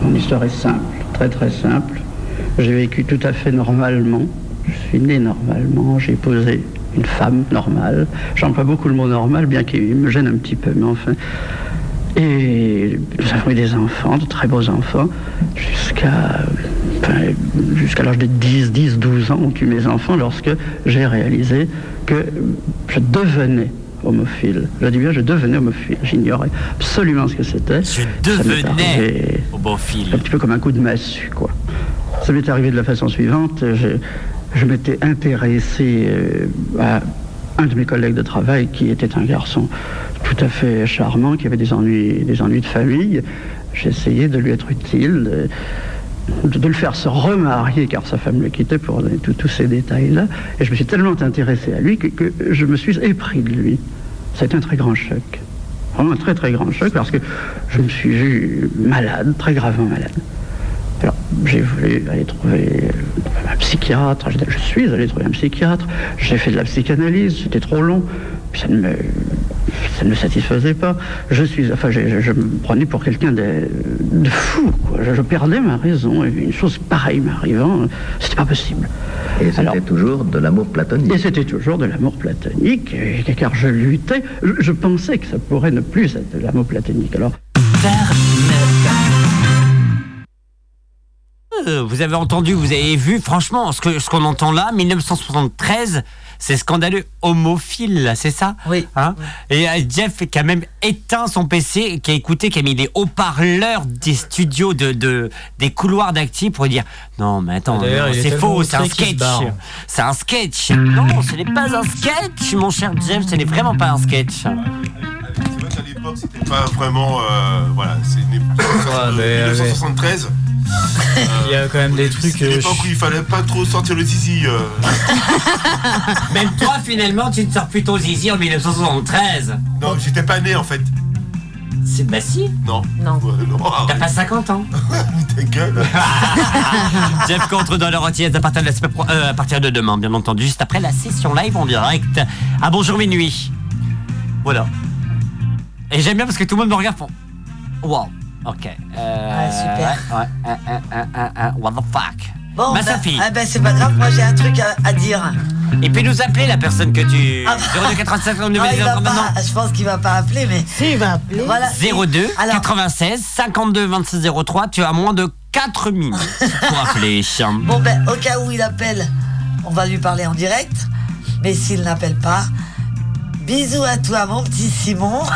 Mon histoire est simple, très très simple. J'ai vécu tout à fait normalement. Je suis né normalement. J'ai épousé une femme normale. J'emploie beaucoup le mot normal, bien qu'il me gêne un petit peu, mais enfin. Et nous avons eu des enfants, de très beaux enfants, jusqu'à enfin, jusqu'à l'âge de 10, 10, 12 ans ont eu mes enfants lorsque j'ai réalisé que je devenais homophile. Je dis bien, je devenais homophile. J'ignorais absolument ce que c'était. Je devenais homophile. Un petit peu comme un coup de massue, quoi. Ça m'est arrivé de la façon suivante. Je, m'étais intéressé euh, à un de mes collègues de travail qui était un garçon tout à fait charmant, qui avait des ennuis, des ennuis de famille. Essayé de lui être utile, de, le faire se remarier, car sa femme le quittait pour donner tous tous ces détails-là. Et je me suis tellement intéressé à lui que, que je me suis épris de lui. C'est un très grand choc. Vraiment un très très grand choc parce que je me suis vu malade, très gravement malade. J'ai voulu aller trouver euh, un psychiatre, je suis allé trouver un psychiatre, j'ai fait de la psychanalyse, c'était trop long, ça ne me, ça ne me satisfaisait pas. Je suis, enfin, je, me prenais pour quelqu'un de, de fou, quoi. Je, je perdais ma raison, et une chose pareille m'arrivant, c'était pas possible. Et c'était toujours de l'amour platonique. Et c'était toujours de l'amour platonique, et- car je luttais, je, je pensais que ça pourrait ne plus être de l'amour platonique. Alors, Euh, Vous avez entendu, vous avez vu, franchement, ce qu'on entend là, 1973, c'est scandaleux, homophile, c'est ça Oui. Hein Et euh, Jeff qui a même éteint son PC, qui a écouté, qui a mis des haut-parleurs des studios de, de des couloirs d'actifs pour dire non, mais attends, Ah, c'est faux, c'est un sketch, c'est un sketch. Non, ce n'est pas un sketch, mon cher Jeff, ce n'est vraiment pas un sketch. C'est vrai qu'à l'époque, c'était pas vraiment. euh, voilà, c'est une époque. Ouais, mais- 1973. Il y a quand même des trucs. C'est l'époque où il fallait pas trop sortir le zizi. euh. Même toi, finalement, tu te sors plutôt zizi en 1973. Non, j'étais pas né en fait. C'est bah si. Non. Non. Ouais, non, T'as pas 50 ans. Ta gueule. Jeff contre dans leur entière à partir de la semaine pro- euh, à partir de demain, bien entendu, juste après la session live en direct. À bonjour minuit. Voilà. Et j'aime bien parce que tout le monde me regarde font. Wow. Ok. Euh, Ouais, super. Ouais, ouais, euh, euh, euh, what the fuck? Bon, Ma bah, Sophie. ah, bah, c'est pas grave, moi j'ai un truc à, à dire. Et puis nous appeler la personne que tu. 02 87 52 Ah, il va maintenant. pas, je pense qu'il va pas appeler, mais. Si, il va appeler. Voilà. 02 Alors- 96 52 26 03. Tu as moins de 4 minutes pour appeler. Bon, ben, au cas où il appelle, on va lui parler en direct. Mais s'il n'appelle pas, bisous à toi, mon petit Simon.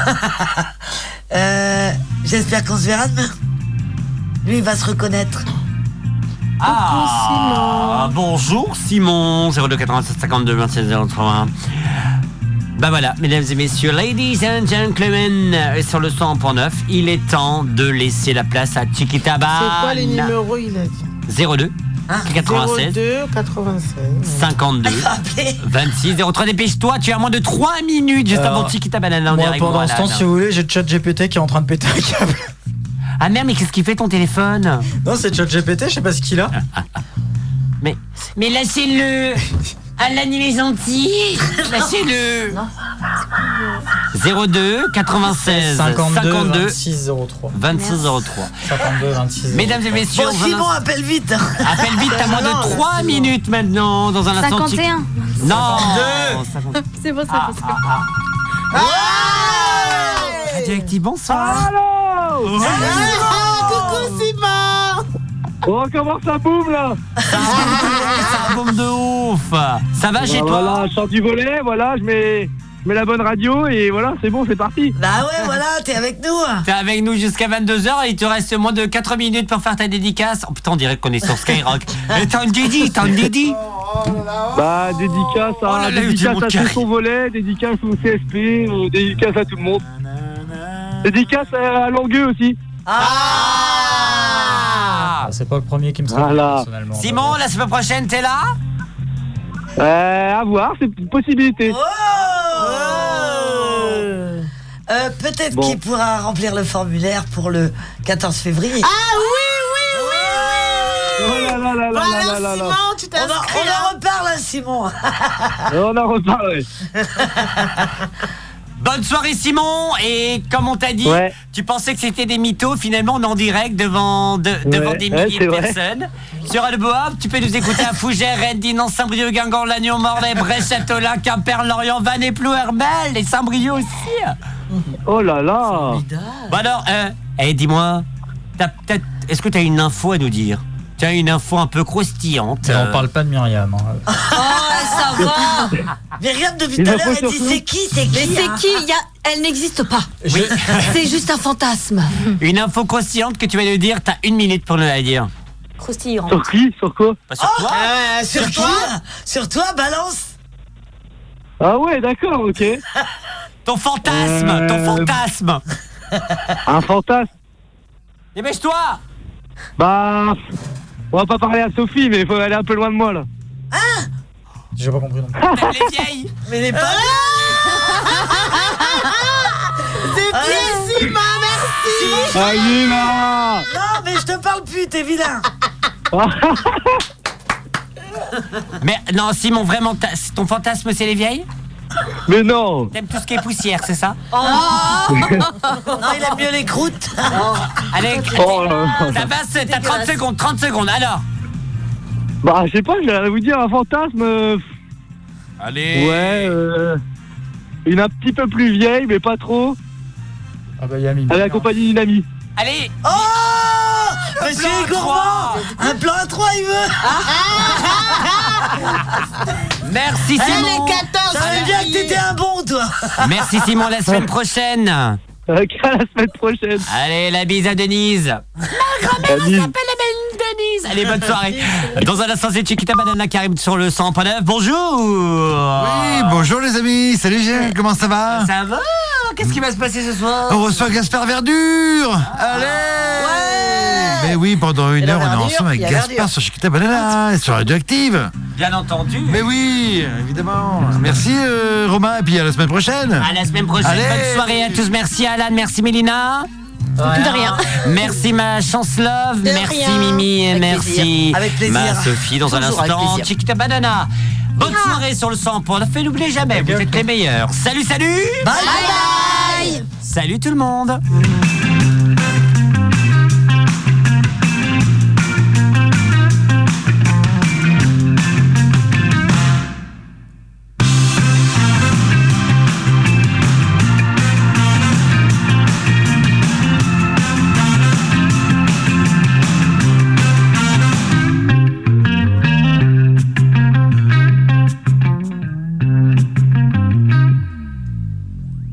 Euh, J'espère qu'on se verra demain. Lui, il va se reconnaître. Ah, bonjour Simon, 02 87 52 26 03. Bah voilà, mesdames et messieurs, ladies and gentlemen, euh, sur le 100.9, il est temps de laisser la place à Chiquita C'est quoi les numéros, il a dit? 02 96 02 96. 52 26 03. Dépêche-toi, tu as moins de 3 minutes juste avant Chiquita Banana en Moi, direct. pendant ce temps, si vous voulez, j'ai ChatGPT qui est en train de péter un câble. Ah merde, mais qu'est-ce qu'il fait ton téléphone? Non, c'est ChatGPT, je sais pas ce qu'il a. Mais, mais lâchez-le Alan, il est gentil Lâchez-le 02 96 52, 52 26 03. 26 03. 52 26 Mesdames et messieurs, Bon, Simon, appelle vite. appelle vite, t'as moins de 3 minutes maintenant dans un instant. 51. Non C'est bon, c'est bon, c'est bon. Radioactive, bonsoir Ah, coucou Simon Oh, comment ça boum là Ça bombe de ouf Ça va chez Bah, toi Voilà, je sors du volet, voilà, je mets, je mets la bonne radio et voilà, c'est bon, c'est parti. Bah ouais, voilà, t'es avec nous. T'es avec nous jusqu'à 22h et il te reste moins de 4 minutes pour faire ta dédicace. Oh putain, on dirait qu'on est sur Skyrock. Mais t'as une dédi, t'as une dédi Bah, dédicace Oh là à, là, dédicace à carré. tout son volet, dédicace au CSP, euh, dédicace à tout le monde. Dédicace à Langueux aussi. Ah, c'est pas le premier qui me sera Voilà. personnellement. Simon, la semaine prochaine, t'es là? Euh, à voir, c'est une possibilité. Euh, Peut-être Bon. qu'il pourra remplir le formulaire pour le 14 février. Ah oui, oui, oui, Oh là là là là Voilà, là là là. Simon, tu On en, on en reparle, hein, Simon. On en reparle. Bonne soirée Simon et comme on t'a dit, Ouais. tu pensais que c'était des mythos, finalement on est en direct devant, de- devant Ouais, des milliers de vrai. personnes. Sur Alboab, tu peux nous écouter à Fougères, Rennes, Saint-Brieuc, Guingamp, Lannion, Morlaix, Brest, Châteaulin, Quimper, Lorient, Vannes et Plou, Herbel et Saint-Brieuc aussi. Oh là là. Bon alors, euh, eh, dis-moi, t'as peut-être- est-ce que tu as une info à nous dire? As une info un peu croustillante Mais euh, on parle pas de Myriam. hein. Oh, ça va Myriam, depuis tout à l'heure, elle dit c'est qui, c'est qui Mais c'est hein qui Il y a- Elle n'existe pas. Oui. C'est juste un fantasme. Une info croustillante que tu vas nous dire, t'as une minute pour nous la dire. Croustillant. Sur qui? Sur quoi? Pas sur toi Euh, sur toi Sur toi, balance Ah ouais, d'accord, ok. Ton fantasme Ton Euh, fantasme Un fantasme. Dépêche-toi Bah, on va pas parler à Sophie, mais il faut aller un peu loin de moi là. J'ai pas compris non plus. T'aimes les vieilles Mais les pas C'est bien, Simon, merci. Allez là. Non, mais je te parle plus, t'es vilain. Mais non, Simon, vraiment, ton fantasme, c'est les vieilles? Mais non. T'aimes tout ce qui est poussière, c'est ça Non, il aime mieux les croûtes. Allez, Oh. Ça va, c'est- t'as 30 secondes, 30 secondes, alors. Bah, je sais pas, j'allais vous dire un fantasme. euh, Allez. Ouais, euh, une un petit peu plus vieille, mais pas trop. Ah bah Yami. Elle est accompagnée d'une amie. Allez. Oh Monsieur plan à est gourmand Un plan à trois, il veut. Merci Elle Simon. est 14 Ça veut bien que t'étais un bon, toi. Merci Simon, la semaine prochaine. Ok, à la semaine prochaine. Allez, la bise à Denise. Salut. Denise. Allez, bonne soirée. Dans un instant, c'est Chiquita Banana qui arrive sur le 100.9. Bonjour. Oui, bonjour les amis, salut Jean, comment ça va? Ça va Qu'est-ce qui va se passer ce soir On reçoit Gaspard Verdure Allez Mais oui, pendant une heure, on est ensemble avec Gaspard sur Chiquita Banana et sur Radioactive. Bien entendu Mais oui, évidemment. Merci euh, Romain, et puis à la semaine prochaine. À la semaine prochaine, Allez. bonne soirée à tous. Merci Alan, merci Mélina. De rien. Merci ma chance love, De merci rien. Mimi, et Avec merci plaisir. Avec plaisir. ma Sophie dans un Toujours instant. Chiquita Banana. Bonne soirée sur le 100 pour ne fait n'oubliez jamais, vous êtes les meilleurs. Salut, salut. Bye bye, bye. Salut tout le monde